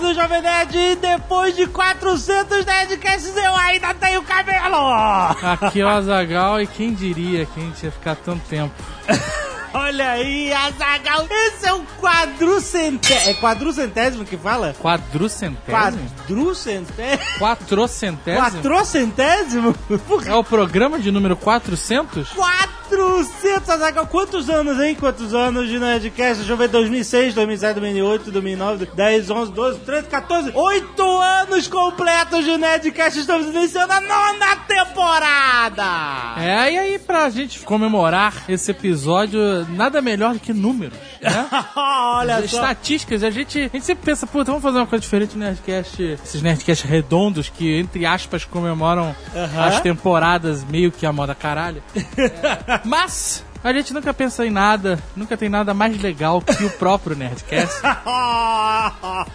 Do Jovem Nerd e depois de 400 Nerdcasts eu ainda tenho cabelo! Aqui é o Azagal e quem diria que a gente ia ficar tanto tempo? Olha aí, Azagal! Esse é o quadrucentésimo... É quadrucentésimo que fala? Quadrucentésimo? Quadrucentésimo? Quatrocentésimo? Quatrocentésimo? É o programa de número 400? 400, Azaghal. Quantos anos, hein? Quantos anos de Nerdcast? Deixa eu ver, 2006, 2007, 2008, 2009, 10, 11, 12, 13, 14, 8 anos completos de Nerdcast. Estamos iniciando a nona temporada! É, e aí pra gente comemorar esse episódio, nada melhor do que números, né? Olha só. Estatísticas, a gente, a gente sempre pensa, puta, vamos fazer uma coisa diferente no Nerdcast, esses Nerdcasts redondos que, entre aspas, comemoram Aham. as temporadas meio que a moda caralho. É, Mas a gente nunca pensa em nada, nunca tem nada mais legal que o próprio Nerdcast. Não,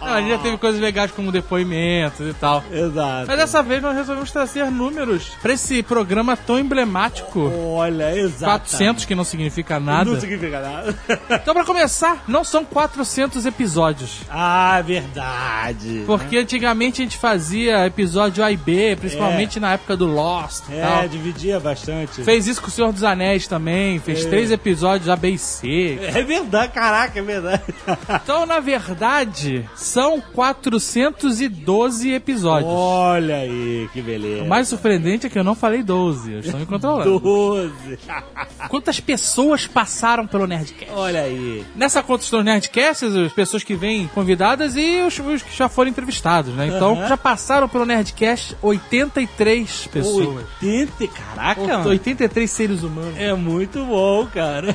a gente já teve coisas legais como depoimentos e tal. Exato. Mas dessa vez nós resolvemos trazer números pra esse programa tão emblemático. Olha, exato. 400, que não significa nada. Não significa nada. Então, pra começar, não são 400 episódios. ah, verdade. Porque antigamente a gente fazia episódio A e B, principalmente na época do Lost É, dividia bastante. Fez isso com o Senhor dos Anéis também, fez Três episódios A, B e C. É verdade, caraca, é verdade. Então, na verdade, são 412 episódios. Olha aí, que beleza. O mais surpreendente é que eu não falei 12, eu estou me controlando. 12. Quantas pessoas passaram pelo Nerdcast? Olha aí. Nessa conta estão os Nerdcasts, as pessoas que vêm convidadas e os, os que já foram entrevistados, né? Então, Aham. já passaram pelo Nerdcast 83 pessoas. 80, caraca. 83 seres humanos. É muito bom, cara.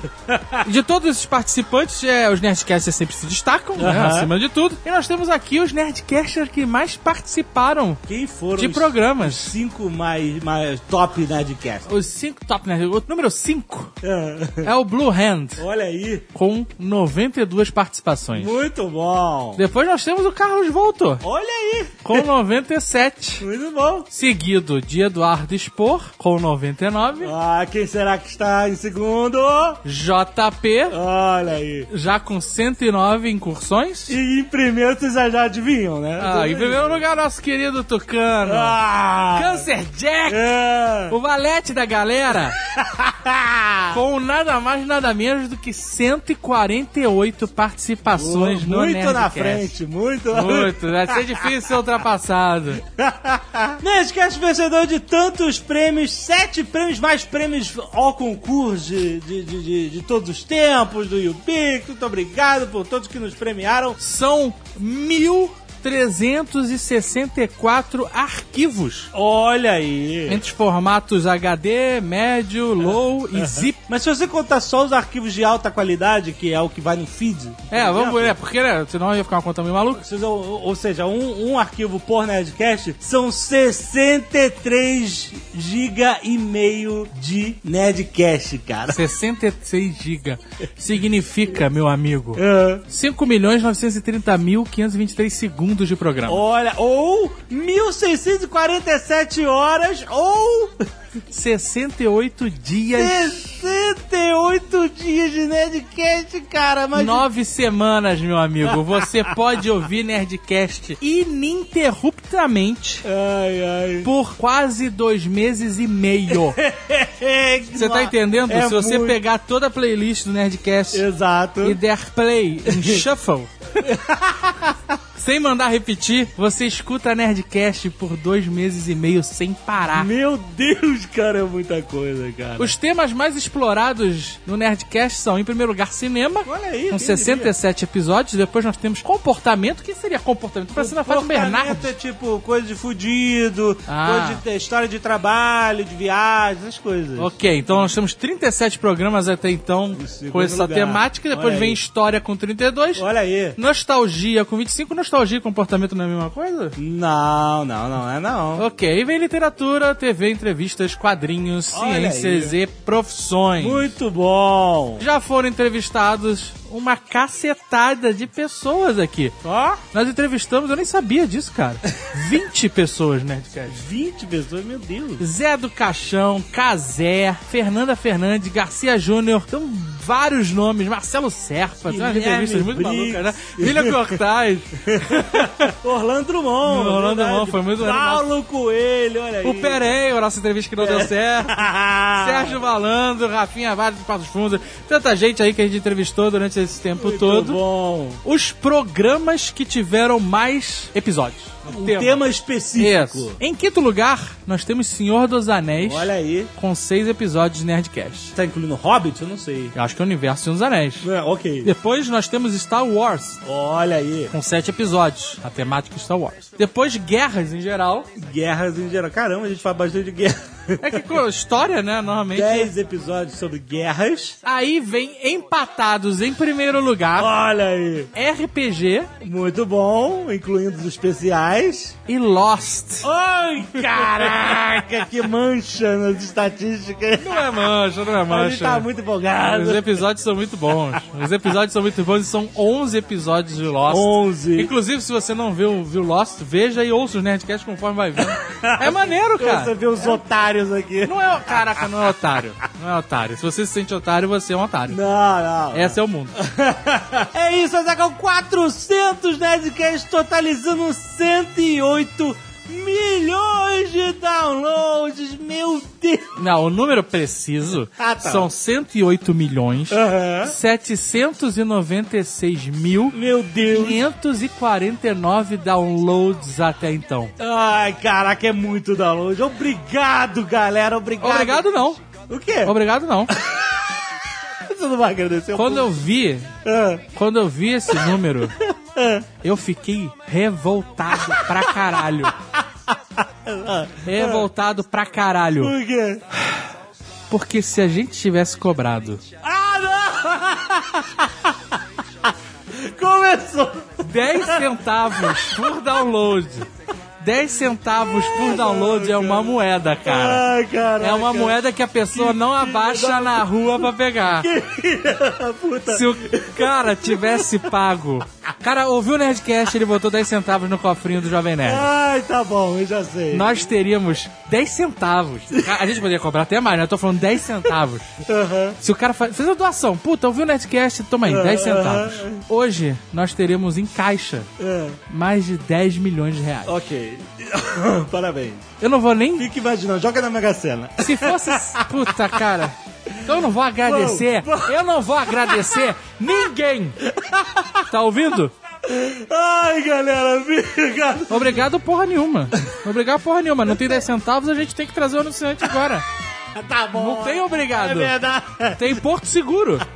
De todos esses participantes, é, os Nerdcasters sempre se destacam, né? Aham. Acima de tudo. E nós temos aqui os Nerdcasters que mais participaram. Quem foram De os- programas. os cinco mais, mais top Nerdcast? Os cinco top Nerd. O número 5 É. é o Blue Hand, Olha aí. com 92 participações. Muito bom. Depois nós temos o Carlos Voltor, Olha aí. com 97. Muito bom. Seguido de Eduardo Spor, com 99. Ah, quem será que está em segundo? JP, Olha aí. já com 109 incursões. E em primeiro vocês já, adivinham, né? Ah, em primeiro lugar, nosso querido Tucano. Ah. Câncer Jack, É. o valete da galera, com nada mais nada menos do que 148 participações no muito Nerdcast. na frente, muito na frente. Muito, vai ser difícil ser ultrapassado. Nerdcast vencedor de tantos prêmios, sete prêmios, mais prêmios ao concurso de, de, de, de- de todos os tempos, do YouPix. Muito obrigado por todos que nos premiaram. São 1.364 arquivos. Olha aí. Entre os formatos HD, médio, low e zip. Mas se você contar só os arquivos de alta qualidade, que é o que vai no feed. É, por vamos exemplo, ver, porque né, senão ia ficar uma conta meio maluca. Ou, ou- seja, um, um arquivo por Nerdcast são 63 giga e meio de Nerdcast, cara. 66 GB. Significa, meu amigo, É. 5.930.523 segundos de programa. Olha, ou 1647 horas, ou 68 dias, 68 dias de Nerdcast, cara. Mas 9 semanas, meu amigo. Você pode ouvir Nerdcast ininterruptamente Ai, ai. por quase dois meses e meio. Você tá entendendo? É Se você muito- pegar toda a playlist do Nerdcast Exato. e der play em shuffle, sem mandar repetir, você escuta a Nerdcast por dois meses e meio sem parar. Meu Deus, cara, é muita coisa, cara. Os temas mais explorados no Nerdcast são, em primeiro lugar, cinema. Olha aí, Com quem 67 episódios. Depois nós temos comportamento. O que seria comportamento? Parecendo a Fátima Comportamento Bernardes. é tipo coisa de fudido, Ah. coisa de história de trabalho, de viagem, essas coisas. Ok, então nós temos 37 programas até então com essa lugar. temática. Depois Olha vem aí. história com 32. Olha aí. Nostalgia com 25. Nostalgia e comportamento não é a mesma coisa? Não, não, não é não. Ok, e vem literatura, TV, entrevistas, quadrinhos, Olha ciências e profissões. Muito bom. Já foram entrevistados uma cacetada de pessoas aqui. Ó, Nós entrevistamos, eu nem sabia disso, cara. 20 pessoas, Nerdcast. 20 pessoas, meu Deus. Zé do Caixão, Cazé, Fernanda Fernandes, Garcia Júnior, então vários nomes, Marcelo Serpa, tem umas entrevistas muito Briggs. malucas, né? William Cortaz, Orlando Drummond. Orlando. Drummond, foi muito legal. Paulo Coelho, olha aí. o Pereira, nossa entrevista que não deu certo. Sérgio Malandro, Rafinha Vaz de Passos Fundos, tanta gente aí que a gente entrevistou durante esse tempo Muito todo. bom. Os programas que tiveram mais episódios. Um tema, específico. Isso. Em quinto lugar, nós temos Senhor dos Anéis, Olha aí. com seis episódios de Nerdcast. Tá incluindo Hobbit? Eu não sei. Eu acho que é o universo Senhor dos Anéis. É, ok. Depois nós temos Star Wars, Olha aí. com sete episódios. A temática Star Wars. Depois guerras em geral. Guerras em geral. Caramba, a gente fala bastante de guerra. É que história, né? Normalmente. 10 episódios sobre guerras. Aí vem empatados em primeiro lugar. Olha aí. RPG Muito bom, incluindo os especiais. e Lost. Ai, caraca, que mancha nas estatísticas. Não é mancha, não é A gente mancha. tá muito empolgado. Os episódios são muito bons. Os episódios são muito bons e são 11 episódios de Lost. 11. Inclusive, se você não viu, viu Lost, veja e ouça os Nerdcasts conforme vai vendo. É maneiro, Você cara. vê os otários aqui. Não é, caraca, não é otário. Não é otário. Se você se sente otário, você é um otário. Não, não. Esse é o mundo. É isso, Azaghal. 400 Nerdcasts totalizando 108 milhões de downloads. Meu Deus. Não, o número preciso Ah, tá. são 108 milhões Aham. 796 mil Meu Deus. 549 downloads até então. Ai, caraca, é muito download. Obrigado, galera. Obrigado. Obrigado não. O quê? Obrigado não. Você não vai agradecer Quando eu vi, Ah, quando eu vi esse número, eu fiquei revoltado pra caralho. Revoltado pra caralho. Por quê? Porque se a gente tivesse cobrado Ah, não! Começou. 10 centavos por download. 10 centavos por download é uma moeda, cara. Ai, cara. É uma moeda que a pessoa não abaixa na rua pra pegar. Puta. Se o cara tivesse pago. Cara, ouviu o Nerdcast, ele botou 10 centavos no cofrinho do Jovem Nerd. Ai, tá bom, eu já sei. Nós teríamos 10 centavos. A gente poderia cobrar até mais, né? Eu tô falando 10 centavos. Aham. Se o cara fa- fez a doação, puta, ouviu o Nerdcast, toma aí, 10 centavos. Hoje, nós teremos em caixa É. mais de 10 milhões de reais. Ok. Parabéns. Eu não vou nem. Fica imaginando, joga na Mega Sena. Se fosse. Puta, cara. Eu não vou agradecer. Eu não vou agradecer ninguém. Tá ouvindo? Ai, galera, obrigado. Obrigado porra nenhuma. Obrigado porra nenhuma. Não tem 10 centavos, a gente tem que trazer o anunciante agora. Tá bom. Não tem É obrigado. verdade. Tem Porto Seguro.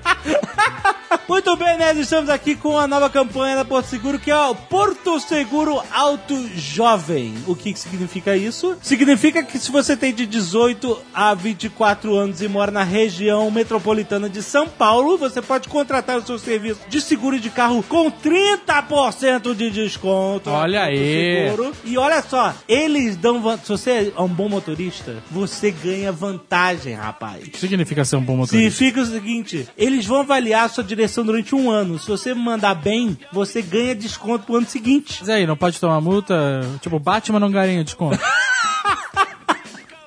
Muito bem, né? Estamos aqui com a nova campanha da Porto Seguro, que é o Porto Seguro Auto Jovem. O que, significa isso? Significa que se você tem de 18 a 24 anos e mora na região metropolitana de São Paulo, você pode contratar o seu serviço de seguro de carro com 30% de desconto. Olha aí. Seguro. E olha só, eles dão. Se você é um bom motorista, você ganha vantagem, rapaz. O que significa ser um bom motorista? Significa o seguinte: eles vão avaliar a sua direção durante um ano. Se você mandar bem, você ganha desconto pro ano seguinte. Mas aí, não pode tomar multa? Tipo, Batman não ganha desconto.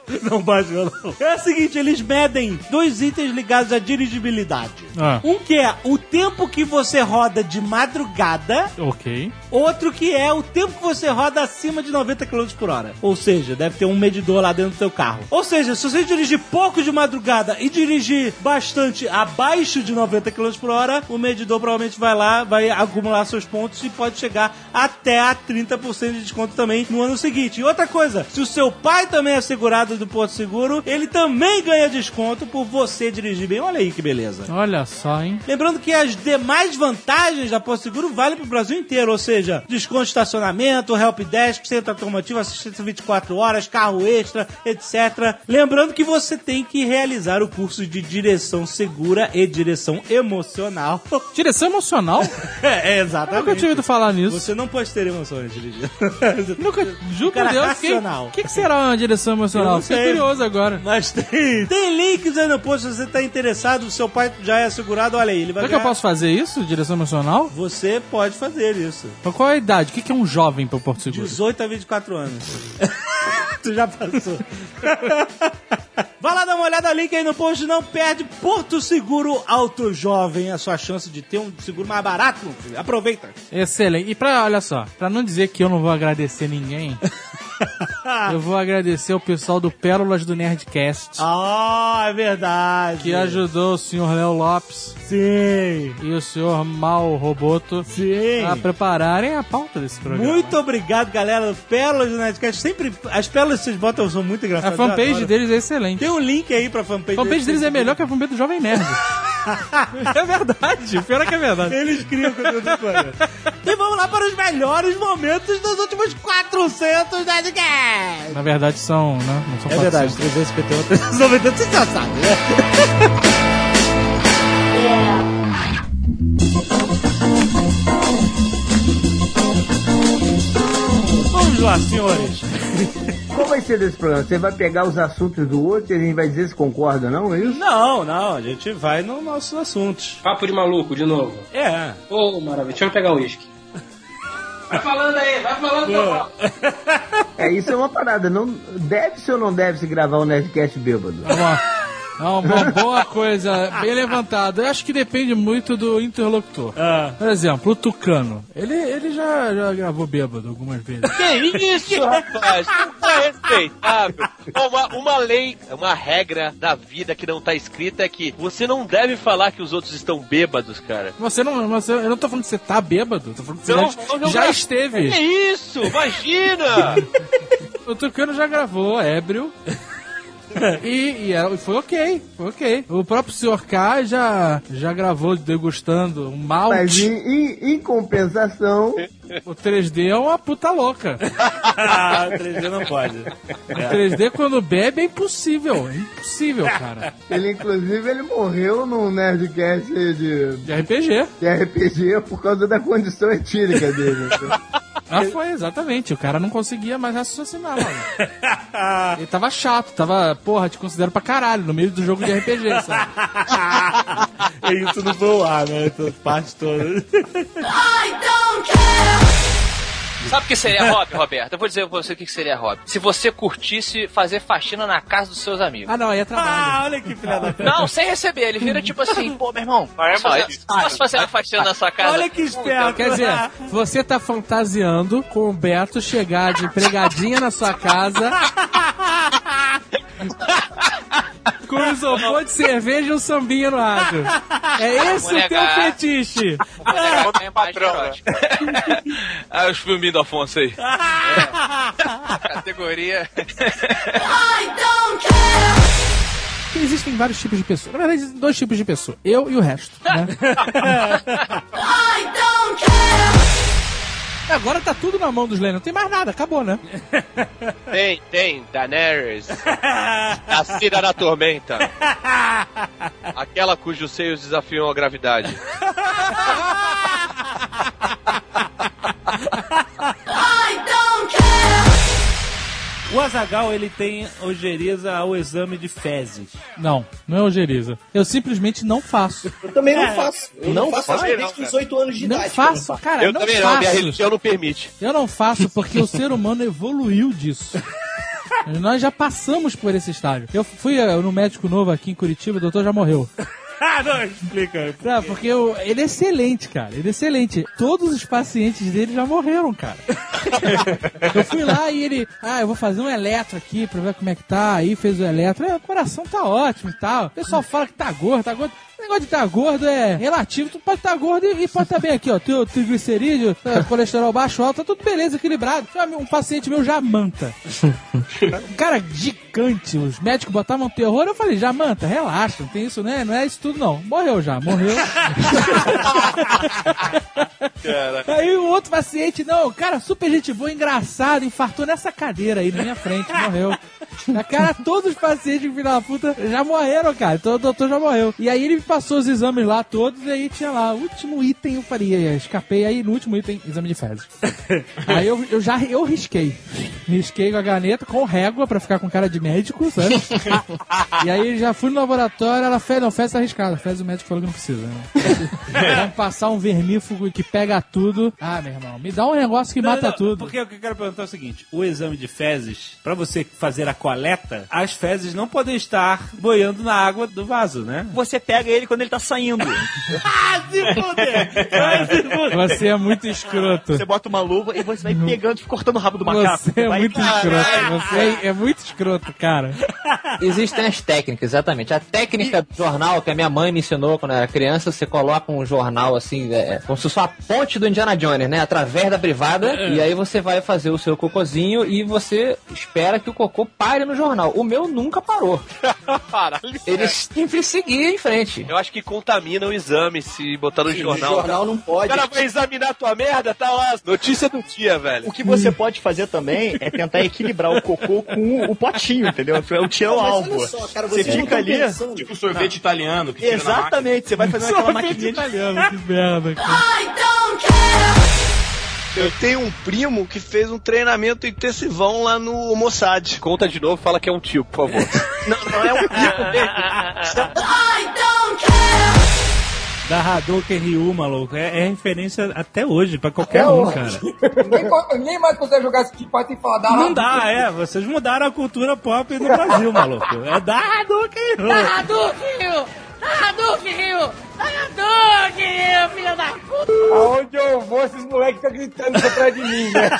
Não baixou, não. É o seguinte, eles medem dois itens ligados à dirigibilidade. Ah. Um que é o tempo que você roda de madrugada, Ok. outro que é o tempo que você roda acima de 90 km por hora. Ou seja, deve ter um medidor lá dentro do seu carro. Ou seja, se você dirigir pouco de madrugada e dirigir bastante abaixo de 90 km por hora, o medidor provavelmente vai lá, vai acumular seus pontos e pode chegar até a 30% de desconto também no ano seguinte. E outra coisa, se o seu pai também é segurado do Porto Seguro, ele também ganha desconto por você dirigir bem. Olha aí que beleza. Olha só, hein? Lembrando que as demais vantagens da Porto Seguro valem para o Brasil inteiro, ou seja, desconto de estacionamento, helpdesk, centro automotivo, assistência 24 horas, carro extra, etc. Lembrando que você tem que realizar o curso de direção segura e direção emocional. Direção emocional? é, Eu exatamente. nunca tinha ouvido falar nisso. Você não pode ter emoções dirigindo. Nunca, juro por cara Deus, o que, que será uma direção Eu emocional? Fiquei curioso agora. Mas tem, tem links aí no post, se você tá interessado, seu pai já é segurado, olha aí, ele vai Será que eu posso fazer isso, direção emocional? Você pode fazer isso. Mas Qual é a idade? O que é um jovem para Porto Seguro? 18 a 24 anos. tu já passou. Vai lá dar uma olhada, link aí no post, não perde Porto Seguro Auto Jovem, a sua chance de ter um seguro mais barato, meu filho. Aproveita. Excelente. E pra, olha só, pra não dizer que eu não vou agradecer ninguém, eu vou agradecer o pessoal do Pérolas do Nerdcast, Ah, é verdade. que ajudou o senhor Léo Lopes Sim. e o senhor Mal Roboto Sim. a prepararem a pauta desse programa. Muito obrigado, galera. Pérolas do Nerdcast. Sempre. As pérolas que vocês botam são muito A engraçadas. fanpage Eu adoro. deles é excelente. Tem um link aí pra fanpage A fanpage deles é melhor que a fanpage do Jovem Nerd. é verdade, pior é que é verdade. Eles criam conteúdo do planeta. E vamos lá para os melhores momentos dos últimos 400 Nerdcasts. Na verdade são, né? Não são É 400. verdade, 351, 390, você já sabe, né? Vamos lá, senhores. Qual vai ser desse programa? Você vai pegar os assuntos do outro e a gente vai dizer se concorda, não? É isso? Não, não, a gente vai nos nossos assuntos. Papo de maluco, de novo. É. Ô, maravilha. Deixa eu pegar o uísque. Vai falando aí, vai falando. papai. É, isso é uma parada. Não, deve-se ou não deve-se gravar o Nerdcast bêbado? É uma, é uma boa coisa, bem levantado. Eu acho que depende muito do interlocutor. Ah. Por exemplo, o Tucano. Ele, ele já, já gravou bêbado algumas vezes. Que isso, rapaz? Não é respeitável. Uma, uma lei, uma regra da vida que não tá escrita é que você não deve falar que os outros estão bêbados, cara. Você não, você, eu não tô falando que você tá bêbado, tô falando que você Não, já, não, não, já não. esteve. Que isso? Imagina! O Tucano já gravou, ébrio. E, e era- foi ok, foi ok. O próprio Sr. K já, já gravou degustando um Mas malte. em, em- em compensação, O 3D é uma puta louca. Ah, 3D não pode. O 3D quando bebe é impossível. É impossível, cara. ele inclusive ele morreu num Nerdcast de, De RPG. de RPG por causa da condição etílica dele. Ah, foi, exatamente. O cara não conseguia mais raciocinar, mano. Ele tava chato, tava, porra, te considero pra caralho no meio do jogo de RPG, sabe? É isso não foi o ar, né? Essa parte toda. I don't care. Sabe o que seria hobby, Roberto? Eu vou dizer pra você o que seria hobby. Se você curtisse fazer faxina na casa dos seus amigos. Ah, não, aí é trabalho. Ah, olha que filha da puta. Não, sem receber. Ele vira tipo assim, pô, meu irmão, posso fazer, posso fazer uma faxina na sua casa? Olha que esperto. Quer dizer, você tá fantasiando com o Beto chegar de empregadinha na sua casa. com isopor de cerveja e um sambinha no rádio. É esse o teu fetiche. É patrão. ah, os filminhos do Afonso aí. Categoria. I don't care. Existem vários tipos de pessoas. Na verdade, existem dois tipos de pessoa. Eu e o resto, né? I don't care. Agora tá tudo na mão dos Lennon. Não tem mais nada, acabou, né? Tem, tem, Daenerys. Nascida na tormenta. Aquela cujos seios desafiam a gravidade. I don't care. O Azagal ele tem ojeriza ao exame de fezes. Não, não é ojeriza. Eu simplesmente não faço. Eu também não faço. Eu não, faço também desde não, os 18 anos de Não idade. faço, cara, Eu não também não, minha faço. religião não permite. Eu não faço porque o ser humano evoluiu disso. Nós já passamos por esse estágio. Eu fui eh, no médico novo aqui em Curitiba, o doutor já morreu. Ah, não, explica. Não, porque eu- ele é excelente, cara. Ele é excelente. Todos os pacientes dele já morreram, cara. eu fui lá e ele, ah, eu vou fazer um eletro aqui pra ver como é que tá. Aí fez o eletro. É, o coração tá ótimo e tal. O pessoal fala que tá gordo, tá gordo. O negócio de estar gordo é relativo. Tu pode estar gordo e, e pode estar bem aqui, ó. Teu triglicerídeo, é, colesterol baixo, alto, tá tudo beleza, equilibrado. Um paciente meu jamanta. Um cara gigante. Os médicos botavam terror. Eu falei, jamanta, relaxa, não tem isso, né? Não é isso tudo, não. Morreu já, morreu. Aí o outro paciente, não, cara, super gente boa, engraçado, infartou nessa cadeira aí na minha frente, morreu. Na cara, todos os pacientes, filho da puta, já morreram, cara. Então o doutor já morreu. E aí ele me passou os exames lá todos, e aí tinha lá, o último item eu falei, aí, escapei, aí no último item, exame de fezes. aí eu, eu já, eu risquei. Risquei com a caneta, com régua, pra ficar com cara de médico, sabe? e aí já fui no laboratório, ela fez, não, fez arriscada. Fez o médico falou que não precisa, né? Vamos passar um vermífugo que pega tudo. Ah, meu irmão, me dá um negócio que Não, mata não, tudo. Porque o que eu quero perguntar é o seguinte: o exame de fezes, pra você fazer a coleta, as fezes não podem estar boiando na água do vaso, né? Você pega ele quando ele tá saindo. Ah, se fuder! Vai se fuder! Você é muito escroto. Você bota uma luva e você vai pegando e cortando o rabo do macaco. Você é vai... muito escroto. Você é, é muito escroto, cara. Existem as técnicas, exatamente. A técnica do jornal que a minha mãe me ensinou quando eu era criança, você coloca um jornal assim, é, como se fosse a ponte do Indiana Jones, né? Através da privada, e aí você vai fazer o seu cocôzinho e você espera que o cocô pare no jornal. O meu nunca parou. Ele sempre seguia em frente. Eu acho que contamina o exame se botar no O jornal. jornal não O pode. cara vai examinar a tua merda, tá lá. Notícia do dia, velho. O que você pode fazer também é tentar equilibrar o cocô com o potinho, entendeu? É o tiro Mas alvo. você fica tão ali. pensando. Tipo sorvete italiano que. Exatamente, você vai fazendo aquela maquininha de italiano, que merda. cara. I don't care. Eu tenho um primo que fez um treinamento intensivão lá no Mossad. Conta de novo, fala que é um tio, por favor. Não, não é um primo mesmo. Da Hadouken Ryu, maluco. É, é referência até hoje, pra qualquer É um, hoje. cara. ninguém, mais consegue jogar esse tipo e falar da Não dá, é. Vocês mudaram a cultura pop no Brasil, maluco. É da Hadouken Ryu. Hadouken! Hadouken! Hadouken, filha da puta! Aonde eu vou, esses moleques ficam gritando atrás de mim, né?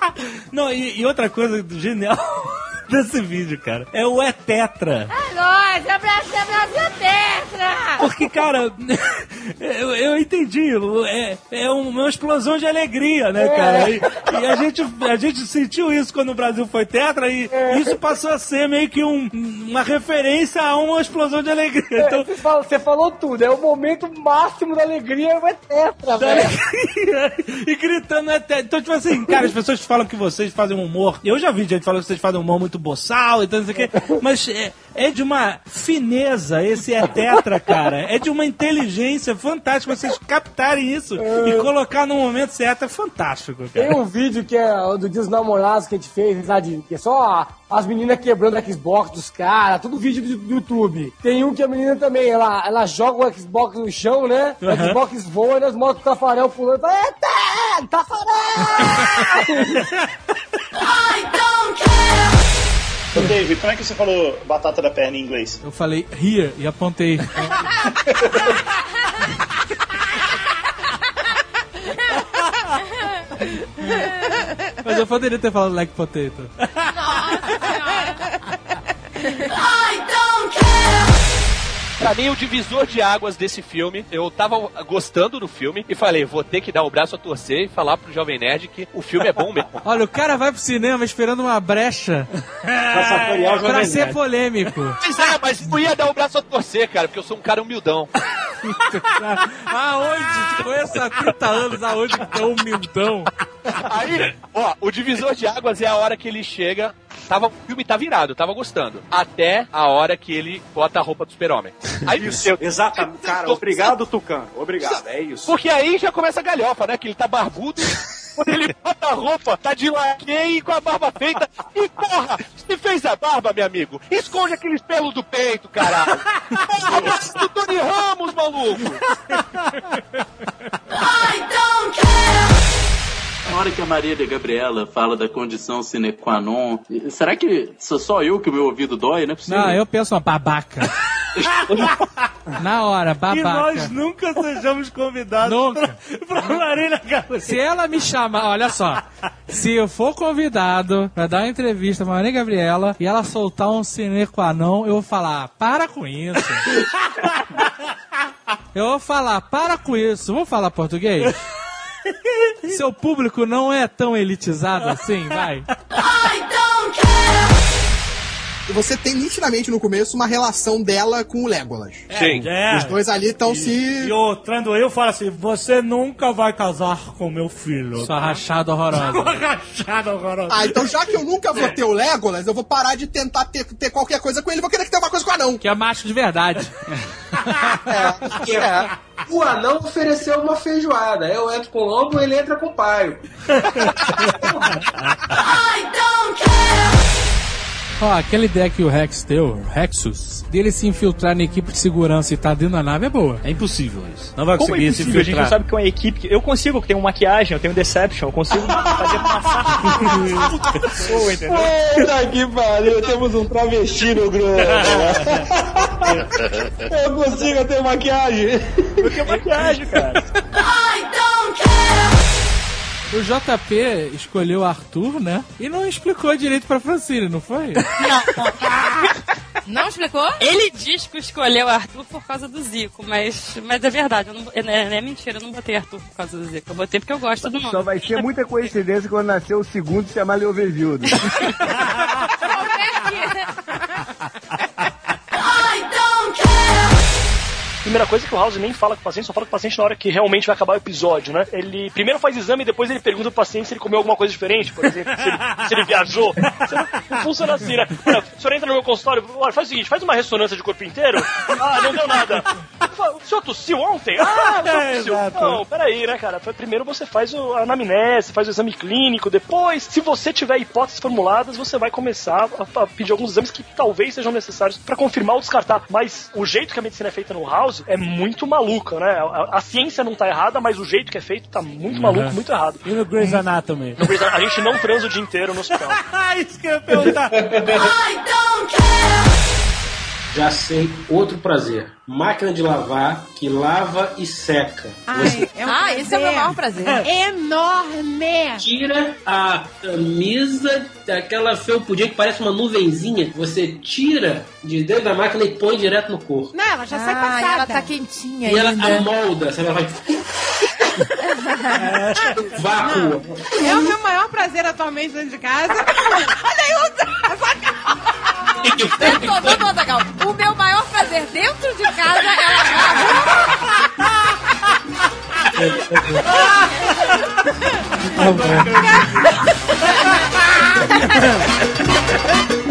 Não, e, e outra coisa genial desse vídeo, cara, é o É Tetra. É nóis, é Brasil, é Brasil Tetra! Porque, cara, eu, eu entendi. É, é uma explosão de alegria, né, cara? E, e a, gente, a gente sentiu isso quando o Brasil foi tetra e isso passou a ser meio que um- uma referência a uma explosão de alegria. Então, Você falou, você falou tudo, é o momento máximo da alegria, é tetra, da velho. alegria e gritando é tetra. Então, tipo assim, cara, as pessoas falam que vocês fazem um humor. Eu já vi gente falando que vocês fazem um humor muito boçal e tal, não sei o quê. Mas é, é de uma fineza esse é tetra, cara. É de uma inteligência fantástica. Vocês captarem isso e colocar no momento certo é fantástico, Tem cara. um vídeo que é o do Dia dos Namorados que a gente fez lá de. que é só as meninas quebrando a Xbox dos caras, tudo vídeo do, do YouTube. Tem um que a menina também, ela, ela joga o Xbox no chão, né? O Uhum. Xbox voa e nós mostram o Tafarel pulando e fala, eita! Tafarel! I don't care. Ô, Dave, como é que você falou batata da perna em inglês? Eu falei here e apontei. Mas eu poderia ter falado like potato. I don't care. Pra mim, o divisor de águas desse filme, eu tava gostando do filme e falei, vou ter que dar o braço a torcer e falar pro Jovem Nerd que o filme é bom mesmo. Olha, o cara vai pro cinema esperando uma brecha pra Jovem ser Nerd. polêmico. Pois é, mas não ia dar o braço a torcer, cara, porque eu sou um cara humildão. Aonde? Te conheço há 30 anos, aonde que é humildão? Aí, ó, o divisor de águas é a hora que ele chega. Tava, o filme tá virado, eu tava gostando. Até a hora que ele bota a roupa do super-homem. Aí, Isso, exatamente. Cara, obrigado, Tucano. Obrigado, é isso. Porque aí já começa a galhofa, né? Que ele tá barbudo. Quando ele bota a roupa, tá de laquê e com a barba feita. E porra, se fez a barba, meu amigo, esconde aqueles pelos do peito, caralho. Porra, do Tony Ramos, maluco. I don't care. Hora que a Maria de Gabriela fala da condição sine qua non, será que sou só eu que o meu ouvido dói? Não é possível. Não, eu penso uma babaca. Na hora, Que babaca. nós nunca sejamos convidados Nunca. pra, pra Marília Gabriela. Se ela me chamar, olha só. Se eu for convidado pra dar uma entrevista pra Maria Gabriela e ela soltar um sine qua non, eu vou falar, para com isso. Eu vou falar, para com isso. Vamos falar português? Seu público não é tão elitizado assim, vai. E você tem nitidamente no começo uma relação dela com o Legolas. Sim. É. Os dois ali estão se. E o Tranduil fala assim: Você nunca vai casar com meu filho. Sua rachada horrorosa. Sua rachada horrorosa. Ah, então já que eu nunca vou ter o Legolas, eu vou parar de tentar ter, ter qualquer coisa com ele, vou querer que tenha uma coisa com o anão. Que é macho de verdade. Porque o anão ofereceu uma feijoada. Eu entro com o lobo, ele entra com o paio. Ó, aquela ideia que o Rex deu, o Rexus, dele se infiltrar na equipe de segurança e tá dentro da nave é boa. É impossível isso. Não vai Como é conseguir se impossível? A gente não infiltrar. sabe que é uma equipe. que- Eu consigo, que tem uma maquiagem, eu tenho Deception, eu consigo fazer passar pessoa, entendeu? Puta que pariu, temos um travesti no grupo. Eu consigo ter maquiagem. Eu tenho maquiagem, cara. O JP escolheu o Arthur, né? E não explicou direito pra Francine, não foi? Não explicou? Ele diz que escolheu Arthur por causa do Zico, mas, mas é verdade, eu não, é, é, é mentira, eu não botei Arthur por causa do Zico. Eu botei porque eu gosto do nome. Só vai ser muita coincidência quando nascer o segundo se chamar Leovevildo. Primeira coisa que o House nem fala com o paciente, só fala com o paciente na hora que realmente vai acabar o episódio, né? Ele primeiro faz exame e depois ele pergunta pro paciente se ele comeu alguma coisa diferente, por exemplo, se ele, se ele viajou. Não, não funciona assim, né? Olha, o senhor entra no meu consultório, olha, faz o seguinte, faz uma ressonância de corpo inteiro. Ah, não deu nada. O senhor tossiu ontem? Ah, o senhor É, tossiu. Não, peraí, né, cara? Primeiro você faz a anamnese, faz o exame clínico, depois, se você tiver hipóteses formuladas, você vai começar a, a pedir alguns exames que talvez sejam necessários pra confirmar ou descartar. Mas o jeito que a medicina é feita no House é muito maluco, né? A, a ciência não tá errada, mas o jeito que é feito tá muito maluco, Uhum. muito errado. E no Grey's Anatomy? No Grey's Anatomy, A gente não transa o dia inteiro no hospital. Isso que eu ia perguntar. Já sei outro prazer. Máquina de lavar que lava e seca. Você é um ah, esse é o meu maior prazer. Enorme! tira a camisa daquela felpudinha que parece uma nuvenzinha. Você tira de dentro da máquina e põe direto no corpo. Não, ela já sai Ah, passada. ela tá quentinha E ela ainda. amolda, sabe? Ela vai. Vácuo. É o meu maior prazer atualmente dentro de casa. Olha aí, Eu tô dando Azaghal. O meu maior prazer dentro de casa é lavar Guga,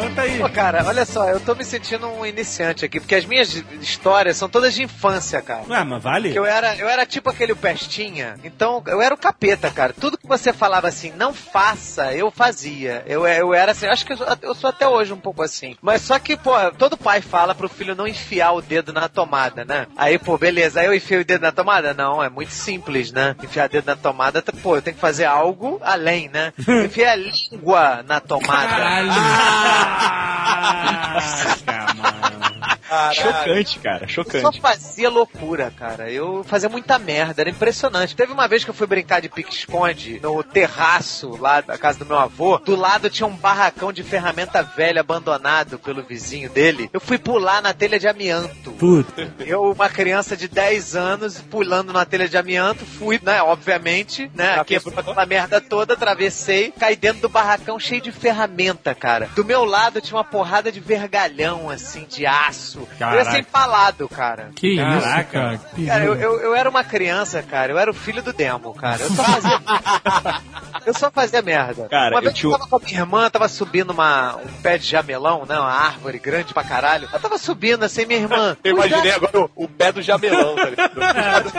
Conta aí. Pô, cara, olha só, eu tô me sentindo um iniciante aqui, porque as minhas histórias são todas de infância, cara. Ué, mas vale? Que eu era, eu era tipo aquele pestinha, então eu era o capeta, cara. Tudo que você falava assim, não faça, eu fazia. Eu, eu era assim, acho que eu, sou- eu sou até hoje um pouco assim. Mas só que, pô, todo pai fala pro filho não enfiar o dedo na tomada, né? Aí, pô, beleza, aí eu enfiei o dedo na tomada? Não, é muito simples, né? Enfiar o dedo na tomada, pô, eu tenho que fazer algo além, né? Eu enfiei a língua na tomada. Ah, Chocante, cara, Eu chocante. só fazia loucura, cara. Eu fazia muita merda, era impressionante. Teve uma vez que eu fui brincar de pique-esconde no terraço lá da casa do meu avô. Do lado tinha um barracão de ferramenta velha abandonado pelo vizinho dele. Eu fui pular na telha de amianto. Puta. Eu, uma criança de 10 anos, pulando na telha de amianto, fui, né, obviamente, né, quebrou aquela merda toda, atravessei, caí dentro do barracão cheio de ferramenta, cara. Do meu lado tinha uma porrada de vergalhão, assim, de aço, próximo. Eu ia Caraca. ser empalado, cara. Que isso, cara. Que Cara, eu, eu, eu era uma criança, cara. Eu era o filho do demo, cara. Eu só fazia, eu só fazia merda. Cara, uma eu vez tinha- eu tava com a minha irmã, tava subindo uma, um pé de jamelão, né? Uma árvore grande pra caralho. Eu tava subindo assim, minha irmã. Eu imaginei agora o, o pé do jamelão, tá ligado?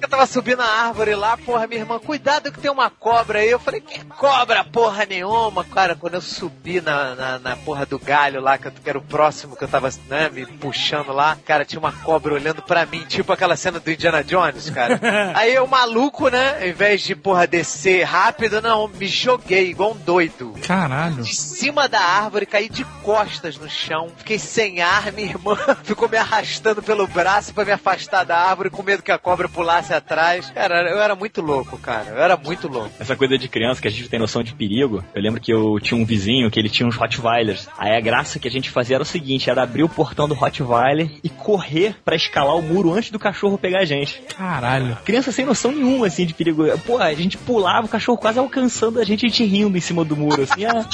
Eu tava subindo a árvore lá, porra, minha irmã, cuidado que tem uma cobra aí. Eu falei, que cobra, porra nenhuma. Cara, quando eu subi na, na, na porra do galho lá, que, eu, que era o próximo que eu tava, né, me puxando lá, cara, tinha uma cobra olhando pra mim, tipo aquela cena do Indiana Jones, cara. Aí eu, maluco, né, ao invés de, porra, descer rápido, não, me joguei igual um doido. Caralho. De cima da árvore, caí de costas no chão. Fiquei sem ar, minha irmã ficou me arrastando pelo braço pra me afastar da árvore, com medo que a cobra pulasse atrás. Cara, eu era muito louco, cara. Eu era muito louco. Essa coisa de criança que a gente tem noção de perigo. Eu lembro que eu tinha um vizinho que ele tinha uns Rottweilers. Aí a graça que a gente fazia era o seguinte: era abrir o portão do Rottweiler e correr pra escalar o muro antes do cachorro pegar a gente. Caralho. Criança sem noção nenhuma, assim, de perigo. Pô, a gente pulava, o cachorro quase alcançando a gente, a gente rindo em cima do muro, assim. ah.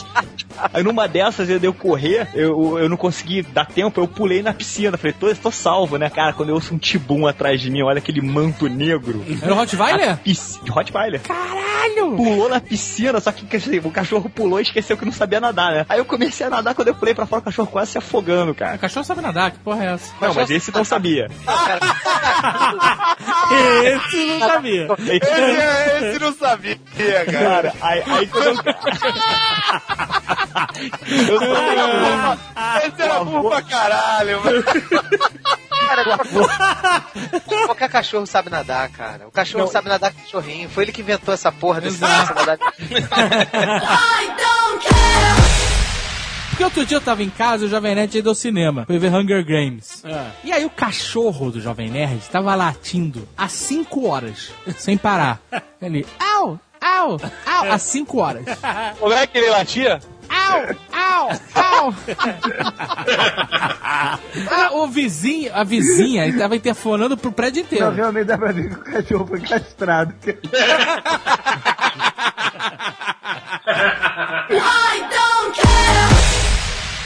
Aí numa dessas, eu dei eu correr, eu, eu não consegui dar tempo, eu pulei na piscina. Falei, tô, tô salvo, né? Cara, quando eu ouço um tibum atrás de mim, olha aquele manto negro. Era o Rottweiler? Pisc- Rottweiler. Caralho! Pulou na piscina, só que dizer, o cachorro pulou e esqueceu que não sabia nadar, né? Aí eu comecei a nadar, quando eu pulei pra fora, o cachorro quase se afogando, cara. O cachorro sabe nadar, que porra é essa? Não, mas esse não sabia. Esse não sabia. Esse, esse não sabia, cara. Cara, aí, aí quando eu... eu Esse era burro pra caralho, mano. Cara, qualquer cachorro sabe nadar, cara. O cachorro sabe nadar com cachorrinho. Foi ele que inventou essa porra desse dessa nadar. Porque outro dia eu tava em casa e o Jovem Nerd ia do cinema. Foi ver Hunger Games. E aí o cachorro do Jovem Nerd tava latindo há 5 horas, sem parar. Ele, au, au, au, há 5 horas. Como é que ele latia? Au, au, au. Ah, o vizinho, a vizinha, ele tava interfonando pro prédio Não, inteiro. realmente dá pra ver que o cachorro foi castrado.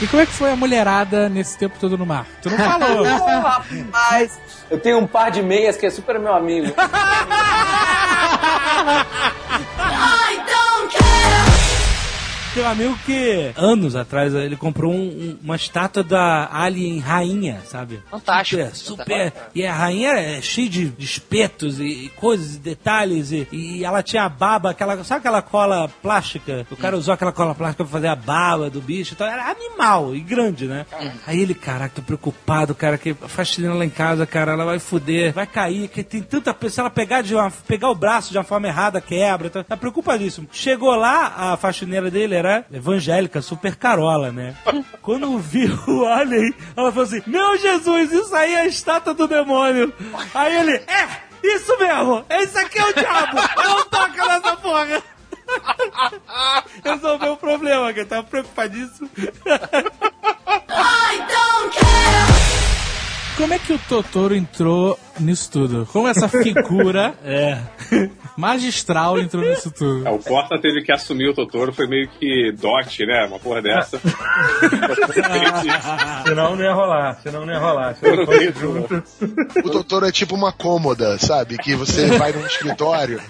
E como é que foi a mulherada nesse tempo todo no mar? Tu não falou. Rapaz, eu tenho um par de meias que é super meu amigo. Tem um amigo que, anos atrás, ele comprou um- um- uma estátua da Alien Rainha, sabe? Fantástico. Super, super. E a rainha é cheia de, de espetos e, e coisas, e detalhes. E, e ela tinha a baba, aquela. Sabe aquela cola plástica? O cara usou aquela cola plástica pra fazer a baba do bicho. Então era animal e grande, né? Aí ele, caraca, tô preocupado, cara, que a faxineira lá em casa, cara, ela vai fuder, vai cair, que tem tanta pessoa. Se ela pegar, de uma, pegar o braço de uma forma errada, quebra. Então, tá preocupadíssimo. Chegou lá, a faxineira dele era evangélica, super carola, né? Quando viu o alien, ela falou assim: Meu Jesus, isso aí é a estátua do demônio. Aí ele, é, isso mesmo, esse aqui é o diabo, não toca nessa porra. Resolveu o problema, que eu tava preocupadíssimo. Como é que o Totoro entrou nisso tudo? Como essa figura é. magistral entrou nisso tudo? É, o Porta teve que assumir o Totoro, foi meio que dote, né? Uma porra dessa. senão não ia rolar, senão não ia rolar. Se não junto. O doutor é tipo uma cômoda, sabe? Que você vai num escritório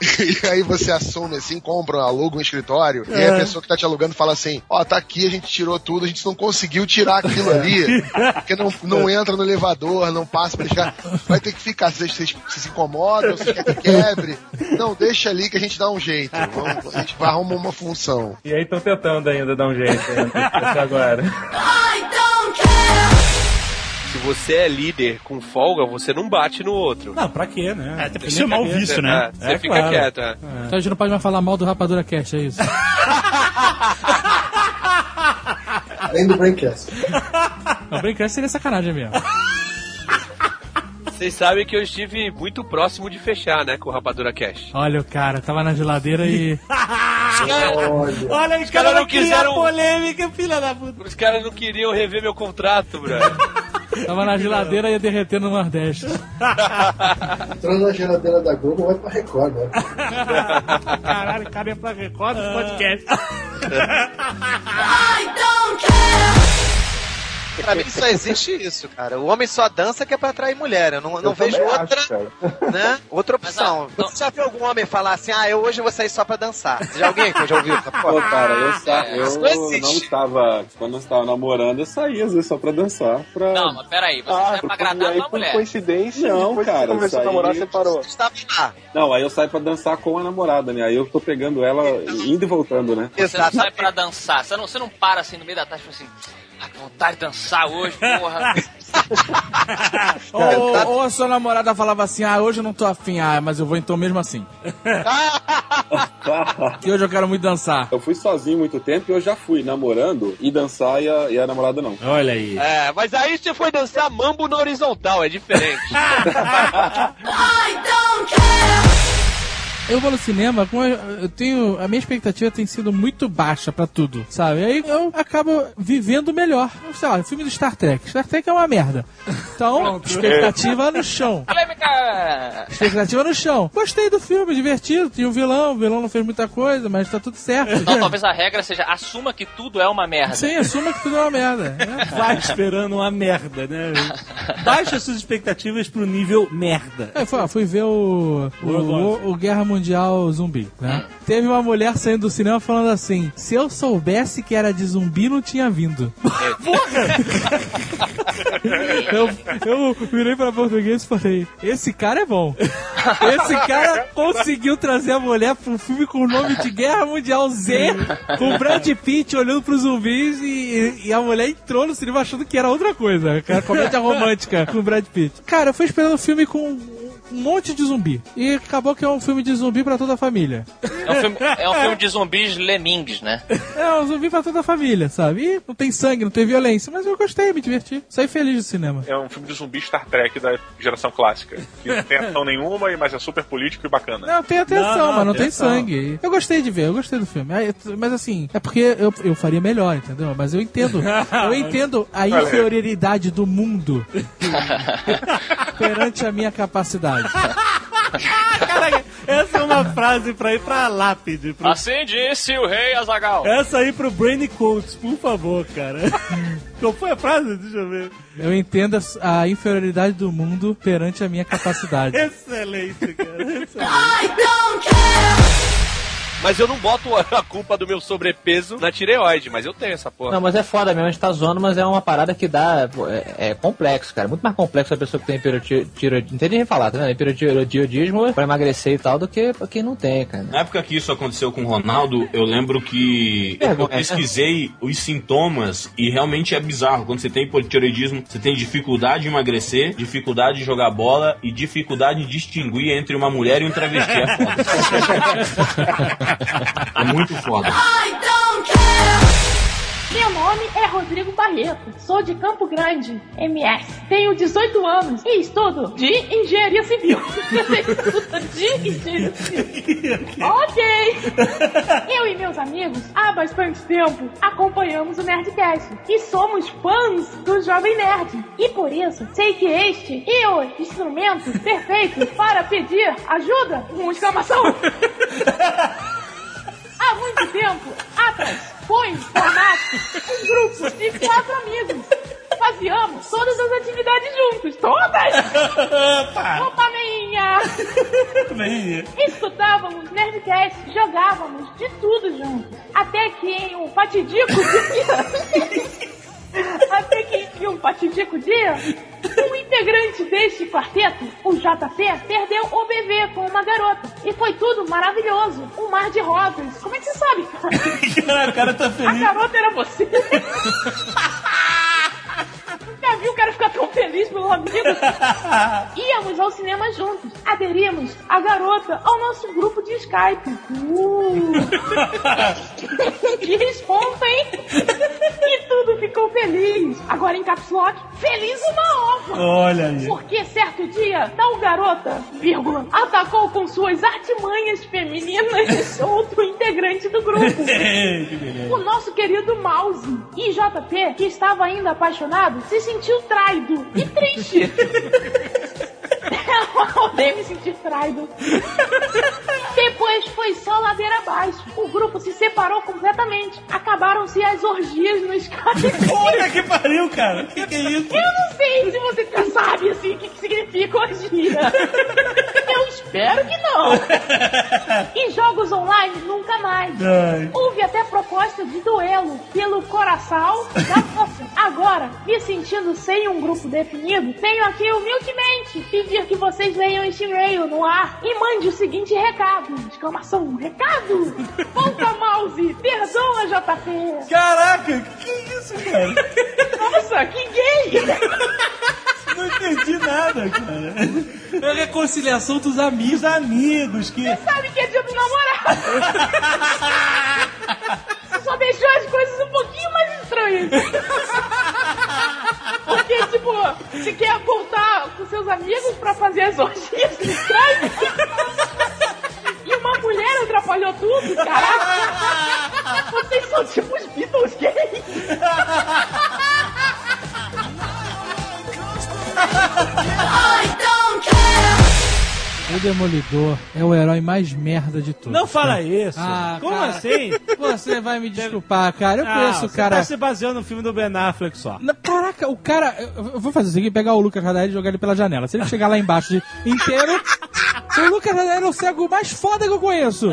e aí você assume assim, compra, aluga um escritório e aí É. a pessoa que tá te alugando fala assim: Ó, tá aqui, a gente tirou tudo, a gente não conseguiu tirar aquilo ali, porque não, não entra no elevador, não passa pra deixar. Vai ter que ficar, vocês, vocês, vocês se incomodam, vocês querem que quebre. Não, deixa ali que a gente dá um jeito. Vamos, a gente vai arrumar uma função. E aí estão tentando ainda dar um jeito, né? Até agora. Se você é líder com folga, você não bate no outro. Não, pra quê, né? É, tem que ser mau visto, né? Você É, fica claro. quieto, é. Então a gente não pode mais falar mal do Rapadura Cast, é isso? Além do Braincast. O Braincast seria sacanagem mesmo. Vocês sabem que eu estive muito próximo de fechar, né, com o Rapadura Cash. Olha o cara, tava na geladeira e... Olha, os caras não quiseram polêmica, filha da puta. Os caras não queriam rever meu contrato, brother. Tava na geladeira e ia derreter no Nordeste. Entrando na geladeira da Globo, vai pra Record, né? Caralho, cara pra Record do podcast. Pra mim só existe isso, cara. O homem só dança que é pra atrair mulher. Eu não, não Eu vejo também outra, acho, né? Outra opção. Você já viu algum homem falar assim, ah, eu hoje vou sair só pra dançar? Já alguém que já ouviu essa Pô, cara, eu, sa- É, eu não, não estava. Quando eu estava namorando, eu saía às vezes só pra dançar. Pra... Não, mas peraí, você Ah, sai pra agradar aí, uma por mulher. Coincidência, Não, depois cara, você começou a isso namorar, você parou. Estava lá. Não, aí eu saio pra dançar com a namorada, né? Aí eu tô pegando ela indo e voltando, né? Você não sai pra dançar, você não, você não para assim no meio da tarde e fala assim, ah, vontade de dançar hoje, porra. Ou, ou a sua namorada falava assim, ah, hoje eu não tô afim, ah, mas eu vou então mesmo assim. E hoje eu quero muito dançar. Eu fui sozinho muito tempo e eu já fui namorando e dançar e a, e a namorada não. Olha aí. É, mas aí você foi dançar mambo na horizontal, é diferente. Eu vou no cinema, com a- eu tenho. A minha expectativa tem sido muito baixa pra tudo, sabe? Aí eu acabo vivendo melhor. Sei lá, o filme do Star Trek. Star Trek é uma merda. Então, expectativa no chão. Polêmica! Expectativa no chão. Gostei do filme, divertido. Tinha um vilão, o vilão não fez muita coisa, mas tá tudo certo. Então talvez a regra seja assuma que tudo é uma merda. Sim, assuma que tudo é uma merda. Vai esperando uma merda, né? Baixa suas expectativas pro nível merda. É, fui, fui ver o, o, o- o Guerra Mundial Zumbi, né? Teve uma mulher saindo do cinema falando assim: se eu soubesse que era de zumbi, não tinha vindo. eu, eu virei pra português e falei: esse cara é bom. Esse cara conseguiu trazer a mulher pra um filme com o nome de Guerra Mundial Z, com o Brad Pitt olhando pros zumbis e, e a mulher entrou no cinema achando que era outra coisa, que era comédia romântica com o Brad Pitt. Cara, eu fui esperando um filme com um monte de zumbi. E acabou que é um filme de zumbi pra toda a família. É um filme, é um filme de zumbis lemmings, né? É um zumbi pra toda a família, sabe? E não tem sangue, não tem violência, mas eu gostei, me diverti. Saí feliz do cinema. É um filme de zumbi Star Trek da geração clássica. Que não tem ação nenhuma, mas é super político e bacana. Não, tem atenção, Não, não, mas não tem atenção. sangue. Eu gostei de ver, eu gostei do filme. Mas assim, é porque eu, eu faria melhor, entendeu? Mas eu entendo. Eu entendo a inferioridade do mundo perante a minha capacidade. Caraca, essa é uma frase pra ir pra lápide. Pro... Assim disse o rei Azagal. Essa aí pro Brainy Coates, por favor, cara. Qual foi a frase? Deixa eu ver. Eu entendo a, inferioridade do mundo perante a minha capacidade. Excelente, cara. Excelente. Mas eu não boto a culpa do meu sobrepeso na tireoide, mas eu tenho essa porra. Não, mas é foda mesmo, a gente tá zoando, mas é uma parada que dá. É, é complexo, cara. Muito mais complexo a pessoa que tem hipertiroidismo. Não tem nem falar, tá vendo? Hipertiroidismo pra emagrecer e tal do que pra quem não tem, cara. Na época que isso aconteceu com o Ronaldo, eu lembro que eu Vergonha, né? pesquisei os sintomas e realmente é bizarro. Quando você tem hipotireoidismo, você tem dificuldade de emagrecer, dificuldade de jogar bola e dificuldade de distinguir entre uma mulher e um travesti. É foda. É muito foda. Meu nome é Rodrigo Barreto, sou de Campo Grande, MS. Tenho 18 anos e estudo de engenharia civil. Estudo de engenharia civil. Ok! Eu e meus amigos, há bastante tempo, acompanhamos o Nerdcast e somos fãs do Jovem Nerd. E por isso, sei que este é o instrumento perfeito para pedir ajuda com exclamação. Há muito tempo atrás foi formado um grupo de quatro amigos. Fazíamos todas as atividades juntos. Todas! Opa, minha! Minha. Escutávamos Nerdcast, jogávamos de tudo juntos. Até que em um fatidico. Até que em um fatidico dia, um integrante deste quarteto, o JP, perdeu o bebê com uma garota. E foi tudo maravilhoso. Um mar de rosas. Como é que você sabe, cara? o cara tá A feliz. garota era você. Nunca viu o cara ficar tão feliz pelo amigo? Íamos ao cinema juntos. Aderimos a garota ao nosso grupo de Skype. Uh. hein? E tudo ficou feliz. Agora em caps lock, feliz uma ova. Olha aí. Porque certo dia, tal garota, vírgula, atacou com suas artimanhas femininas outro integrante do grupo. O nosso querido Mouse e JP, que estava ainda apaixonado, se sentiu traído e triste. Eu odeio me sentir traído. Depois foi só ladeira abaixo. O grupo se separou completamente. Acabaram-se as orgias no Skype. Puta que pariu, cara. O que, que é isso? Eu não sei se você já sabe assim o que, que significa orgia. Eu espero que não. E jogos online nunca mais. Ai. Houve até proposta de duelo pelo coração da moça. Agora, me sentindo sem um grupo definido, tenho aqui humildemente pedir que vocês leiam este e-mail no ar e mande o seguinte recado. Exclamação, recado! Volta mouse, perdoa JP. Caraca, que, que é isso, cara? Nossa, que gay! Não entendi nada, cara. É a reconciliação dos amigos. Os amigos que. Você sabe que é dia do namorado. Você só deixou as coisas um pouquinho mais estranhas. Porque, tipo, você quer voltar com seus amigos pra fazer as orgias Skype? E uma mulher atrapalhou tudo, caraca! Vocês são tipo os Beatles gays! O Demolidor é o herói mais merda de todos. Não fala cara. isso. Ah, Como cara, assim? Você vai me desculpar, cara. Eu Não, conheço o você cara. tá se baseando no filme do Ben Affleck só. Não, Caraca, o cara. Eu vou fazer o seguinte: pegar o Lucas Radar e jogar ele pela janela. Se ele chegar lá embaixo de inteiro, o Lucas Radar é o cego mais foda que eu conheço.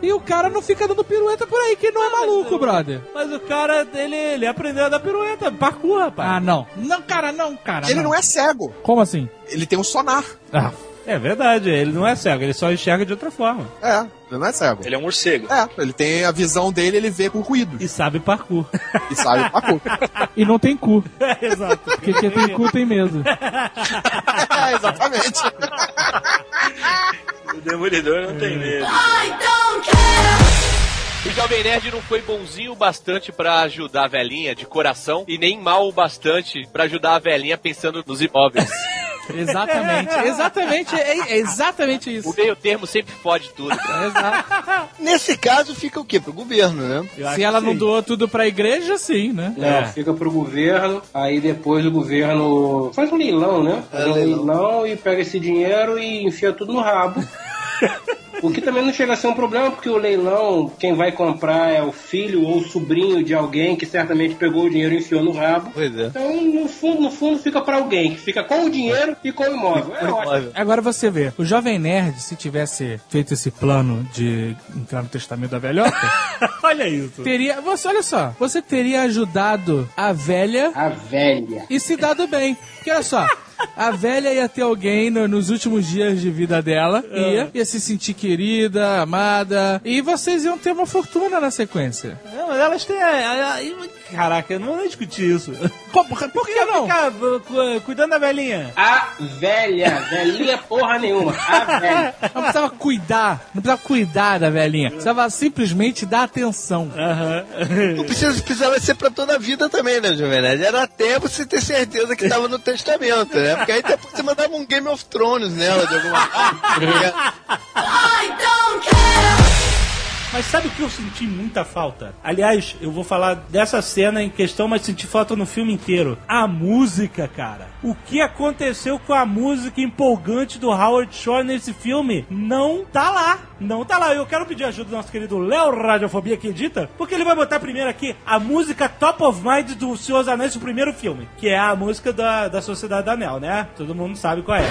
E o cara não fica dando pirueta por aí, que não é maluco, brother. Mas o cara, ele, ele aprendeu a dar pirueta, parkour, rapaz. Ah, não. Não, cara, não, cara. Ele não é cego. Como assim? Ele tem um sonar. Ah. É verdade, ele não é cego, ele só enxerga de outra forma. É, ele não é cego. Ele é um morcego. É, ele tem a visão dele, ele vê por ruído. E sabe parkour. E sabe parkour. E não tem cu. É, exato. Porque quem tem cu tem medo. é, exatamente. O Demolidor não tem medo. O Jovem Nerd não foi bonzinho o bastante pra ajudar a velhinha de coração e nem mal o bastante pra ajudar a velhinha pensando nos imóveis. Exatamente, exatamente, é, é exatamente isso. O meio termo sempre fode tudo. cara. Exato. Nesse caso, fica o quê? Pro governo, né? Se ela não doou tudo pra igreja, sim, né? Não, fica pro governo, aí depois o governo faz um leilão, né? Faz um leilão e pega esse dinheiro e enfia tudo no rabo. O que também não chega a ser um problema, porque o leilão, quem vai comprar é o filho ou o sobrinho de alguém que certamente pegou o dinheiro e enfiou no rabo. Pois é. Então, no fundo, no fundo, fica pra alguém, que fica com o dinheiro e com o imóvel. É ótimo. Agora você vê, o Jovem Nerd, se tivesse feito esse plano de entrar no testamento da velhota, Olha isso. teria. Você, olha só, você teria ajudado a velha A velha. e se dado bem. Porque olha só. A velha ia ter alguém no- nos últimos dias de vida dela, ia, ia se sentir querida, amada, e vocês iam ter uma fortuna na sequência. Não, mas elas têm. a- a- Caraca, eu não vou nem discutir isso. Por, por que não? Ficar uh, cu- cuidando da velhinha. A velha. Velhinha porra nenhuma. A velha. Não precisava cuidar, não precisava cuidar da velhinha. Precisava simplesmente dar atenção. Não precisa, precisava ser pra toda a vida também, né, Jovem Nerd? Era até você ter certeza que tava no testamento, né? Porque aí depois você mandava um Game of Thrones nela de alguma forma. Mas sabe o que eu senti muita falta? Aliás, eu vou falar dessa cena em questão, mas senti falta no filme inteiro. A música, cara. O que aconteceu com a música empolgante do Howard Shore nesse filme não tá lá. Não tá lá. Eu quero pedir ajuda do nosso querido Léo Radiofobia que edita, porque ele vai botar primeiro aqui a música Top of Mind do Senhor dos Anéis, o primeiro filme, que é a música da, da Sociedade da Anel, né? Todo mundo sabe qual é.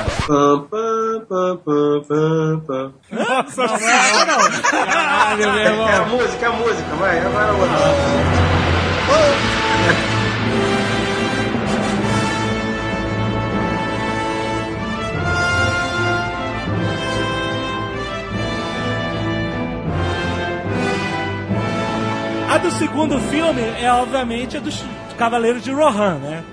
Nossa, não, não, não. Caralho, meu irmão. É a música, é a música, vai, agora vou. A do segundo filme é, obviamente, a dos Cavaleiros de Rohan, né?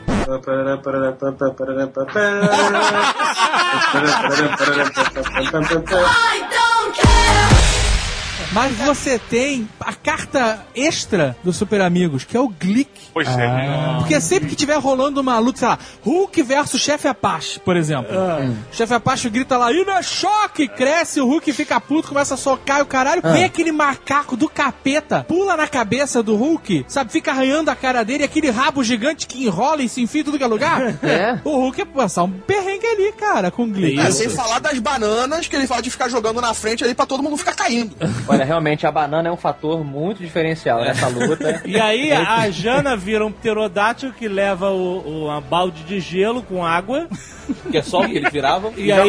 Mas você tem a carta extra do Super Amigos, que é o Glick. Pois é. Porque sempre que tiver rolando uma luta, sei lá, Hulk versus Chefe Apache, por exemplo. O Chefe Apache grita lá, e não é choque! Cresce, o Hulk fica puto, começa a socar e o caralho. Vem aquele macaco do capeta, pula na cabeça do Hulk, sabe? Fica arranhando a cara dele, aquele rabo gigante que enrola e se enfia em tudo que é lugar. É. O Hulk é passar um perrengue ali, cara, com o Glick. É, sem falar das bananas que ele fala de ficar jogando na frente ali pra todo mundo ficar caindo. Olha, realmente a banana é um fator muito diferencial nessa luta. E aí a Jana vira um pterodátil que leva o, o- uma balde de gelo com água. Que é só o que ele virava. E aí,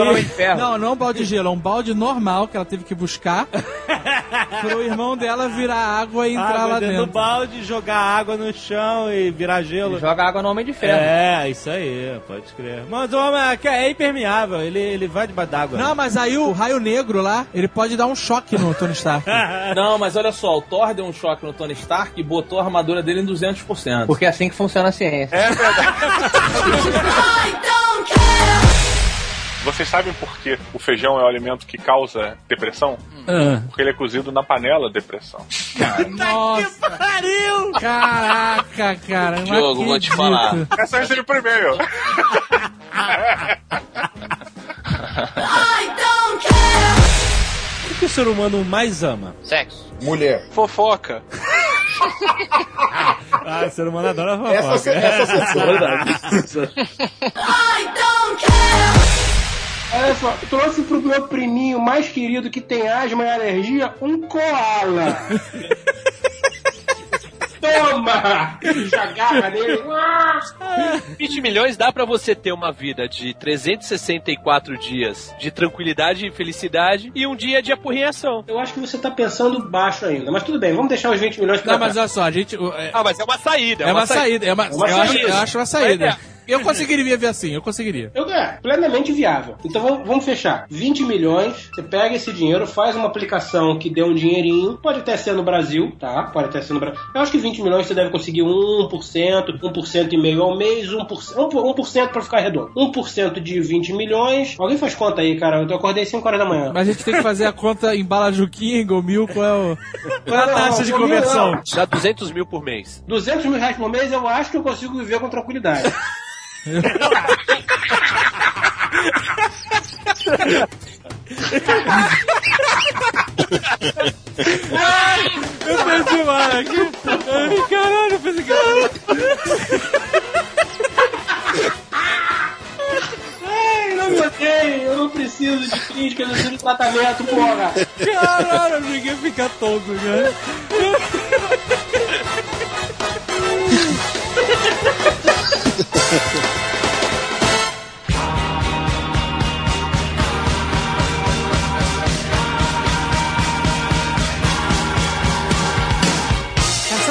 Não, não é um balde de gelo, é um balde normal que ela teve que buscar pro irmão dela virar água e entrar água lá dentro dentro. do balde, jogar água no chão e virar gelo. joga água no Homem de Ferro. É, isso aí, pode crer. Mas o homem é- é impermeável, ele, ele vai debaixo d'água. Não, mas aí o raio negro lá, ele pode dar um choque no Tony Stark. Não, mas olha só, o Thor deu um choque no Tony Stark e botou a armadura dele em 200%. Porque é assim que funciona a ciência. É verdade. Vocês sabem por que o feijão é o alimento que causa depressão? Ah. Porque ele é cozido na panela depressão. Nossa. Pariu! Caraca, cara. Diogo, vou te falar. É só receber por e-mail. O que o ser humano mais ama? Sexo. Mulher. Fofoca. Ah, o ser humano adora fofoca. Essa, essa censura. Olha só, trouxe pro meu priminho mais querido que tem asma e alergia um koala. Toma! Jogar nele. 20 milhões dá pra você ter uma vida de 364 dias de tranquilidade e felicidade e um dia de apurrinhação. Eu acho que você tá pensando baixo ainda, mas tudo bem, vamos deixar os 20 milhões pra Não, cá. mas olha só, a gente. É, Ah, mas é uma saída. é uma saída, é uma, É uma eu, acho, saída. eu acho uma saída. Eu conseguiria viver assim, eu conseguiria. Eu, é, plenamente viável. Então vamos, vamos fechar. 20 milhões, você pega esse dinheiro, faz uma aplicação que dê um dinheirinho, pode até ser no Brasil, tá? Pode até ser no Brasil. Eu acho que 20 milhões você deve conseguir 1%, 1% e meio ao mês, 1%, 1% pra ficar redondo. 1% de 20 milhões. Alguém faz conta aí, cara. Eu acordei 5 horas da manhã. Mas a gente tem que fazer a conta em bala Juquinha, em Gomil, qual é, o, qual é a taxa de conversão? Dá 200 mil por mês. 200 mil reais por mês, eu acho que eu consigo viver com tranquilidade. Eu pensei, mano, que... Ai, caralho, eu pensei que... Ai, não me odeiem, eu não preciso de crítica, eu preciso de tratamento, porra. Caralho, ninguém fica tonto, cara. Sabe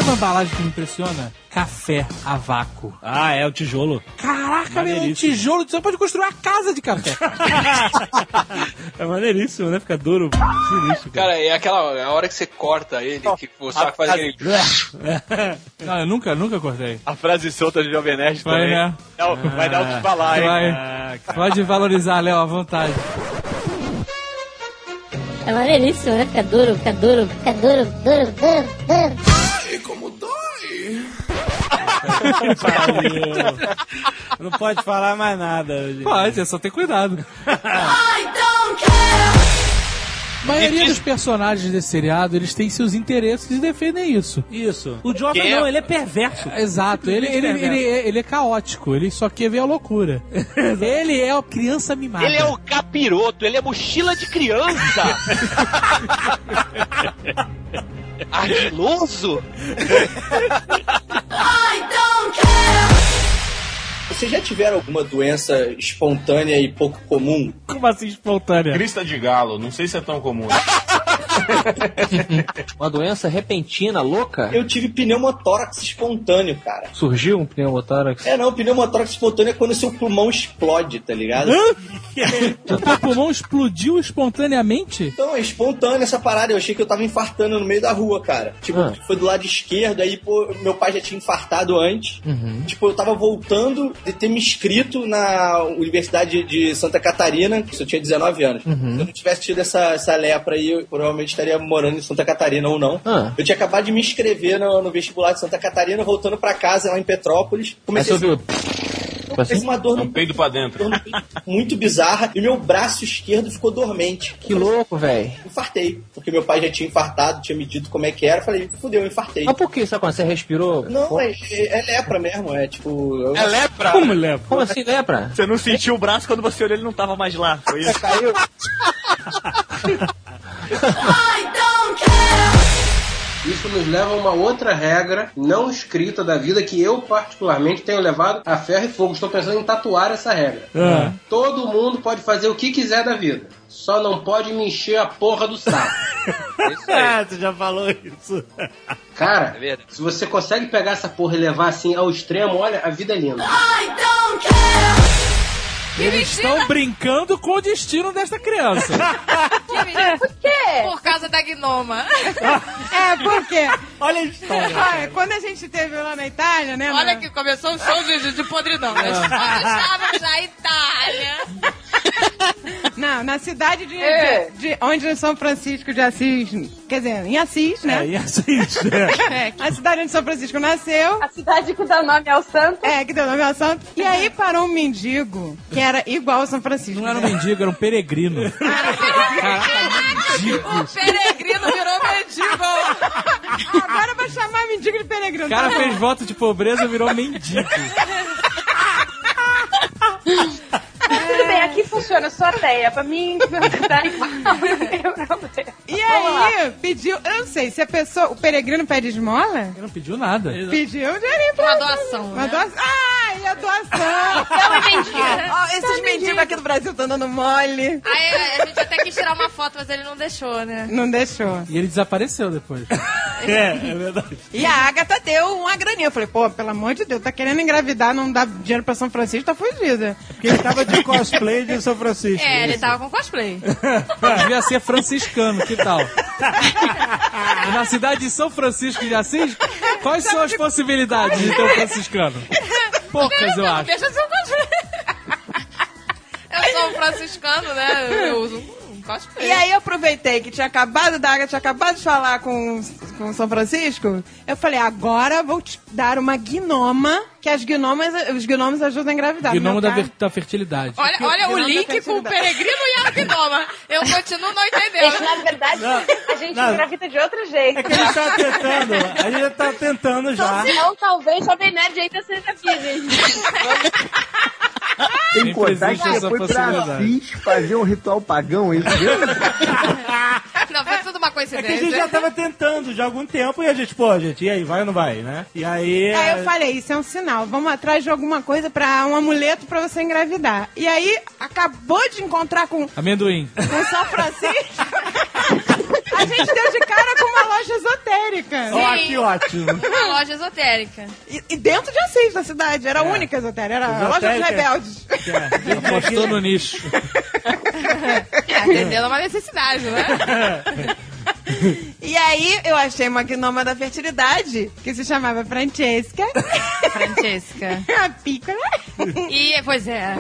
uma embalagem que me impressiona? Café a vácuo. Ah, é o tijolo. Caraca, meu, um tijolo, você pode construir uma casa de café. É maneiríssimo, né? Fica duro, sinistro. Cara, é aquela é a hora que você corta ele, que o saco faz aquele. Não, eu nunca, nunca cortei. A frase solta de Jovem Nerd Vai, também. né? Não, vai dar o que falar, hein? Vai. Pode valorizar, Léo, à vontade. É maneiríssimo, né? Fica duro, fica duro, fica duro, duro, duro, duro. Não pode falar mais nada. gente. Pode, é só ter cuidado. A maioria dos personagens desse seriado, eles têm seus interesses e defendem isso. Isso. O é? não, ele é perverso. Exato, ele, ele, Simplesmente ele, é, ele é caótico, ele só quer ver a loucura. ele é a criança mimada. Ele é o capiroto, ele é mochila de criança. Ardiloso? Vocês já tiveram alguma doença espontânea e pouco comum? Como assim espontânea? Crista de galo, não sei se é tão comum. Uma doença repentina, louca? Eu tive pneumotórax espontâneo, cara. Surgiu um pneumotórax? É, não, pneumotórax espontâneo é quando o seu pulmão explode, tá ligado? O teu pulmão explodiu espontaneamente? Então, é espontâneo essa parada. Eu achei que eu tava infartando no meio da rua, cara. Tipo, Ah. foi do lado esquerdo, aí, pô, meu pai já tinha infartado antes. Uhum. Tipo, eu tava voltando de ter me inscrito na Universidade de Santa Catarina, isso eu tinha 19 anos. Uhum. Se eu não tivesse tido essa, essa lepra aí, eu provavelmente estaria morando em Santa Catarina ou não. Ah. Eu tinha acabado de me inscrever no, no vestibular de Santa Catarina, voltando pra casa lá em Petrópolis. Comecei Aí você ouviu? a comecei uma dor É um no peido pra dentro. dor no peito muito bizarra e meu braço esquerdo ficou dormente. Que louco, velho. Infartei, porque meu pai já tinha infartado, tinha me dito como é que era. Falei, fudeu, eu infartei. Mas por que? Sabe quando você respirou? Não, é, é- é lepra mesmo, é tipo. eu- É lepra? Como lepra? Como assim, lepra? Você não sentiu o braço quando você olhou ele não tava mais lá. Foi isso? Caiu. I don't care. nos leva a uma outra regra não escrita da vida que eu, particularmente, tenho levado a ferro e fogo. Estou pensando em tatuar essa regra. Ah. Todo mundo pode fazer o que quiser da vida. Só não pode me encher a porra do saco. Ah, você já falou isso. Cara, se você consegue pegar essa porra e levar assim ao extremo, olha, a vida é linda. Eles estão brincando com o destino desta criança. Por quê? Por causa da gnoma. É, por quê? Olha a história. Olha, quando a gente teve lá na Itália, né? Olha na- que começou o show de, de podridão. Nós estávamos na Itália. Não, na cidade de, É. de, de- onde São Francisco de Assis, quer dizer, em Assis, né? É, em Assis, né? É, a cidade onde São Francisco nasceu. A cidade que dá nome ao santo. É, que deu nome ao santo. E aí parou um mendigo que era igual ao São Francisco. Não era um mendigo, era um peregrino. O peregrino virou mendigo. Agora vai chamar mendigo de peregrino. O cara tá fez voto de pobreza e virou mendigo. Tudo bem, aqui funciona, eu sou ateia. Pra mim, igual. não tem problema. E aí, pediu, eu não sei, se a pessoa, o peregrino pede esmola? Ele não pediu nada. Pediu um dinheirinho pra Uma doação, Uma né? doação. Ah, e a doação. Então é mendigo. Ó, esses mendigos aqui do Brasil estão dando mole. Aí a gente até quis tirar uma foto, mas ele não deixou, né? Não deixou. E ele desapareceu depois. É, é verdade. E a Agatha deu uma graninha. Eu falei, pô, pelo amor de Deus, tá querendo engravidar, não dá dinheiro pra São Francisco, tá fugida. Porque ele tava de cosplay de São Francisco. É, ele tava com cosplay. Devia ser franciscano, que tal? Na cidade de São Francisco de Assis, quais são as possibilidades de ter um franciscano? Poucas, eu Não, acho. Deixa seu cosplay. Eu sou um franciscano, né? Eu uso um cosplay. E aí eu aproveitei que tinha acabado, da tinha acabado de falar com, com São Francisco. Eu falei, agora vou te dar uma gnoma, que as gnomas, os gnomos ajudam a engravidar. Gnomo da, ver- da fertilidade. Olha, olha o link com o peregrino e a gnoma. Eu continuo não Gente, entendendo. na verdade, a gente não. engravida de outro jeito. É que ele tá tentando, a gente tá tentando já. Então, talvez, Jovem Nerd ainda seja virgem. Que contar que você foi pra. Assis fazer um ritual pagão, isso mesmo? Não, foi tudo uma É que a gente coincidência. já tava tentando já há algum tempo e a gente, pô, gente, e aí, vai ou não vai, né? E aí. Aí eu falei, isso é um sinal. Vamos atrás de alguma coisa pra um amuleto pra você engravidar. E aí, acabou de encontrar com, Amendoim. com São Francisco. a gente deu de cara com uma loja esotérica. Ó, que ótimo. Uma loja esotérica. E, e dentro de Assis, da cidade. Era a única esotérica. Era a loja dos Esotérica. rebeldes. Apostou no nicho. É, atendendo a uma necessidade, né? E aí, eu achei uma gnoma da fertilidade, que se chamava Francesca. Francesca. a pícola. E, pois é.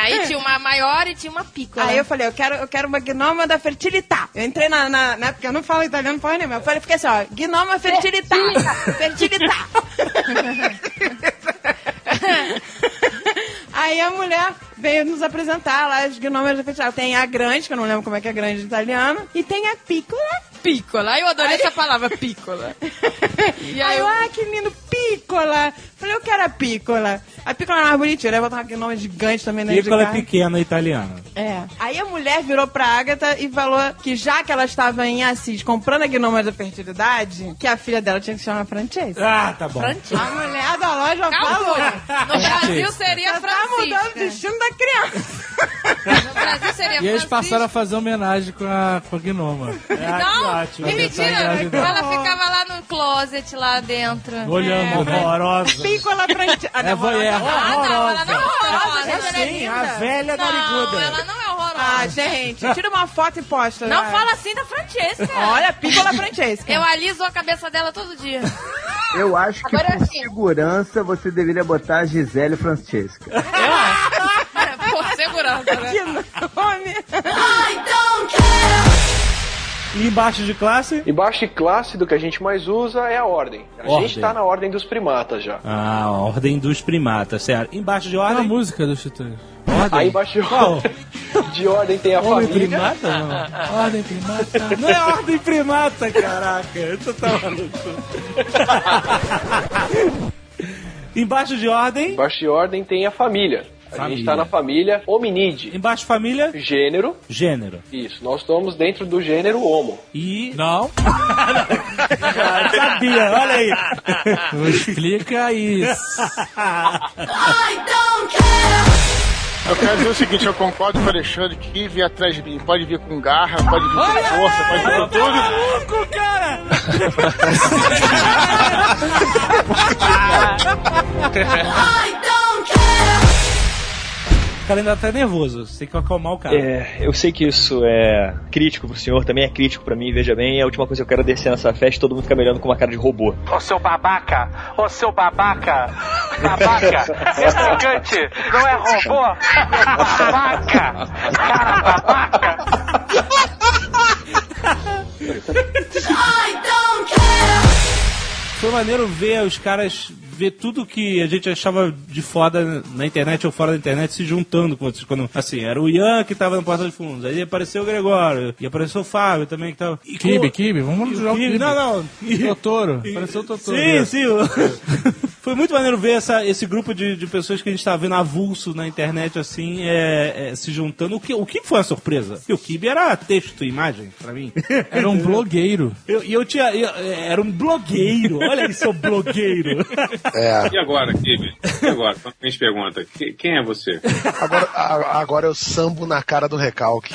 Aí tinha uma maior e tinha uma pícola. Aí eu falei, eu quero, eu quero uma gnoma da fertilità. Eu entrei na, na, na porque eu não falo italiano porra nenhuma. Eu falei, fiquei assim, ó, gnoma fertilità. Fertilità. Aí a mulher veio nos apresentar lá as gnomas da fertilidade. Tem a grande, que eu não lembro como é que é grande em italiano, e tem a pícola. Pícola. Aí eu adorei essa palavra, pícola. E aí eu, ah, que lindo, pícola. Falei, eu quero a pícola. A pícola é mais bonitinha, né? Botar uma gnoma gigante também na Pícola é pequena italiana. é. Aí a mulher virou pra Agatha e falou que já que ela estava em Assis comprando a gnoma da fertilidade, que a filha dela tinha que se chamar Francesca. Ah, tá bom. A mulher da loja Calma. falou. No Brasil seria Já tá mudando o Francisca. destino da criança. No Brasil seria E eles Francisca. passaram a fazer homenagem com a, com a Gnoma. Não, ótimo. mentira. Ela ficava lá no closet, lá dentro. Olhando, horrorosa. Pícola Francesca. É voyeur. Ah, não, ela não é horrorosa. Gente, ela é Sim, linda. a velha Não, nariguda. ela não é horrorosa. Ah, gente, tira uma foto e posta. Não né? fala assim da Francesca. Olha, Pícola Francesca. Eu aliso a cabeça dela todo dia. Eu acho que Agora por sim. segurança você deveria botar a Gisele Francesca. Por segurança, né? Que nome. E embaixo de classe? Embaixo de classe do que a gente mais usa é a ordem. A Ordem. gente tá na ordem dos primatas já. Ah, a ordem dos primatas, certo. Embaixo de Olha a ordem. música do Titãs. Aí embaixo de ordem, de ordem tem a Homem família. primata? Não. Ordem primata. Não é ordem primata, caraca. Tu tá maluco. Embaixo de ordem. Embaixo de ordem tem a família. A Família. gente tá na família hominide. Embaixo família? Gênero. Gênero. Isso, nós estamos dentro do gênero homo. E. Não. Sabia, olha aí. Não explica isso. Eu quero dizer o seguinte, eu concordo com o Alexandre que vir atrás de mim. Pode vir com garra, pode vir com Olha, força, pode vir com o tudo. maluco, cara! O cara ainda tá nervoso, você tem que acalmar o cara. É, eu sei que isso é crítico pro senhor, também é crítico pra mim, veja bem, é a última coisa que eu quero descer nessa festa todo mundo fica me olhando com uma cara de robô. Ô seu babaca! Ô seu babaca! Babaca! Replicante! Não é robô! Babaca! Cara babaca! Foi maneiro ver os caras ver tudo que a gente achava de foda na internet ou fora da internet se juntando com outros. Quando, assim, era o Ian que tava no Porta dos Fundos, aí apareceu o Gregório, e apareceu o Fábio também que tava. E com- Kibe, Kibe, vamos E jogar o Kibe, Kibe. Não, não. Totoro. Apareceu o Totoro. Sim, sim. o- Foi muito maneiro ver essa, esse grupo de, de pessoas que a gente tava vendo avulso na internet, assim, é, é, se juntando. O que, o que foi uma surpresa? Porque o Kibe era texto e imagem, pra mim. Era um blogueiro. Eu- E eu, tinha. eu- era um blogueiro. Olha aí, seu blogueiro. É. E agora, Kibe? E agora? Quando a gente pergunta, que- quem é você? Agora, a- agora eu sambo na cara do recalque.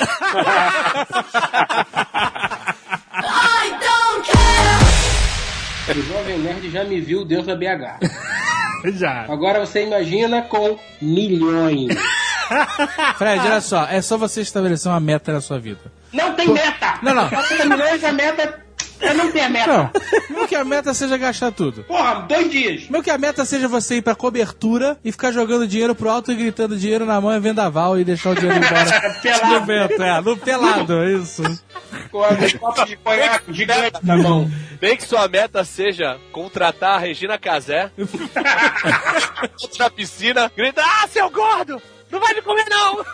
O Jovem Nerd já me viu dentro da BH. Já. Agora você imagina com milhões. Fred, olha só, é só você estabelecer uma meta na sua vida. Não tem meta! Não, não. 40 milhões a meta. Eu não tenho a meta. Não, não que a meta seja gastar tudo. Porra, dois dias. Meu que a meta seja você ir pra cobertura e ficar jogando dinheiro pro alto e gritando dinheiro na mão é vendaval e deixar o dinheiro embora. Pelado. No vento, é, no pelado, isso. Com um copo de conhaque gigante na mão. Bem que sua meta seja contratar a Regina Casé na piscina, grita, ah, seu gordo! Não vai me comer, não!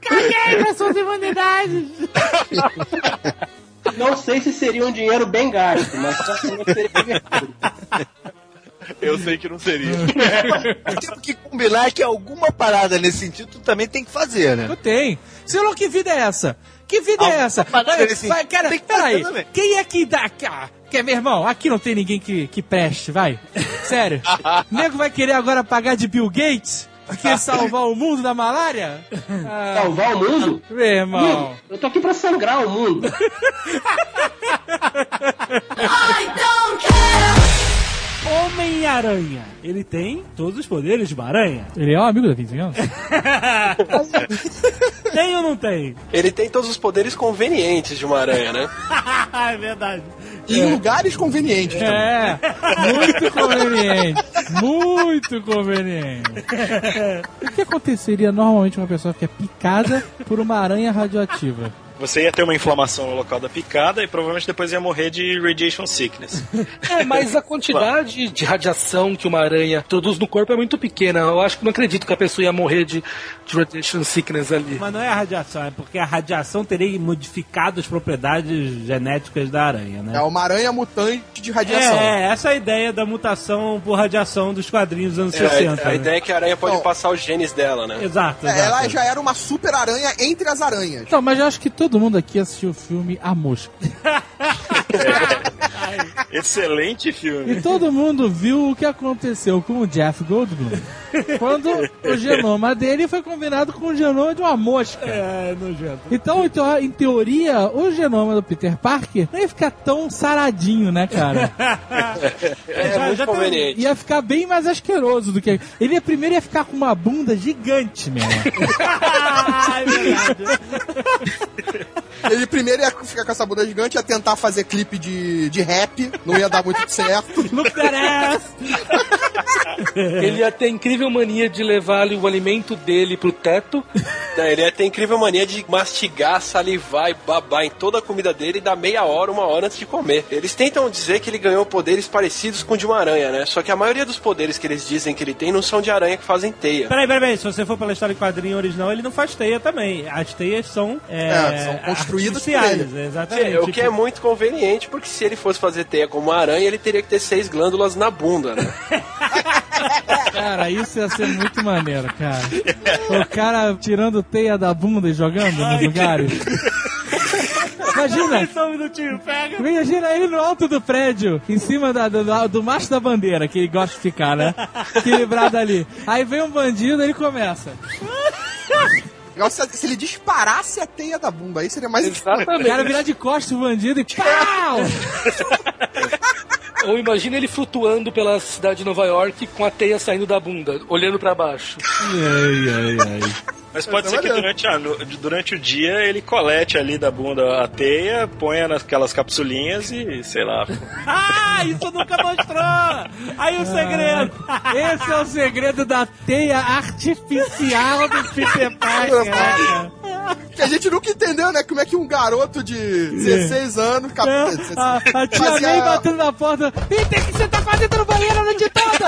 Caguei nas suas imunidades! Não sei se seria um dinheiro bem gasto, mas certamente seria divertido. Eu sei que não seria. Temos que combinar que alguma parada nesse sentido tu também tem que fazer, né? Tu tem. Sei lá, que vida é essa? Que vida é Alguma essa? parada Vai, nesse vai, sentido cara, tem que peraí. também. Quem é que dá. ah, Quer, meu irmão, aqui não tem ninguém que, que preste, vai. Sério. Nego vai querer agora pagar de Bill Gates? Que quer salvar o mundo da malária? Ah, Salvar o mundo? Meu irmão. Eu tô aqui pra sangrar o mundo. Homem-Aranha. Ele tem todos os poderes de uma aranha. Ele é um amigo da vizinhança? tem ou não tem? Ele tem todos os poderes convenientes de uma aranha, né? é verdade. Em lugares convenientes. É, muito conveniente. Muito conveniente. O que aconteceria normalmente com uma pessoa que é picada por uma aranha radioativa? Você ia ter uma inflamação no local da picada e provavelmente depois ia morrer de radiation sickness. É, mas a quantidade de radiação que uma aranha produz no corpo é muito pequena. Eu acho que não acredito que a pessoa ia morrer de, de radiation sickness ali. Mas não é a radiação, é porque a radiação teria modificado as propriedades genéticas da aranha, né? É uma aranha mutante de radiação. É, é, essa é a ideia da mutação por radiação dos quadrinhos dos anos É, 60. a, a né? ideia é que a aranha pode Não. passar os genes dela, né? Exato, É, exato. ela já era uma super aranha entre as aranhas. Então, mas eu acho que todo mundo aqui assistiu o filme A Mosca. Excelente filme. E todo mundo viu o que aconteceu com o Jeff Goldblum quando o genoma dele foi combinado com o genoma de uma mosca. É, nojento. Então, então, em teoria, o genoma do Peter Parker não ia ficar tão saradinho, né, cara? É, Já- muito já conveniente. Ia ficar bem mais asqueroso do que. Ele ia, primeiro ia ficar com uma bunda gigante mesmo. é verdade. Ele primeiro ia ficar com essa bunda gigante, ia tentar fazer clipe de, de rap, não ia dar muito certo. Look that ass! Ele ia ter a incrível mania de levar o alimento dele pro teto. Não, ele ia ter a incrível mania de mastigar, salivar e babar em toda a comida dele e dar meia hora, uma hora antes de comer. Eles tentam dizer que ele ganhou poderes parecidos com o de uma aranha, né? Só que a maioria dos poderes que eles dizem que ele tem não são de aranha que fazem teia. Peraí, peraí, peraí. Se você for pela história em quadrinho original, ele não faz teia também. As teias são. É, É, são construídas por artificiais, ele. Exatamente. o que é muito conveniente, porque se ele fosse fazer teia como uma aranha, ele teria que ter seis glândulas na bunda, né? Cara, isso ia ser muito maneiro, cara. O cara tirando teia da bunda e jogando nos lugares. Imagina! Só um minutinho, pega. Imagina ele no alto do prédio, em cima da- do, do, do macho da bandeira, que ele gosta de ficar, né? Equilibrado ali. Aí vem um bandido ele começa. Legal se, se ele disparasse a teia da bunda, aí seria mais O cara virar de costas o bandido e pau! Ou imagina ele flutuando pela cidade de Nova York com a teia saindo da bunda, olhando pra baixo. Ai, ai, ai. Mas pode ser que durante, a durante o dia ele colete ali da bunda a teia, ponha naquelas capsulinhas e, sei lá. Ah, isso nunca mostrou! Aí o segredo! Esse é o segredo da teia artificial do Peter Parker. né? Que a gente nunca entendeu, né? Como é que um garoto de 16 anos... cap- É, a, a tia May batendo na porta. Peter, o que você tá fazendo no banheiro a noite toda?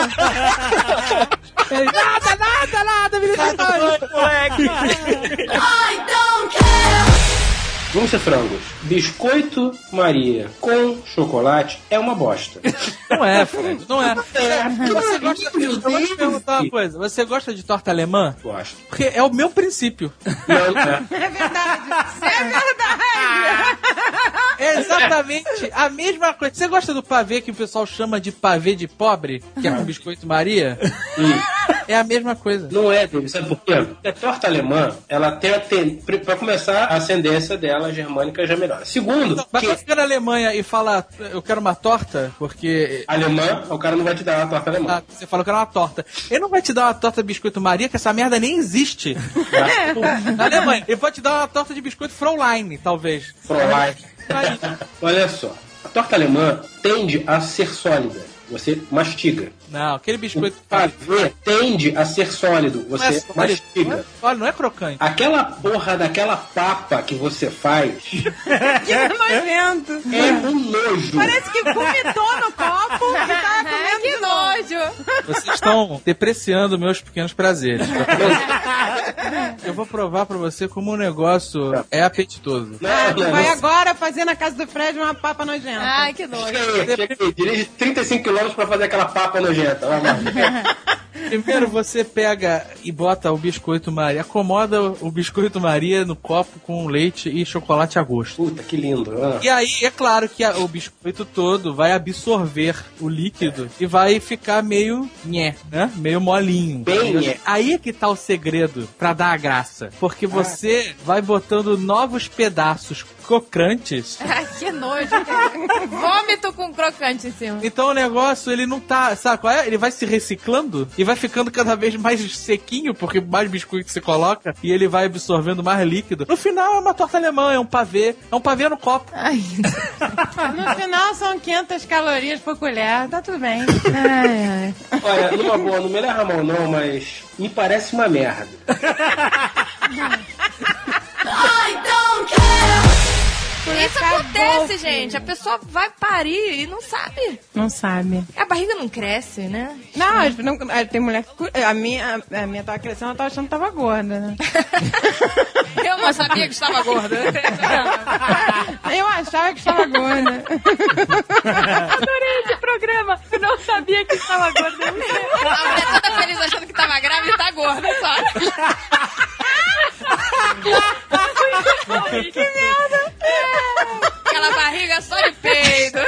Vamos ser frangos. Biscoito Maria com chocolate é uma bosta. Não é, Fred, não é. Você gosta de... Eu vou te perguntar uma coisa. Você gosta de torta alemã? Gosto. Porque é o meu princípio. Não, não é. É verdade. É verdade. É exatamente a mesma coisa. Você gosta do pavê que o pessoal chama de pavê de pobre, que é com biscoito Maria? É a mesma coisa. Não é, Douglas, sabe por quê? Porque a torta alemã, ela tem, a ten... pra começar, a ascendência dela germânica já melhora. Segundo, Mas que você na Alemanha e fala, eu quero uma torta, porque. alemã, o cara não vai te dar uma torta alemã. Ah, você fala que era uma torta. Ele não vai te dar uma torta de biscoito Maria, que essa merda nem existe. Na Alemanha. Ele pode te dar uma torta de biscoito Fraulein, talvez. Fraulein. Olha só, a torta alemã tende a ser sólida. Você mastiga. Não, aquele biscoito. O pavê tende a ser sólido. Não é Você sólido. mastiga. Olha, não é crocante. Aquela porra daquela papa que você faz Que nojento. é um nojo. Parece que vomitou no copo e tava comendo que nojo. Vocês estão depreciando meus pequenos prazeres. Eu vou provar pra você como o negócio é apetitoso. Ah, tu vai agora fazer na casa do Fred uma papa nojenta. Ai, que nojo. Dirige 35 km pra fazer aquela papa nojenta. Vai lá. Primeiro você pega e bota o biscoito Maria, acomoda o biscoito Maria no copo com leite e chocolate a gosto. Puta, que lindo. Ah. E aí, é claro que a- o biscoito todo vai absorver o líquido e vai ficar meio nhé, né? Meio molinho. Bem nhé. Aí é que tá o segredo pra dar a graça. Porque você vai botando novos pedaços crocantes. Ai, que nojo. Vômito com crocante em cima. Então o negócio, ele não tá, sabe qual é? Ele vai se reciclando e vai ficando cada vez mais sequinho, porque mais biscoito você coloca e ele vai absorvendo mais líquido. No final é uma torta alemã, é um pavê, é um pavê no copo. Ai. No final são 500 calorias por colher, tá tudo bem. Ai, ai. Olha, numa boa, não me leva a mão não, mas me parece uma merda. Isso acontece, gente. A pessoa vai parir e não sabe. Não sabe. A barriga não cresce, né? Não, as- não, tem mulher que. A minha, a minha tava crescendo, ela tava achando que tava gorda, né? Eu não sabia que estava gorda. Eu achava que estava gorda. Adorei esse programa. Eu não sabia que estava gorda. A mulher toda feliz achando que estava grávida e tá gorda só. que merda. Aquela barriga só de peido.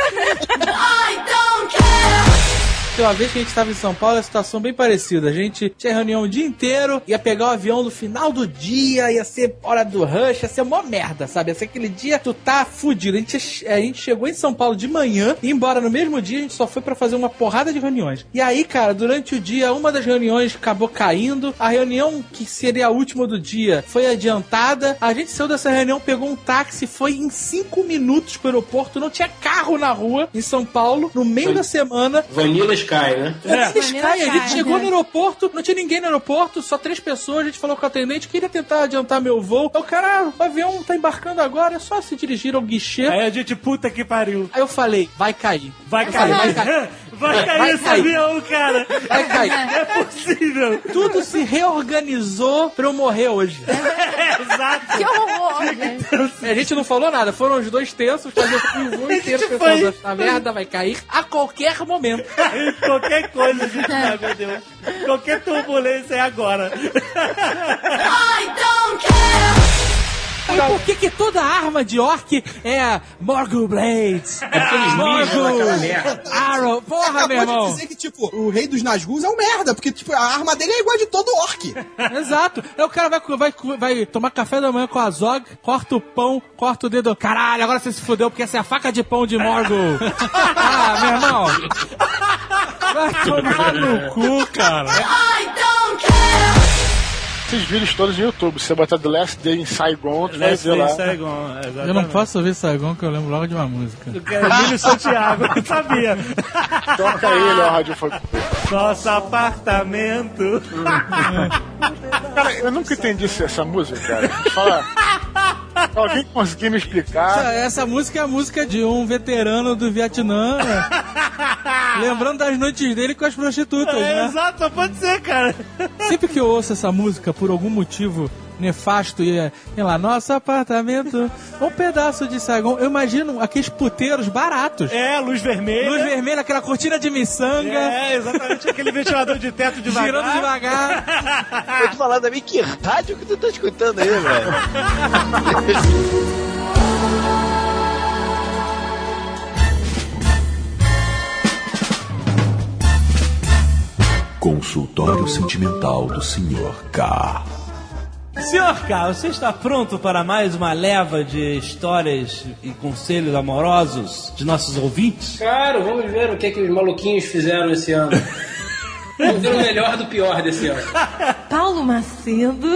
Tem uma vez que a gente estava em São Paulo, a situação bem parecida. A gente tinha reunião o dia inteiro, ia pegar o avião no final do dia, ia ser hora do rush, ia ser mó merda, sabe? Ia ser aquele dia tu tá fudido. A gente, a gente chegou em São Paulo de manhã, e embora no mesmo dia, a gente só foi pra fazer uma porrada de reuniões. E aí, cara, durante o dia, uma das reuniões acabou caindo, a reunião que seria a última do dia foi adiantada, a gente saiu dessa reunião, pegou um táxi, foi em cinco minutos pro aeroporto, não tinha carro na rua, em São Paulo, no meio da semana, Vanilla Sky, né? é, Sky, a gente Sky, chegou né? no aeroporto, não tinha ninguém no aeroporto, só três pessoas, a gente falou com o atendente, queria tentar adiantar meu voo. Aí O cara, ah, o avião tá embarcando agora, é só se dirigir ao guichê. Aí a gente, puta que pariu. Aí eu falei, vai cair. Vai Eu falei, cair. vai cair. Vai cair esse avião, cara. Vai cair. É possível. Tudo se reorganizou pra eu morrer hoje. Exato. Que horror, gente. A gente não falou nada, foram os dois terços, fazia o voo inteiro pensando, essa merda vai cair a qualquer momento. Qualquer coisa, gente. Ai, meu Deus. Qualquer turbulência é agora. E por que, que toda arma de orc é Morgul Blades? Aqueles ninjas daquela merda. Arrow. Porra, meu irmão. de dizer que, tipo, o rei dos Nazgûs é um merda, porque, tipo, a arma dele é igual a de todo orc. Exato. Aí o cara vai, vai, vai tomar café da manhã com a Zog, corta o pão, corta o dedo. Caralho, agora você se fudeu porque essa é a faca de pão de Morgul. ah, meu irmão. Vai tomar no cu, cara. Esses vídeos todos no YouTube. Você botar The Last Day in Saigon, tu vai ver lá. Saigon, exatamente. Eu não posso ouvir Saigon que eu lembro logo de uma música. Emílio Santiago, eu sabia. Toca aí, Léo Radiofonia. Nosso apartamento. Cara, eu nunca entendi essa- essa música, cara. Fala. Alguém conseguir me Essa, explicar? essa música é a música de um veterano do Vietnã. lembrando das noites dele com as prostitutas, É, né? exato, pode ser, cara. Sempre que eu ouço essa música, por algum motivo nefasto, e é, sei lá, nosso apartamento, um pedaço de Saigon, eu imagino aqueles puteiros baratos. É, luz vermelha. Luz vermelha, aquela cortina de miçanga. É, exatamente aquele ventilador de teto devagar. Girando devagar. Vou te falar também que rádio que tu tá escutando aí, velho. Consultório Sentimental do Sr. K. Senhor K, você está pronto para mais uma leva de histórias e conselhos amorosos de nossos ouvintes? Claro, vamos ver o que, que os maluquinhos fizeram esse ano. Vamos ver o melhor do pior desse ano. Paulo Macedo,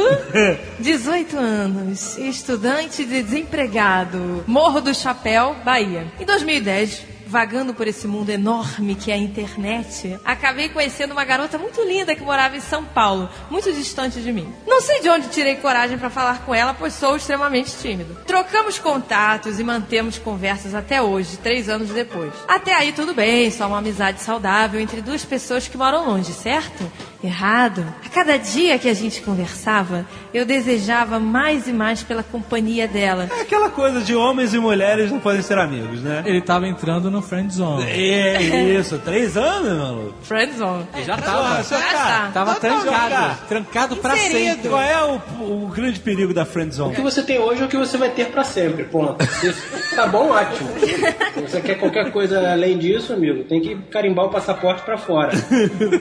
18 anos, estudante de desempregado, Morro do Chapéu, Bahia. Em 2010, vagando por esse mundo enorme que é a internet, acabei conhecendo uma garota muito linda que morava em São Paulo, muito distante de mim. Não sei de onde tirei coragem para falar com ela, pois sou extremamente tímido. Trocamos contatos e mantemos conversas até hoje, três anos depois. Até aí tudo bem, só uma amizade saudável entre duas pessoas que moram longe, certo? Errado. A cada dia que a gente conversava, eu desejava mais e mais pela companhia dela. É aquela coisa de homens e mulheres não podem ser amigos, né? Ele tava entrando no friend zone. É isso, três anos, maluco. Já Ah, tava. seu Já cara, tá. Tava Total, trancado. cara. Trancado pra sempre. Qual é o, o grande perigo da friend O zone? que você tem hoje é o que você vai ter pra sempre, ponto. Se tá bom, ótimo. Se você quer qualquer coisa além disso, amigo, tem que carimbar o passaporte pra fora.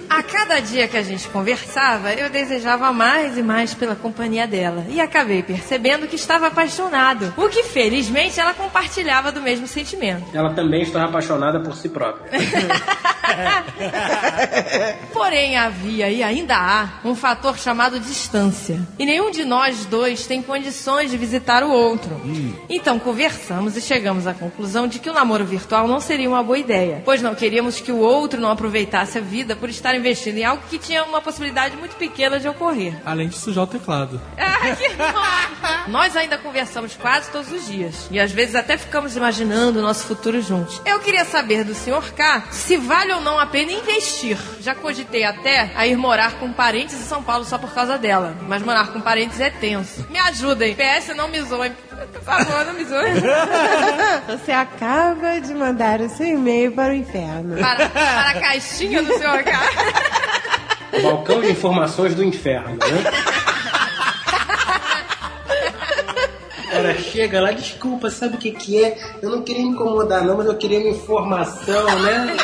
A cada dia que a gente conversava, eu desejava mais e mais pela companhia dela. E acabei percebendo que estava apaixonado. O que, felizmente, ela compartilhava do mesmo sentimento. Ela também estava apaixonada por si própria. Porém, havia e ainda há um fator chamado distância. E nenhum de nós dois tem condições de visitar o outro. Então conversamos e chegamos à conclusão de que o namoro virtual não seria uma boa ideia, pois não queríamos que o outro não aproveitasse a vida por estar investindo em algo que tinha uma possibilidade muito pequena de ocorrer. Além de sujar o teclado. Ah, que. Nós ainda conversamos quase todos os dias. E às vezes até ficamos imaginando o nosso futuro juntos. Eu queria saber do Sr. K se vale ou não a pena investir. Já cogitei até a ir morar com parentes em São Paulo só por causa dela. Mas morar com parentes é tenso. Me ajudem. PS, não me zoem. Por favor, não me zoem. Você acaba de mandar o seu e-mail para o inferno. Para, para a caixinha do Sr. K. Balcão de informações do inferno, né? Cara, chega lá, desculpa, sabe o que que é? Eu não queria incomodar não, mas eu queria uma informação, né?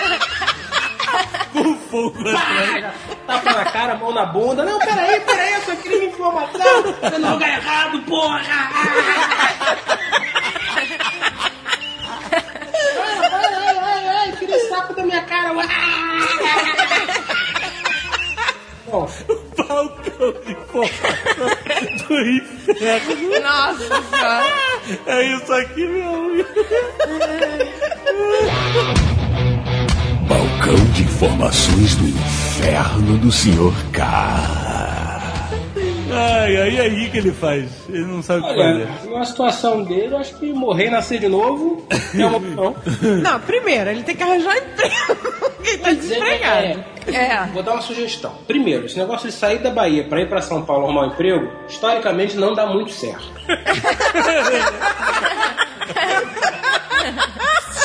Com fogo Tapa na cara, mão na bunda. Não, peraí, peraí, eu só queria uma informação. Eu não lugar errado, porra! Ai, ai, ai, ai, esse saco da minha cara. Bom, balcão de informação do inferno. Nossa senhora. É isso aqui, meu amigo. Balcão de informações do inferno do Sr. K. Ai, ai, aí o que ele faz? Ele não sabe o que fazer. numa situação dele, eu acho que morrer e nascer de novo é uma opção. Não, primeiro, ele tem que arranjar emprego. Ele tá desempregado. É. Vou dar uma sugestão. Primeiro, esse negócio de sair da Bahia pra ir pra São Paulo arrumar um emprego, historicamente não dá muito certo.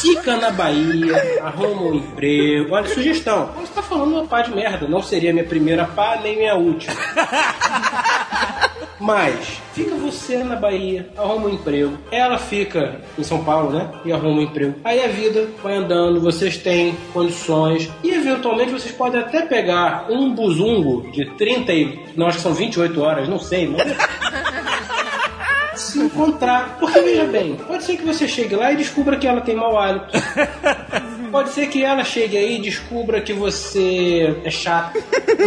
Fica na Bahia, arruma um emprego. Olha, sugestão. Você tá falando uma pá de merda. Não seria minha primeira pá, nem minha última. Mas, fica você na Bahia, arruma um emprego. Ela fica em São Paulo, né? E arruma um emprego. Aí a vida vai andando, vocês têm condições. E eventualmente vocês podem até pegar um buzungo de 30 e. Não, acho que são 28 horas, não sei, mas. se encontrar. Porque veja bem, pode ser que você chegue lá e descubra que ela tem mau hálito. Pode ser que ela chegue aí e descubra que você é chato.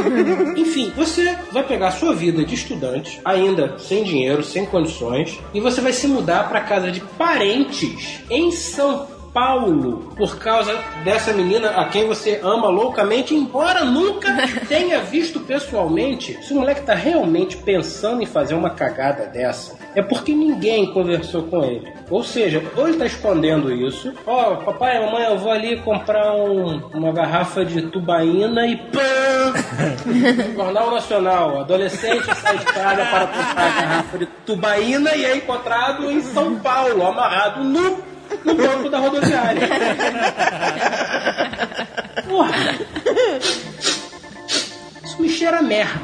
Enfim, você vai pegar a sua vida de estudante, ainda sem dinheiro, sem condições, e você vai se mudar para casa de parentes em São Paulo por causa dessa menina a quem você ama loucamente, embora nunca tenha visto pessoalmente. Se o moleque tá realmente pensando em fazer uma cagada dessa, é porque ninguém conversou com ele. Ou seja, ou ele tá escondendo isso, ó, papai, mamãe, eu vou ali comprar um- uma garrafa de tubaína e pã! Jornal Nacional, adolescente sai de casa para comprar a garrafa de tubaína e é encontrado em São Paulo, amarrado no, no banco da rodoviária. Porra! Isso me cheira a merda.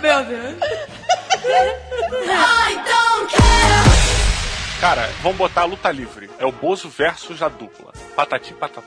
Meu Deus. Cara, vamos botar a luta livre. É o Bozo versus a dupla. Patati patatá.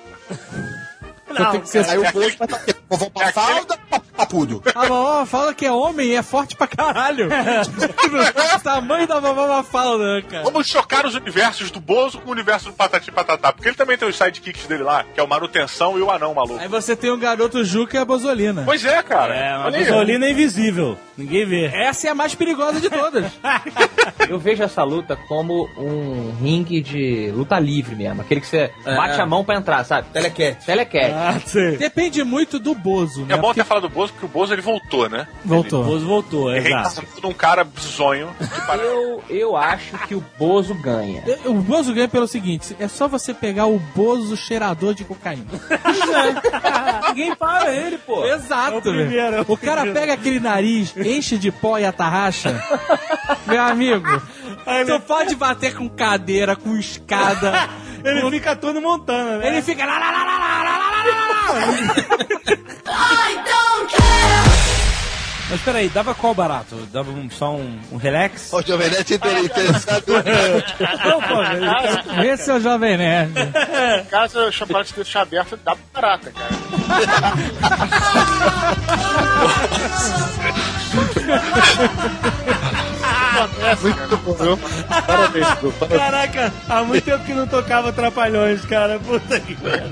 Não, tem que ser- aí o Bozo vai estar Vovô pra falda, papudo. A vovó fala que é homem e é forte pra caralho. o tamanho da vovó Mafalda, cara. Vamos chocar os universos do Bozo com o universo do Patati Patatá. Porque ele também tem os sidekicks dele lá, que é o Manutenção e o Anão Maluco. Aí você tem o garoto Juca e a Bozolina. Pois é, cara. É, a Bozolina é invisível. Ninguém vê. Essa é a mais perigosa de todas. Eu vejo essa luta como um ringue de luta livre mesmo. Aquele que você É. bate a mão pra entrar, sabe? Telecat. Telecat. Ah, Depende muito do Bozo, né? É bom ter falado do Bozo, porque o Bozo ele voltou, né? Voltou. O Bozo voltou, Ele exato. reencarnou num cara bizonho. Eu, eu acho que o Bozo ganha. O Bozo ganha pelo seguinte: é só você pegar o Bozo cheirador de cocaína. Ninguém para ele, pô. Exato, É o primeiro, é o O cara primeiro. pega aquele nariz, enche de pó e atarracha. Meu amigo, tu pode bater com cadeira, com escada. Ele fica todo montando, né? Ele fica lá, lá, lá, lá, lá, lá, lá, lá. I don't care! Mas peraí, dava qual barato? Dava um, só um, um relax? O Jovem Nerd interessado. Não, pô, é o Jovem Nerd. Caso o chocolate de aberto, dá barata, cara. Muito bom, viu? Parabéns, Edu. Caraca, há muito tempo que não tocava Trapalhões, cara. Puta que pariu.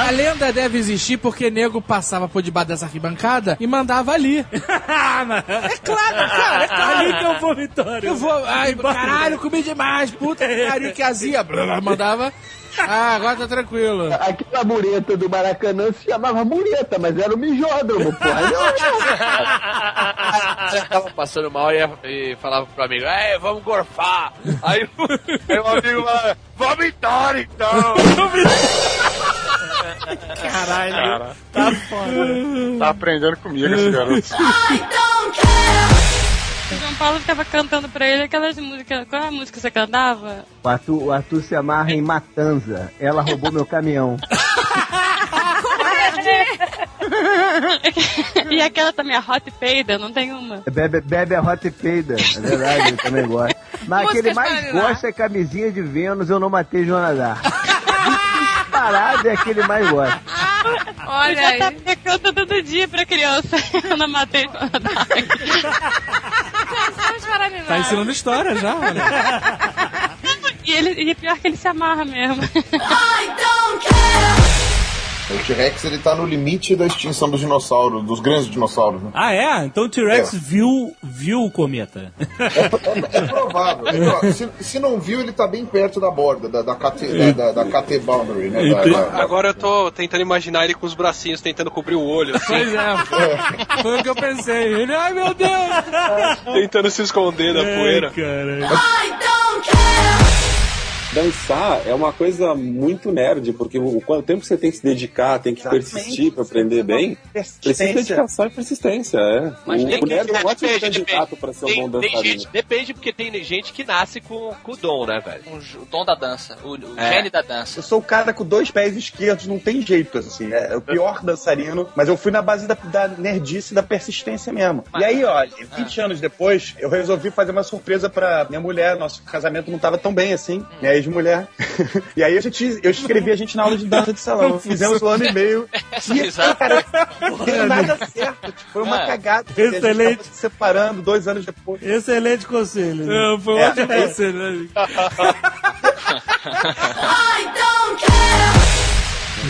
A lenda deve existir porque nego passava por debaixo dessa arquibancada e mandava ali. é claro, cara, é claro. Ali que é o vomitório. Eu vou. Ai, caralho, comi demais, puta que pariu, que azia. Blá, blá, Mandava. Ah, agora tá tranquilo. Aquela mureta do Maracanã se chamava mureta, mas era o mijódromo, porra. Você tava passando mal e, e falava pro amigo, é, vamos gorfar. Aí, o amigo falava, vomitar então. Caralho, Cara. tá foda. Tá aprendendo comigo esse garoto. O João Paulo ficava cantando pra ele aquelas músicas. Qual é a música que você cantava? O Arthur, o Arthur se amarra em Matanza. Ela roubou meu caminhão. e aquela também, a Hot Peida, não tem uma. Bebe, bebe a Hot Peida. É verdade, eu também gosto. Mas Músicas aquele mais gosta é camisinha de Vênus, eu não matei Jonadar. Disparado é aquele mais gosta. Olha eu já aí. canta todo dia pra criança. Eu não matei animar. Tá ensinando história já, olha. E, ele, e pior que ele se amarra mesmo. O T-Rex ele tá no limite da extinção dos dinossauros, dos grandes dinossauros, né? Ah, é? Então o T-Rex É. viu, viu o cometa. É provável. É provável. Se, se não viu, ele tá bem perto da borda, da, da, KT, da, da, da KT boundary, né? Da- da- Agora eu tô tentando imaginar ele com os bracinhos tentando cobrir o olho. Assim, Pois é, foi o que eu pensei. Ele, ai meu Deus! tentando se esconder da poeira. Dançar é uma coisa muito nerd, porque o quanto tempo você tem que se dedicar, tem que persistir pra aprender bem, precisa de dedicação e persistência, é. Mas o, tem o nerd que- é um ótimo depende, candidato pra ser um Tem, bom tem dançarino. gente, depende, porque tem gente que nasce com, com o dom, né, velho? O dom da dança, o, o É. gene da dança. Eu sou o cara com dois pés esquerdos, não tem jeito, assim. É o pior dançarino, mas eu fui na base da, da nerdice e da persistência mesmo. E aí, ó, 20 anos depois, eu resolvi fazer uma surpresa pra minha mulher. Nosso casamento não tava tão bem assim, minha ex-mulher. e aí a gente, eu escrevi a gente na aula de dança de salão. Fizemos um ano e meio. E, cara, não deu nada certo. Tipo, foi uma É. cagada. Excelente. se separando dois anos depois. Excelente conselho. né? foi um ótimo conselho, né?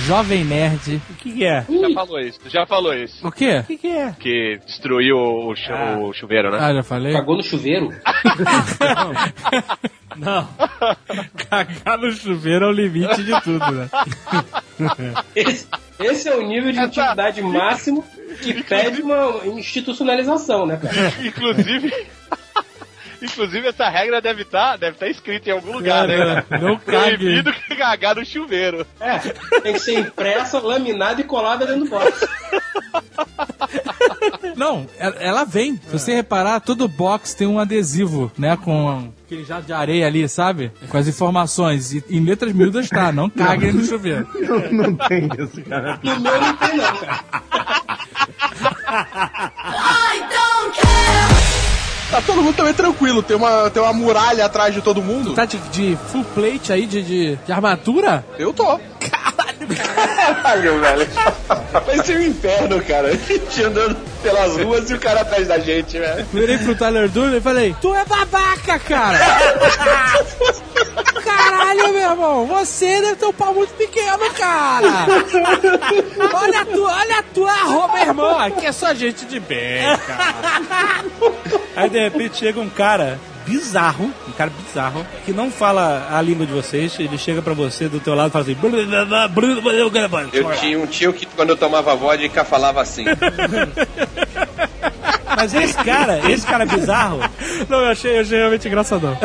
Jovem Nerd. O que, que é? Já falou isso, já falou isso. O quê? O que, que é? Que destruiu o, chu- o chuveiro, né? Ah, já falei? Cagou no chuveiro? Não. Cagar no chuveiro é o limite de tudo, né? Esse, esse é o nível de intimidade máximo que pede uma institucionalização, né, cara? Inclusive. Inclusive, essa regra deve estar deve tá escrita em algum lugar, né? Cara, não cague. Proibido cagar no chuveiro. É, tem que ser impressa, laminada e colada dentro do box. Não, ela vem. Se você reparar, todo box tem um adesivo, né? Com aquele jato de areia ali, sabe? Com as informações. E em letras miúdas tá, não caguem no chuveiro. Não, não tem isso, cara. No meu não tem, não, cara. Tá todo mundo também tranquilo, tem uma, tem uma muralha atrás de todo mundo. Tá de, de full plate aí, de, de, de armadura? Eu tô. Caralho, velho. Parece um inferno, cara. A gente andando pelas ruas e o cara atrás da gente, velho. Virei pro Tyler Durden e falei, tu é babaca, cara! Caralho, meu irmão, você deve ter um pau muito pequeno, cara! Olha a tua, olha a tua roupa, meu irmão! Aqui é só gente de bem, cara! Aí de repente chega um cara bizarro, um cara bizarro, que não fala a língua de vocês, ele chega pra você do teu lado e fala assim... Eu tinha um tio que quando eu tomava vodka falava assim. Mas esse cara, esse cara bizarro... Não, eu achei, eu achei realmente engraçadão.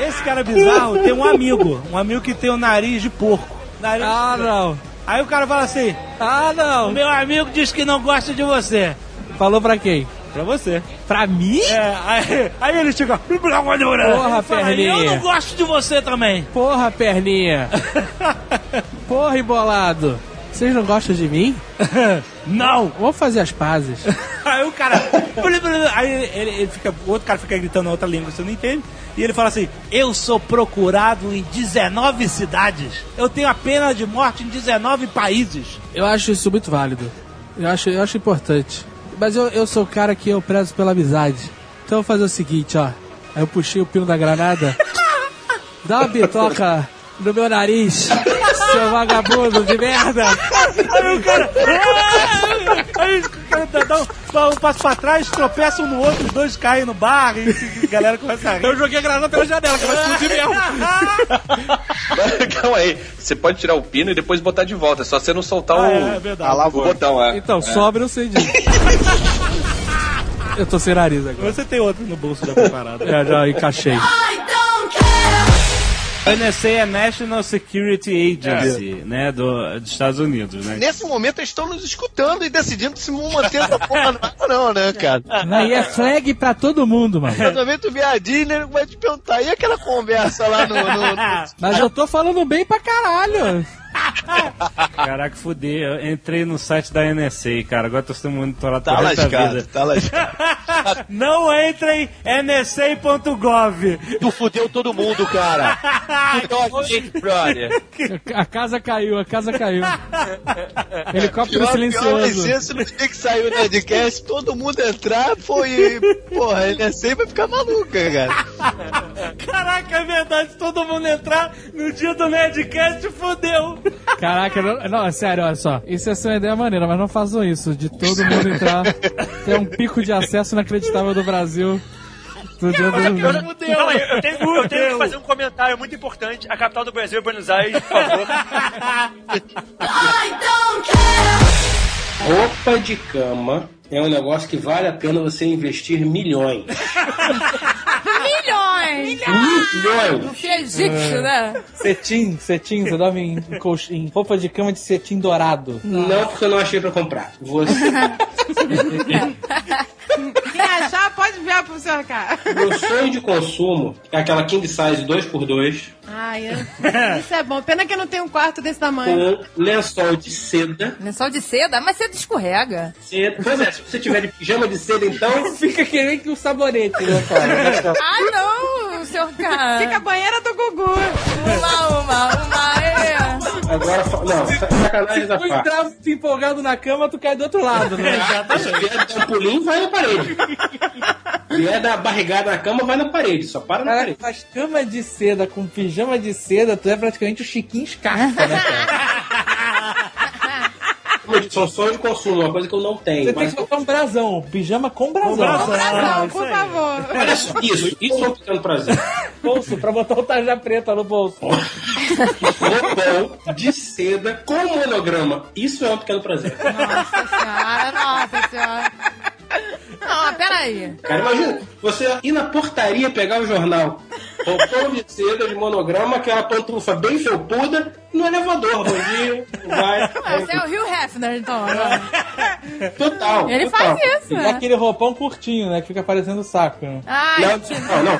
Esse cara bizarro tem um amigo, um amigo que tem o nariz de porco. Nariz Ah, não. Aí o cara fala assim: Ah, não. O meu amigo diz que não gosta de você. Falou pra quem? Pra você. Pra mim? É, aí, aí ele chega. Porra, perninha. Eu não gosto de você também. Porra, perninha. Porra, embolado. Vocês não gostam de mim? Não! Vamos fazer as pazes. Aí o cara. Aí ele, ele fica. O outro cara fica gritando outra língua, você não entende. E ele fala assim: Eu sou procurado em 19 cidades. Eu tenho a pena de morte em 19 países. Eu acho isso muito válido. Eu acho, eu acho importante. Mas eu, eu sou o cara que eu prezo pela amizade. Então eu vou fazer o seguinte, ó. Aí eu puxei o pino da granada. Dá uma bitoca no meu nariz, seu vagabundo de merda. Aí o cara. Aí o cara dá, dá um, um passo pra trás, tropeça um no outro, os dois caem no bar e, a galera começa a rir. Eu joguei a granada pela janela, que vai explodir mesmo. Calma aí. Você pode tirar o pino e depois botar de volta. É só você não soltar o, é, é verdade. o botão. É. Então, É. sobra eu sei disso. Eu tô sem nariz agora. Você tem outro no bolso já preparado. É, já encaixei. A NSA é National Security Agency, né, do, dos Estados Unidos, né? Nesse momento eles estão nos escutando e decidindo se vão manter essa porra não, ou não, né, cara? Aí é flag pra todo mundo, mano. Quando vem tu Disney, vai te perguntar, e aquela conversa lá no... no- no- Mas eu tô falando bem pra caralho. Caraca, fudei. Eu entrei no site da NSA, cara. Agora tô sendo monitorado Tá pro resto da lascado, vida. tá lascado. Não entrem nsa.gov. Tu fudeu todo mundo, cara. Fudeu a gente, brother. A casa caiu, a casa caiu. Helicóptero Pior, pior silencioso. ser se no dia que saiu o Nerdcast, todo mundo entrar, e, porra, é sempre vai ficar maluca, cara. Caraca, é verdade. Se todo mundo entrar no dia do Nerdcast, fodeu. Caraca, não, não, é sério, olha só. Isso ser uma ideia maneira, mas não façam isso. De todo mundo entrar. Ter um pico de acesso inacreditável do Brasil. É eu, não, eu, tenho, eu tenho que fazer um comentário muito importante. A capital do Brasil é Buenos Aires, por favor. Roupa de cama é um negócio que vale a pena você investir milhões. Milhões! Milhões! Não que é egípcio, né? Cetim, cetim, você dorme em, colch- em roupa de cama de cetim dourado. Não, porque eu não achei pra comprar. Você, Quem achar, pode enviar pro senhor cá. meu sonho de consumo é aquela king size 2x2 Ai, eu- isso é bom. Pena que eu não tenho um quarto desse tamanho. com lençol de seda. Lençol de seda? Mas seda escorrega. seda. Pois é, se você tiver de pijama de seda, então. Fica que nem que o sabonete, né, cara? Ah, não, senhor K. Fica a banheira do Gugu. Uma, uma, uma. Agora, não, sa- sacanagem da Se tu parte. entrar empolgado na cama, tu cai do outro lado, né? Se vier dar um pulinho, vai na parede. Se vier dar barrigada na cama, vai na parede. Só para na parede. mas cama de seda com pijama de seda, tu é praticamente o Chiquinho Scarpa, né, cara? São sonhos de consumo, uma coisa que eu não tenho. Você tem que botar um brasão, pijama com brasão. brasão. Brasão, isso por aí. favor. olha só, isso, isso é um pequeno prazer. Bolso, pra botar o tarja preta no bolso. Roupão de seda com monograma. Isso é um pequeno prazer. Nossa senhora, nossa senhora. Peraí. Cara, imagina, você ir na portaria pegar o jornal. Roupão de seda de monograma, aquela pantufa bem felpuda, no elevador. Bom dia, vai. Você é o Rio Hefner, então. né? Total. Ele total. faz isso, E né? aquele roupão curtinho, né? Que fica parecendo saco. Né? Ai, Não, não, não.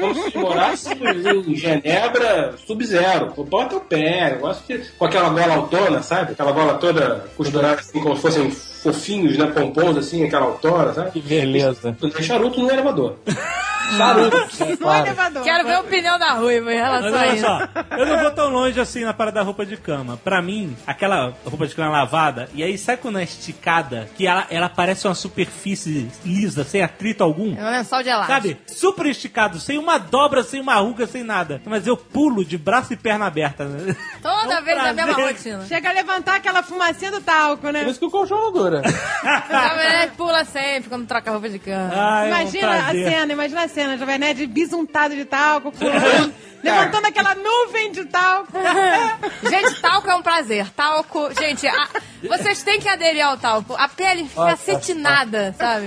Como se morasse em Genebra sub-zero. Roupão até o pé, negócio de, com aquela gola autona, sabe? Aquela gola toda costurada assim, como se fossem fofinhos, né? Pompons assim, aquela autona, sabe? Que beleza. Tu tem charuto no elevador. Charuto, é claro. elevador. quero ver a opinião da Ruiva em Mas relação a olha isso. só, eu não vou tão longe assim na parada da roupa de cama. Pra mim, aquela roupa de cama lavada, e aí sabe quando é esticada, que ela, ela parece uma superfície lisa, sem atrito algum? É um lençol de elástico. Sabe? Super esticado, sem uma dobra, sem uma ruga, sem nada. Mas eu pulo de braço e perna aberta. Né? Toda É um vez na mesma prazer. rotina. Chega a levantar aquela fumacinha do talco, né? Por isso que o colchão dura. A mulher pula sempre quando troca roupa de cama. Ai, é um Imagina a prazer. cena, imagina a cena, Jovem Nerd bisuntado de talco, pulando, levantando aquela nuvem de talco. Gente, talco é um prazer. Talco, gente, a- vocês têm que aderir ao talco. A pele fica Nossa. acetinada, sabe?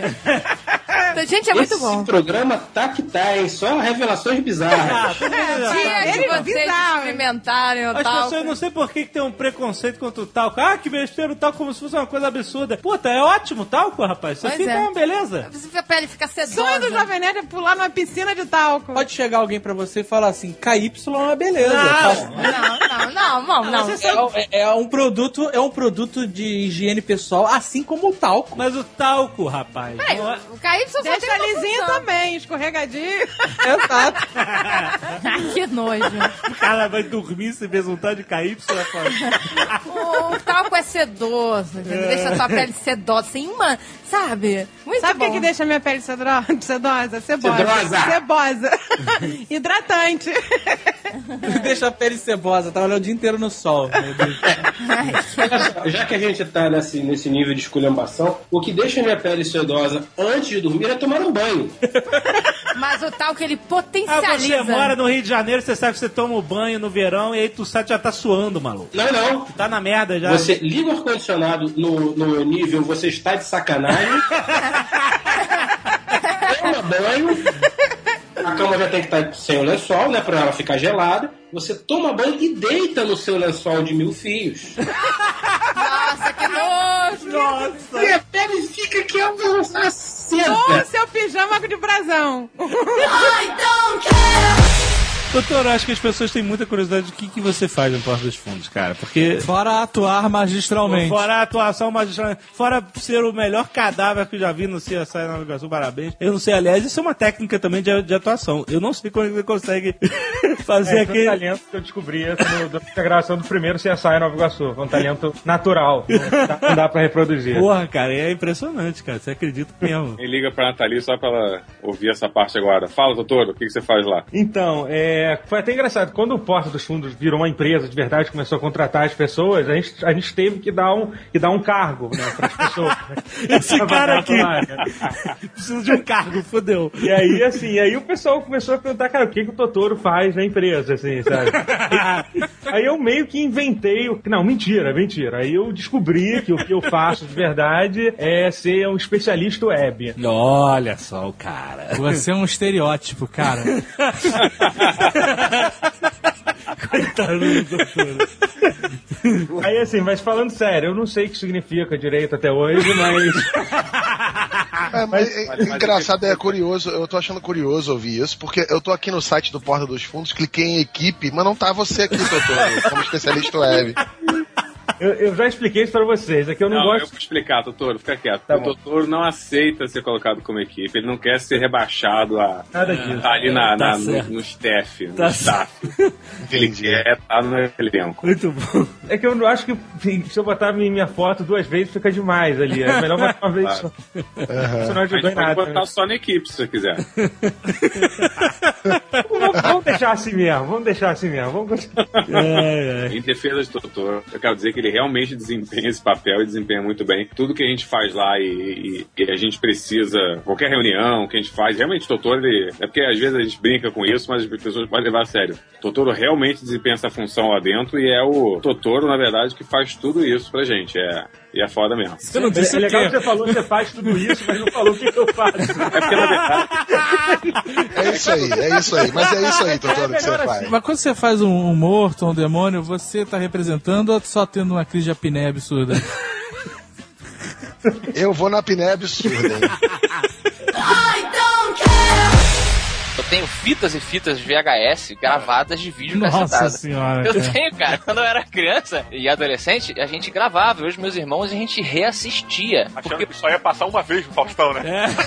Então, Gente, é muito Esse bom. programa tá que tá, hein? Só revelações bizarras. Dia que é vocês bizarro. experimentarem o As talco. pessoas, não sei por que, que tem um preconceito contra o talco. Ah, que besteira o talco, como se fosse uma coisa absurda. Puta, é ótimo o talco, rapaz. Isso Pois aqui é. tá uma beleza. A pele fica Sonho do sedosa. Jovem Nerd é pular numa piscina de talco. Pode chegar alguém pra você e falar assim, KY é uma beleza. Não. Não, não, não, não, não. É, é um produto, é um produto de higiene pessoal, assim como o talco. Mas o talco, rapaz. Peraí, é- o KY só Deixa tem uma lisinho função. também, escorregadinho. Exato. Ai, que nojo. O cara vai dormir se besuntar de KY, rapaz. O, o talco é sedoso, entendeu? deixa a sua pele sedosa, sem uma, sabe? Muito Sabe o que, que deixa minha pele cedro- sedosa? Cebosa. Cebosa. Hidratante. Deixa a pele cebosa, trabalhar o dia inteiro no sol. Já que a gente tá nesse, nesse nível de esculhambação, o que deixa minha pele sedosa antes de dormir é tomar um banho. Mas o talco, ele Ah, potencializa. você mora no Rio de Janeiro, você sabe que você toma o banho no verão e aí tu sabe que já tá suando, maluco. Não, não. Tá na merda já. Você liga o ar-condicionado no, no nível você está de sacanagem. Toma banho. A cama já tem que estar sem o lençol, né? Pra ela ficar gelada. Você toma banho e deita no seu lençol de mil fios. Nossa, que nojo! Nossa! E a pele fica que é uma Ou seda. seu pijama de brasão. I don't care! Doutor, eu acho que as pessoas têm muita curiosidade do que, que você faz no Porta dos Fundos, cara. Porque. Fora atuar magistralmente. Fora a atuação magistralmente. Fora ser o melhor cadáver que eu já vi no CSI Navegação, parabéns. Eu não sei, aliás, isso é uma técnica também de, de atuação. Eu não sei como ele consegue fazer é, aquele. Foi um talento que eu descobri no, durante a gravação do primeiro CSI Nova Iguaçu. Foi um talento natural. Não dá, não dá pra reproduzir. Porra, cara, é impressionante, cara. Você acredita mesmo. Quem liga pra Nathalie só pra ela ouvir essa parte agora. Fala, doutor, o que, que você faz lá? Então, é, foi até engraçado. Quando o Porta dos Fundos virou uma empresa de verdade, começou a contratar as pessoas, a gente, a gente teve que dar um, que dar um cargo né, para as pessoas. Esse cara aqui precisa de um cargo, fodeu. E aí, assim, aí o pessoal começou a perguntar, cara, o que, que o Totoro faz na empresa, assim, sabe? aí eu meio que inventei, o- não, mentira, mentira. Aí eu descobri que o que eu faço de verdade é ser um especialista web. Olha só o cara. Você é um estereótipo, cara. Coitado do doutor. Aí assim, mas falando sério, eu não sei o que significa direito até hoje, mas. É, mas, é, engraçado, é curioso, eu tô achando curioso ouvir isso, porque eu tô aqui no site do Porta dos Fundos, cliquei em equipe, mas não tá você aqui, doutor, como especialista web. Eu, eu já expliquei isso pra vocês, é que eu não, Não, eu gosto. vou explicar, Totoro, fica quieto. Tá o. Totoro não aceita ser colocado como equipe, ele não quer ser rebaixado a Nada disso. tá ali na, Tá na- no, no staff, Tá no staff. ele quer estar no elenco. Muito bom. É que eu não acho que se eu botar minha foto duas vezes fica demais ali. É melhor botar uma vez só. Isso não ajudou A em gente pode nada. botar né? só na equipe, se você quiser. Vamos, vamos deixar assim mesmo, vamos deixar assim mesmo. Vamos continuar. Em defesa de Totoro, eu quero dizer que ele realmente desempenha esse papel e desempenha muito bem. Tudo que a gente faz lá e, e- e a gente precisa, qualquer reunião que a gente faz, realmente Totoro, ele, é porque às vezes a gente brinca com isso, mas as pessoas podem levar a sério. Totoro realmente desempenha essa função lá dentro e é o Totoro, na verdade, que faz tudo isso pra gente. É, e é foda mesmo. Você não disse é legal que você falou que você faz tudo isso, mas não falou o que, que eu faço. É porque, na verdade, É isso aí, é isso aí, mas é isso aí, doutor, que você faz. Mas quando você faz um, um morto, um demônio, você tá representando ou só tendo uma crise de apneia absurda? Eu vou na apneia absurda, hein? Eu tenho fitas e fitas VHS gravadas de vídeo Nossa cacetada. senhora, Eu cara. tenho, cara. Quando eu era criança e adolescente, a gente gravava, eu e os meus irmãos, e a gente reassistia. Achando que só ia passar uma vez no Faustão, né?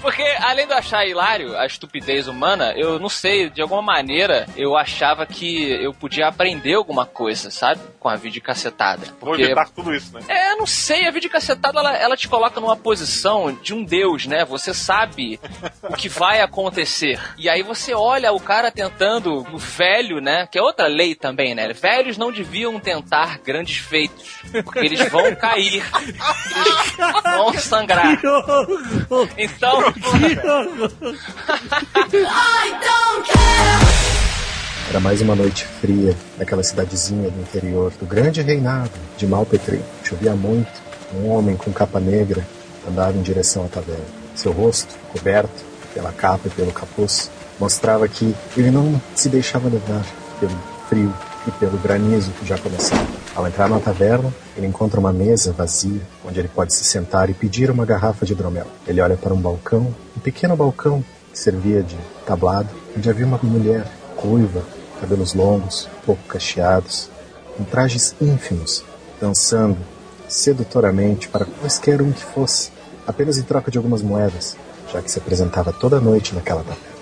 Porque, além de eu achar hilário a estupidez humana, eu não sei, de alguma maneira, eu achava que eu podia aprender alguma coisa, sabe? Com a videocassetada. Vou Porque evitar tudo isso, né? é, eu não sei, a videocassetada ela, ela te coloca numa posição de um deus, né? Você sabe o que vai acontecer. E aí você olha o cara tentando, o velho, né? Que é outra lei também, né? Velhos não deviam tentar grandes feitos, porque eles vão cair, eles vão sangrar. Então. Era mais uma noite fria naquela cidadezinha do interior do grande reinado de Malpetrim. Chovia muito. Um homem com capa negra andava em direção à taverna. Seu rosto, coberto pela capa e pelo capuz, mostrava que ele não se deixava levar pelo frio e pelo granizo que já começava. Ao entrar na taverna, ele encontra uma mesa vazia onde ele pode se sentar e pedir uma garrafa de hidromel. Ele olha para um balcão, um pequeno balcão que servia de tablado, onde havia uma mulher ruiva, cabelos longos, pouco cacheados, em trajes ínfimos, dançando sedutoramente para quaisquer um que fosse, apenas em troca de algumas moedas, já que se apresentava toda noite naquela taverna.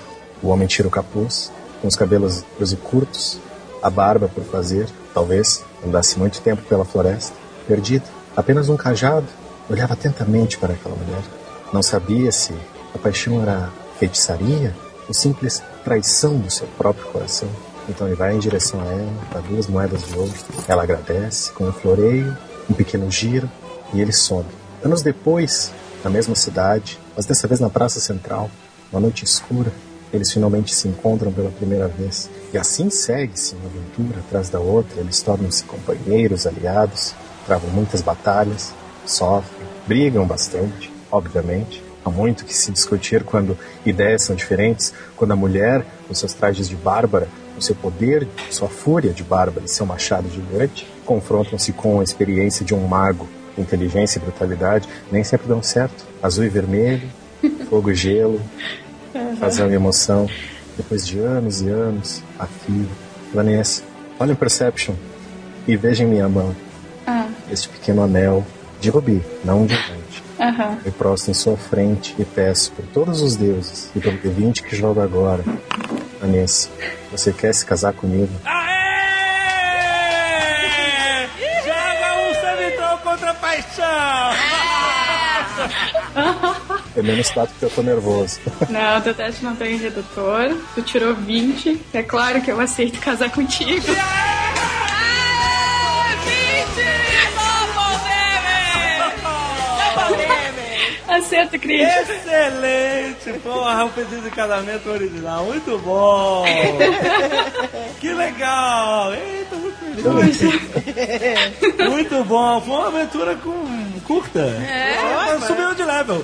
O homem tira o capuz, com os cabelos e curtos, a barba por fazer, talvez andasse muito tempo pela floresta, perdido, apenas um cajado, olhava atentamente para aquela mulher. Não sabia se a paixão era feitiçaria ou simples traição do seu próprio coração. Então ele vai em direção a ela, dá duas moedas de ouro. Ela agradece com um floreio, um pequeno giro e ele sobe. Anos depois, na mesma cidade, mas dessa vez na praça central, uma noite escura, eles finalmente se encontram pela primeira vez. E assim segue-se uma aventura atrás da outra. Eles tornam-se companheiros, aliados, travam muitas batalhas, sofrem, brigam bastante, obviamente. Há muito que se discutir quando ideias são diferentes, quando a mulher, com seus trajes de bárbara, com seu poder, sua fúria de bárbara e seu machado gigante, confrontam-se com a experiência de um mago. Inteligência e brutalidade nem sempre dão certo. Azul e vermelho, fogo e gelo, fazer uma emoção. Depois de anos e anos, a filha. Vanessa, olha o Perception e veja em minha mão Ah, este pequeno anel de rubi, não de diamante. aham. Me prostro em sua frente e peço por todos os deuses e pelo D20 que jogo agora. Vanessa, você quer se casar comigo? Joga um Samitron contra a paixão! É menos quatro que eu tô nervoso. Não, teu teste não tem redutor. Tu tirou 20. É claro que eu aceito casar contigo. Acerta, Cris. Excelente! Porra, um pedido de casamento original. Muito bom! que legal! Eita, muito feliz. Muito bom. Foi uma aventura com... curta. É, Subiu de level.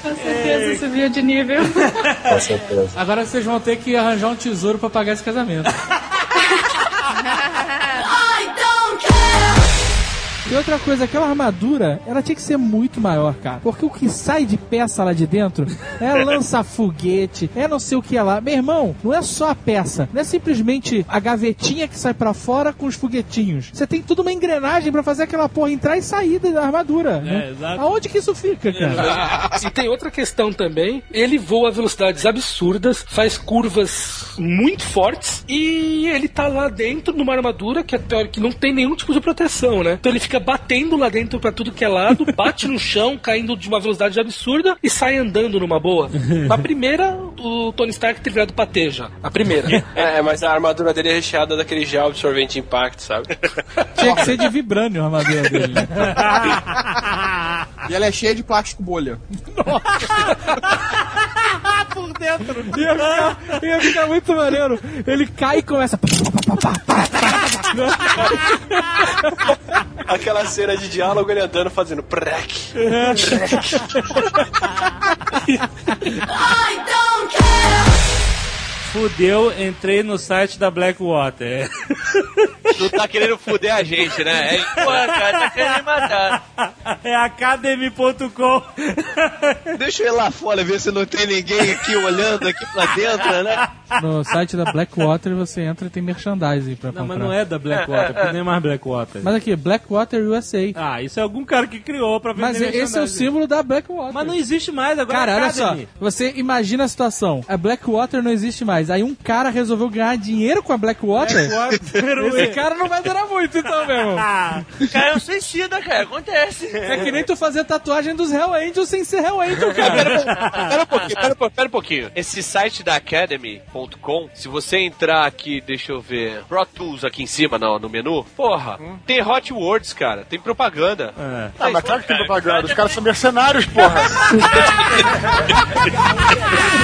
Com certeza subiu de nível. Com certeza. Agora vocês vão ter que arranjar um tesouro pra pagar esse casamento. E outra coisa, aquela armadura, ela tinha que ser muito maior, cara. Porque o que sai de peça lá de dentro é lança-foguete, é não sei o que lá. Meu irmão, não é só a peça. Não é simplesmente a gavetinha que sai pra fora com os foguetinhos. Você tem tudo uma engrenagem pra fazer aquela porra entrar e sair da armadura. né? exato. Aonde que isso fica, cara? E tem outra questão também. Ele voa a velocidades absurdas, faz curvas muito fortes e ele tá lá dentro numa armadura que é teórica que não tem nenhum tipo de proteção, né? Então ele fica batendo lá dentro pra tudo que é lado, bate no chão, caindo de uma velocidade absurda e sai andando numa boa. A primeira, o Tony Stark ter virado pateja. A primeira. É, mas a armadura dele é recheada daquele gel absorvente impact, sabe? Tinha que ser de vibrânio a armadura dele. E ela é cheia de plástico bolha. Por dentro. Ia ficar, ia ficar muito maneiro. Ele cai e começa. Aquela cena de diálogo ele andando fazendo prec. Fudeu, entrei no site da Blackwater. Tu tá querendo fuder a gente, né? É, pô, cara, tá querendo me matar. É academy.com. Deixa eu ir lá fora ver se não tem ninguém aqui olhando aqui pra dentro, né? No site da Blackwater você entra e tem merchandising pra Não, comprar. mas não é da Blackwater, porque nem é mais Blackwater. Mas aqui, Blackwater USA. Ah, isso é algum cara que criou pra vender Mas esse é o símbolo da Blackwater. Mas não existe mais agora. Cara, é olha só, você imagina a situação. A Blackwater não existe mais. Aí um cara resolveu ganhar dinheiro com a Blackwater. Blackwater, Esse cara não vai durar muito, então, meu irmão. Cara, é um suicida, cara. Acontece. É que nem tu fazer tatuagem dos Hell Angels sem ser Hell Angel, cara. Pera um pouquinho, pera, um pouquinho, pera um pouquinho. Esse site da Academy.com, se você entrar aqui, deixa eu ver, Pro Tools aqui em cima no, no menu, porra, tem Hot Words, cara, tem propaganda. Ah, mas claro que tem propaganda. Os caras são mercenários, porra.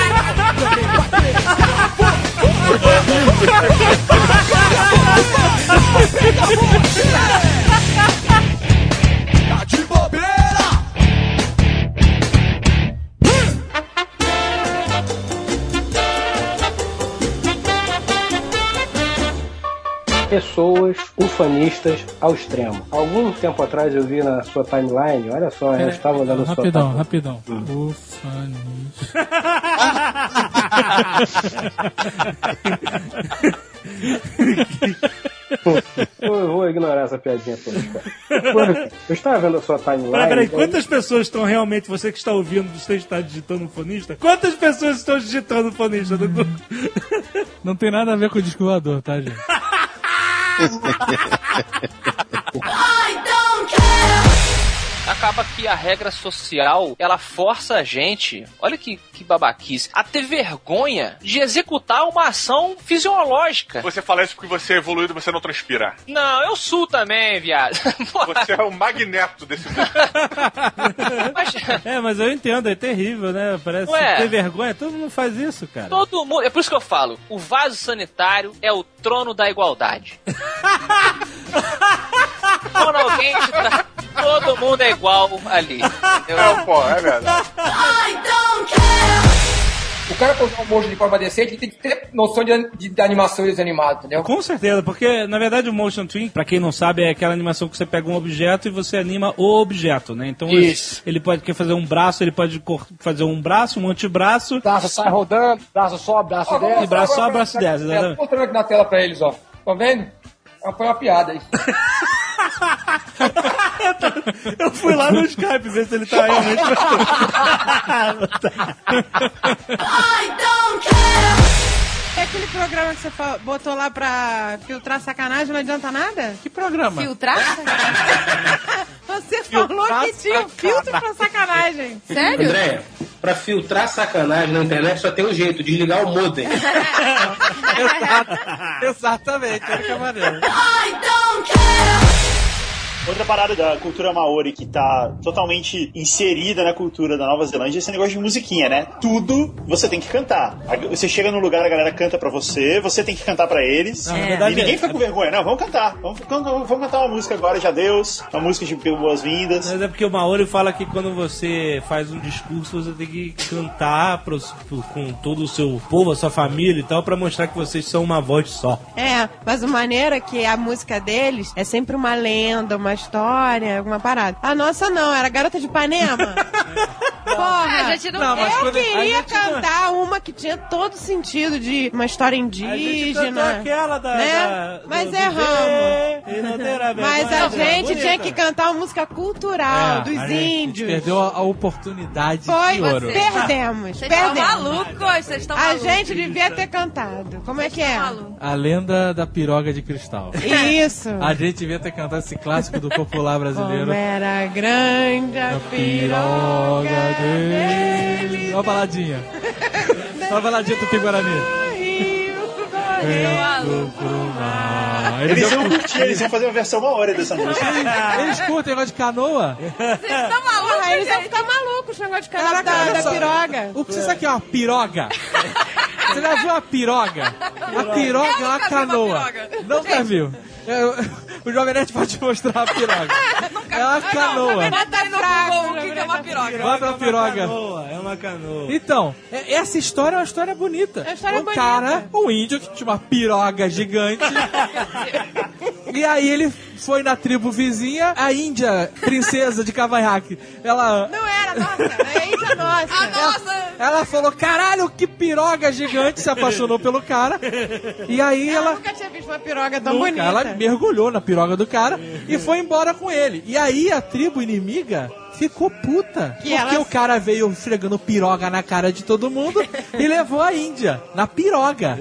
Tá de bobeira! Pessoas ufanistas ao extremo. Algum tempo atrás eu vi na sua timeline, olha só, eu estava olhando a sua Rapidão, rapidão. Hum. Ufanismo. Eu vou ignorar essa piadinha toda. cara. Eu estava vendo a sua timeline. Peraí, quantas pessoas estão realmente, você que está ouvindo, você está digitando um fonista? Quantas pessoas estão digitando um fonista Google? Não tem nada a ver com o disco voador, tá, gente? Acaba que a regra social, ela força a gente, olha que, que babaquice, a ter vergonha de executar uma ação fisiológica. Você fala isso porque você é evoluído e você não transpira. Não, eu sou também, viado. Você é o magneto desse É, mas eu entendo, é terrível, né? Parece Ué. ter vergonha, todo mundo faz isso, cara. Todo mundo, é por isso que eu falo, o vaso sanitário é o trono da igualdade. Quando alguém te tra... Todo mundo é igual ali. entendeu? É, pô, é verdade. O cara usar um motion de forma decente, ele tem que ter noção de, de, de animação e desenho animado, entendeu? Com certeza, porque na verdade o motion twin, pra quem não sabe, é aquela animação que você pega um objeto e você anima o objeto, né? Então ele- Isso. ele pode quer fazer um braço, ele pode fazer um braço, um antebraço. Braço sai rodando, braço sobe, braço Ó, desce. e braço sobe, braço desce, É, exatamente. tô mostrando aqui na tela pra eles, ó. Tá vendo? Foi uma piada aí. Eu fui lá no Skype ver se ele tá realmente. É aquele programa que você botou lá pra filtrar sacanagem, não adianta nada? Que programa? Filtrar? você falou que tinha um filtro pra sacanagem. Sério? Andréia, pra filtrar sacanagem na internet só tem um jeito, desligar o modem. Exatamente, olha que maneiro. Outra parada da cultura maori que tá totalmente inserida na cultura da Nova Zelândia é esse negócio de musiquinha, né? Tudo você tem que cantar. A- Você chega num lugar, a galera canta pra você, você tem que cantar pra eles. Não, verdade e ninguém é- fica com vergonha. Não, vamos cantar. Vamos, vamos- vamos cantar uma música agora de adeus, uma música de boas-vindas. Mas é porque o Maori fala que quando você faz um discurso, você tem que cantar pro- com todo o seu povo, a sua família e tal, pra mostrar que vocês são uma voz só. É, mas o maneiro é que a música deles é sempre uma lenda, uma história, alguma parada. A nossa não, era Garota de Ipanema. Porra, É, a gente não- eu Não, mas a queria gente não- cantar uma que tinha todo sentido de uma história indígena. aquela da- né? da- Mas erramos. não terá Mas a vergonha. gente Bonita. tinha que cantar uma música cultural É, dos a gente índios. Perdeu a, a oportunidade Foi, de ouro. perdemos. Vocês estão perdemos. malucos, vocês estão A malucos. gente devia ter cantado. Como é que é? A lenda da piroga de cristal. Isso. A gente devia ter cantado esse clássico do popular brasileiro. Como era grande a Piroga dele. Olha a baladinha. Olha a baladinha do Piguarani. Eles já- iam curtir, eles iam fazer uma versão maori dessa música. Eles curtem negócio de canoa? Vocês estão malucos? Eles vão ficar malucos com esse negócio de cantar da, da piroga. O que você sabe que é uma piroga? Você já viu uma piroga? A piroga é uma canoa. Nunca viu? É, O Jovem Nerd pode te mostrar a piroga. É uma canoa. Bota aí no Google o que é uma piroga. Bota uma piroga. É uma canoa. Então, é- essa história é uma história bonita. É uma história um bonita. cara, um índio que tinha uma piroga gigante. e aí ele foi na tribo vizinha, a Índia, princesa de cavanhaque. Ela. Não era, nossa, é índia nossa. Ah, nossa! Ela falou, caralho, que piroga gigante, se apaixonou pelo cara. E aí Eu ela. nunca tinha visto uma piroga tão Nunca. bonita. Ela mergulhou na piroga do cara e foi embora com ele. E aí a tribo inimiga ficou puta. Que porque ela- o cara veio esfregando piroga na cara de todo mundo e levou a Índia na piroga.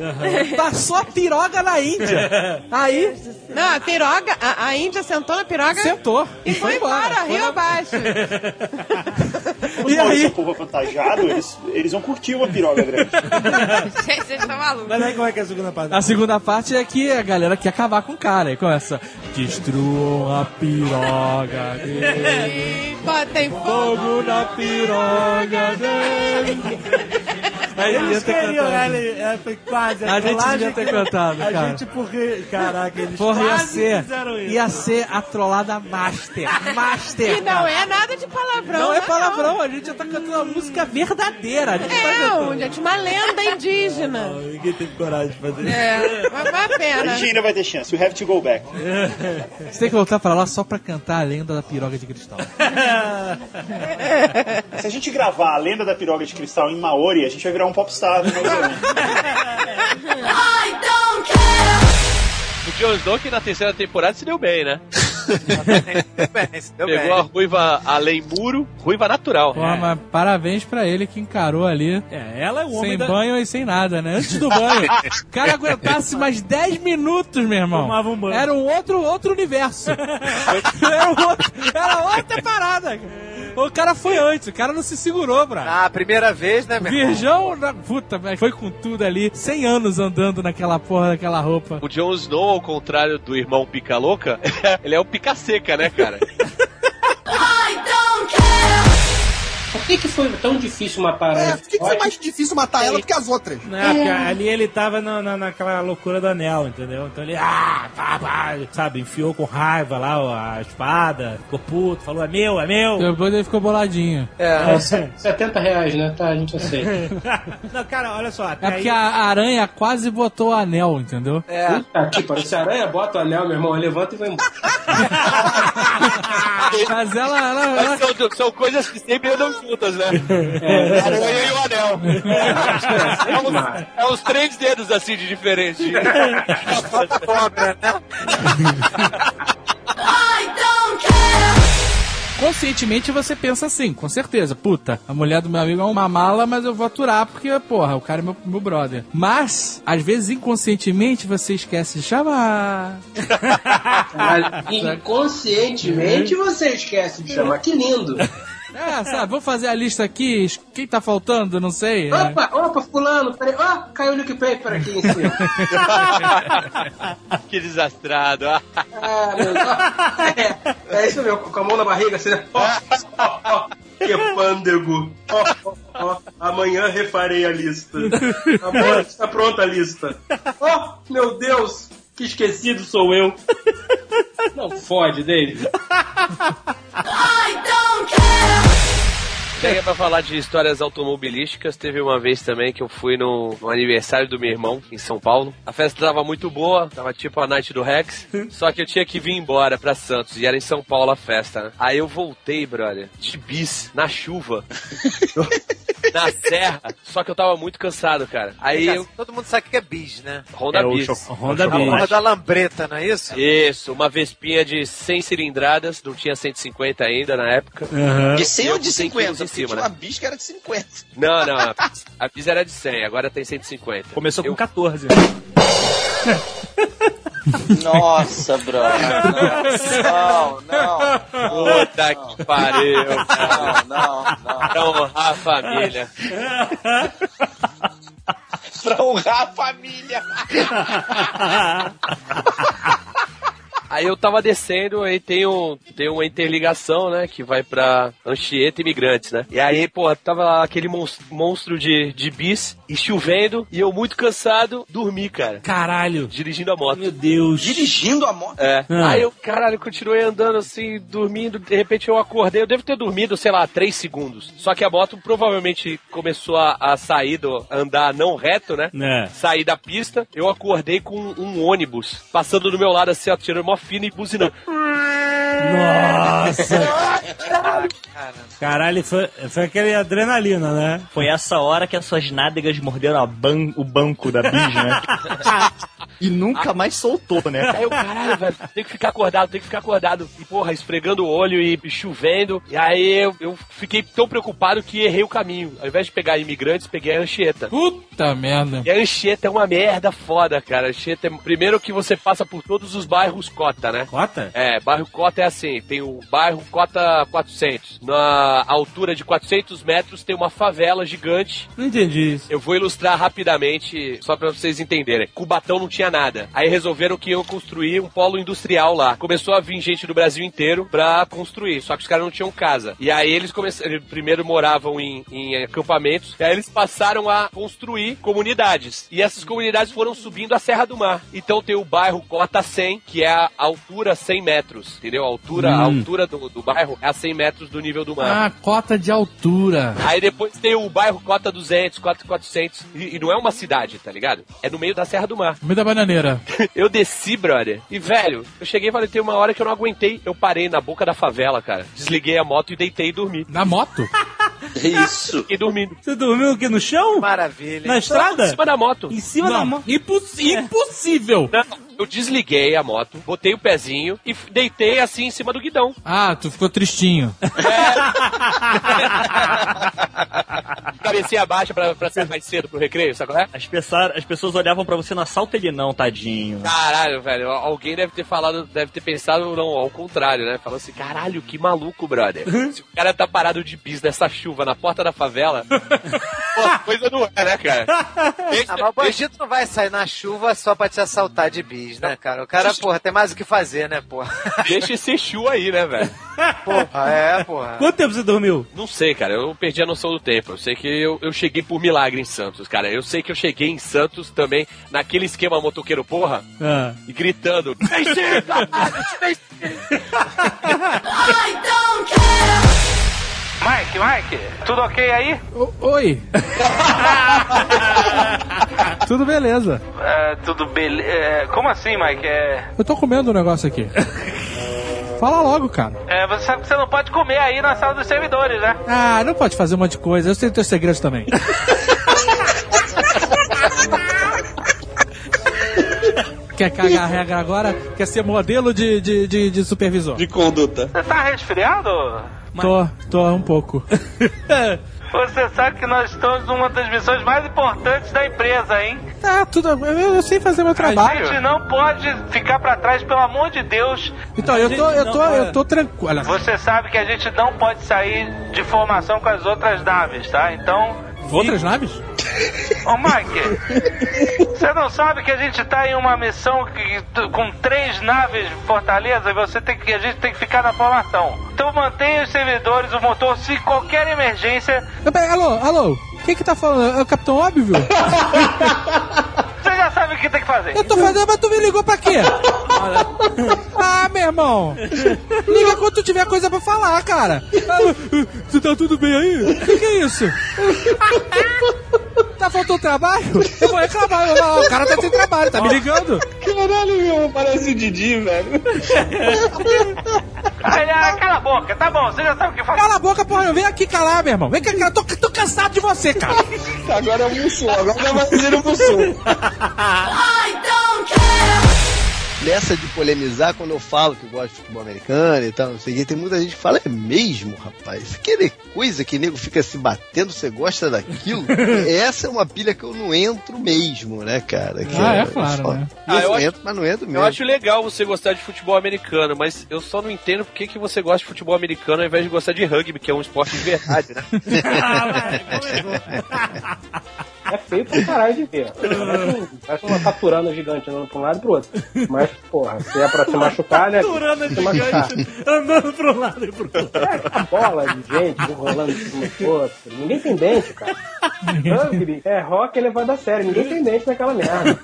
Passou a piroga na Índia. Aí Não, a piroga, a, a índia sentou na piroga sentou e foi embora, Foi rio abaixo. Os E aí? povo avantajado, eles, eles vão curtir uma piroga grande. Gente, vocês estão malucos. Mas aí como é que é a segunda parte? A segunda parte é que a galera quer acabar com o cara. E começa. Destruam a piroga dele. Botem fogo. Fogo na piroga dele. Aí Eles ter queriam, cantado. ele, é, foi quase. A gente trollagem devia ter que- cantado, A cara. gente, porque, caraca, eles Porra, ia ser, fizeram isso. ia ser a trollada master. Master. E não é nada de palavrão. Não é né, palavrão, a gente já tá cantando uma música verdadeira. A gente tá É, cantando. gente, uma lenda indígena. Ninguém teve coragem de fazer É, mas vale a A pena. gente ainda vai ter chance. We have to go back. Você tem que voltar pra lá só pra cantar a lenda da piroga de cristal. Se a gente gravar a lenda da piroga de cristal em Maori, a gente vai virar um popstar no Nova Zelândia. O Jon Snow que na terceira temporada se deu bem, né? Deu Pegou bem. a ruiva além muro, ruiva natural. Porra, mas parabéns pra ele que encarou ali. É, ela é o homem Sem da... banho e sem nada, né? Antes do banho. o cara aguentasse mais 10 minutos, meu irmão. Tomava um banho. Era um outro, outro universo. era, um outro- era outra parada. O cara foi antes, o cara não se segurou, bra. Ah, primeira vez, né, meu irmão? Virgão, na... puta, velho, foi com tudo ali. 100 anos andando naquela porra daquela roupa. O Jon Snow, ao contrário do irmão Pica Louca, ele é o Pica Seca, né, cara? Por que, que foi tão difícil matar a aranha? É, por que, que foi mais difícil matar ela do que as outras? Não, porque ali ele tava na, na- naquela loucura do anel, entendeu? Então ele, ah, pá, pá, sabe, enfiou com raiva lá a espada, ficou puto, falou, é meu, é meu. Depois ele ficou boladinho. É, 70 reais, né? Tá, a gente aceita. Não, cara, olha só. É porque a aranha quase botou o anel, entendeu? É. Aqui, parece aranha, bota o anel, meu irmão, levanta e vai embora. Mas ela, ela, Mas são, são coisas que sempre andam juntas, né? É. A aranha e o anel. É uns, é uns três dedos assim de diferente. Cobra, né? Conscientemente você pensa assim, com certeza. Puta, a mulher do meu amigo é uma mala, mas eu vou aturar porque, porra, o cara é meu, meu brother. Mas, às vezes, inconscientemente, você esquece de chamar. Inconscientemente você esquece de chamar. Que lindo. É, sabe, vou fazer a lista aqui. Quem tá faltando? Não sei. É. Opa, opa, fulano, peraí. Ó, caiu o Nick Paper aqui em cima. que desastrado. Ah, meu Deus. É, é isso mesmo, com a mão na barriga, assim, né? Ó, ó, ó, que pândego. Ó, ó, ó, amanhã refarei a lista. Amanhã está pronta a lista. Ó, meu Deus, que esquecido sou eu. Não fode, David. Chega pra falar de histórias automobilísticas. Teve uma vez também que eu fui no, no aniversário do meu irmão, em São Paulo. A festa tava muito boa, tava tipo a night do Rex. só que eu tinha que vir embora pra Santos, e era em São Paulo a festa, né? Aí eu voltei, brother, de bis, na chuva. na serra. Só que eu tava muito cansado, cara. Aí eu. Todo mundo sabe o que é bis, né? Honda é Bis. Honda a Bis. porra da lambreta, não é isso? Isso, uma Vespinha de 100 cilindradas, não tinha 150 ainda na época. De 100 E eu ou de com 100 quilos 50? Cima, Tinha né? uma bicha que era de 50. Não, não, a Bis- a Bis era de 100, agora tem 150. Começou com 14. Nossa, brother. Não, não. Puta que pariu. cara. Não, não, não. Pra honrar a família. pra honrar a família. Aí eu tava descendo, aí tem, um, tem uma interligação, né, que vai pra Anchieta e Imigrantes, né? E aí, pô, tava aquele mons- monstro de, de bis e chovendo, e eu muito cansado, dormi, cara. Caralho. Dirigindo a moto. Meu Deus. Dirigindo a moto? É. Ah. Aí eu, caralho, continuei andando assim, dormindo. De repente eu acordei. Eu devo ter dormido, sei lá, três segundos. Só que a moto provavelmente começou a, a sair do. andar não reto, né? É. Sair da pista. Eu acordei com um ônibus passando do meu lado assim, ó, tirando uma fina e buzinando. Nossa. Caralho, foi, foi aquele adrenalina, né? Foi essa hora que as suas nádegas morderam ban- o banco da bis, né? e nunca mais soltou, né? Aí eu, caralho, velho, tem que ficar acordado, tem que ficar acordado. E, porra, esfregando o olho e chovendo. E aí eu, eu fiquei tão preocupado que errei o caminho. Ao invés de pegar imigrantes, peguei a Anchieta. Puta merda. E a Anchieta é uma merda foda, cara. A Anchieta é... Primeiro que você passa por todos os bairros Cota, né? Cota? É, bairro Cota é assim, tem o bairro Cota 400. Na altura de 400 metros tem uma favela gigante. Não entendi isso. Eu vou ilustrar rapidamente, só pra vocês entenderem. Cubatão não tinha nada. Aí resolveram que iam construir um polo industrial lá. Começou a vir gente do Brasil inteiro pra construir, só que os caras não tinham casa. E aí eles começaram, eles primeiro moravam em, em acampamentos, e aí eles passaram a construir comunidades. E essas comunidades foram subindo a Serra do Mar. Então tem o bairro Cota 100, que é a altura 100 metros, entendeu? A altura, a Hum. altura do, do bairro é a 100 metros do nível do mar. Ah, cota de altura. Aí depois tem o bairro Cota 200, Cota 400. E, e não é uma cidade, tá ligado? É no meio da Serra do Mar. No meio da bananeira. Eu desci, brother. E, velho, eu cheguei e falei, tem uma hora que eu não aguentei. Eu parei na boca da favela, cara. Desliguei a moto e deitei e dormi. Na moto? Isso. Fiquei dormindo. Você dormiu aqui no chão? Maravilha. Na estrada? Em cima da moto. Em cima Não, da moto? imposs- impossível. Não, eu desliguei a moto, botei o pezinho e deitei assim em cima do guidão. Ah, tu ficou tristinho. Cabecinha baixa pra, pra ser mais cedo pro recreio, sabe qual é? As, pessoas- as pessoas olhavam pra você no assalto ele não, tadinho. Caralho, velho, alguém deve ter falado, deve ter pensado, não, ao contrário, né? Falou assim, caralho, que maluco, brother. Se o cara tá parado de bis nessa chuva na porta da favela, pô, coisa não é, né, cara? Ah, mas o bandido não vai sair na chuva só pra te assaltar de bis. né, cara? O cara, porra, tem mais o que fazer, né, porra? Deixa esse Exu aí, né, velho? Porra, é, porra. Quanto tempo você dormiu? Não sei, cara. Eu perdi a noção do tempo. Eu sei que eu, eu cheguei por milagre em Santos, cara. Eu sei que eu cheguei em Santos também naquele esquema motoqueiro porra Ah. e gritando. "Tem cinta! Tem Mike, Mike, tudo ok aí? O- Oi. Tudo beleza. É, tudo beleza. como assim, Mike? É, Eu tô comendo um negócio aqui. Fala logo, cara. é, você sabe que você não pode comer aí na sala dos servidores, né? Ah, não pode fazer um monte de coisa. Eu sei teus segredos também. Quer cagar a regra agora? Quer ser modelo de, de, de, de supervisor? De conduta. Você tá resfriado? Tô, tô um pouco. Você sabe que nós estamos numa das missões mais importantes da empresa, hein? Ah, tudo. Eu, eu sei fazer meu A trabalho. gente não pode ficar pra trás, pelo amor de Deus. Então, eu tô, eu tô, eu tô tranquilo. Você sabe que a gente não pode sair de formação com as outras naves, tá? Então. Outras naves? Ô, Mike, você não sabe que a gente tá em uma missão que- com três naves Fortaleza e você tem que, a gente tem que ficar na formação. Então mantenha os servidores, o motor, se qualquer emergência. Alô, alô. Quem que tá falando? É o Capitão Óbvio? Você já sabe o que tem que fazer. Eu tô fazendo, mas tu me ligou pra quê? Ah, meu irmão. Liga quando tu tiver coisa pra falar, cara. Ah, Você tá tudo bem aí? O que, que é isso? Tá faltando trabalho? Eu vou reclamar. Eu o cara tá sem trabalho, tá me ligando? Caralho, meu, parece o Didi, velho. Ah, cala a boca, tá bom, você já sabe o que fazer. Cala a boca, porra. Vem aqui calar, meu irmão. Vem cá, cara. Tô, tô cansado de você, cara. Agora é o Mussum, agora vai fazer o Mussum. Nessa de polemizar, quando eu falo que eu gosto de futebol americano e tal, não sei o que, tem muita gente que fala, é mesmo, rapaz? Aquela coisa que nego fica se batendo, você gosta daquilo? Essa é uma pilha que eu não entro mesmo, né, cara? Que Ah, é claro, só- né? Ah, eu eu acho- entro, mas não entro mesmo. Eu acho legal você gostar de futebol americano, mas eu só não entendo por que, que você gosta de futebol americano ao invés de gostar de rugby, que é um esporte de verdade, né? É feio pra caralho de ver. Parece, um- parece uma taturana gigante andando pra um lado e pro outro. Mas, porra, se é pra se machucar, né? Taturana se machucar. gigante andando pra um lado e pro outro. É, a bola de gente rolando de cima do outro. Ninguém tem dente, cara. Rugby é rock elevado a sério. Ninguém tem dente naquela merda.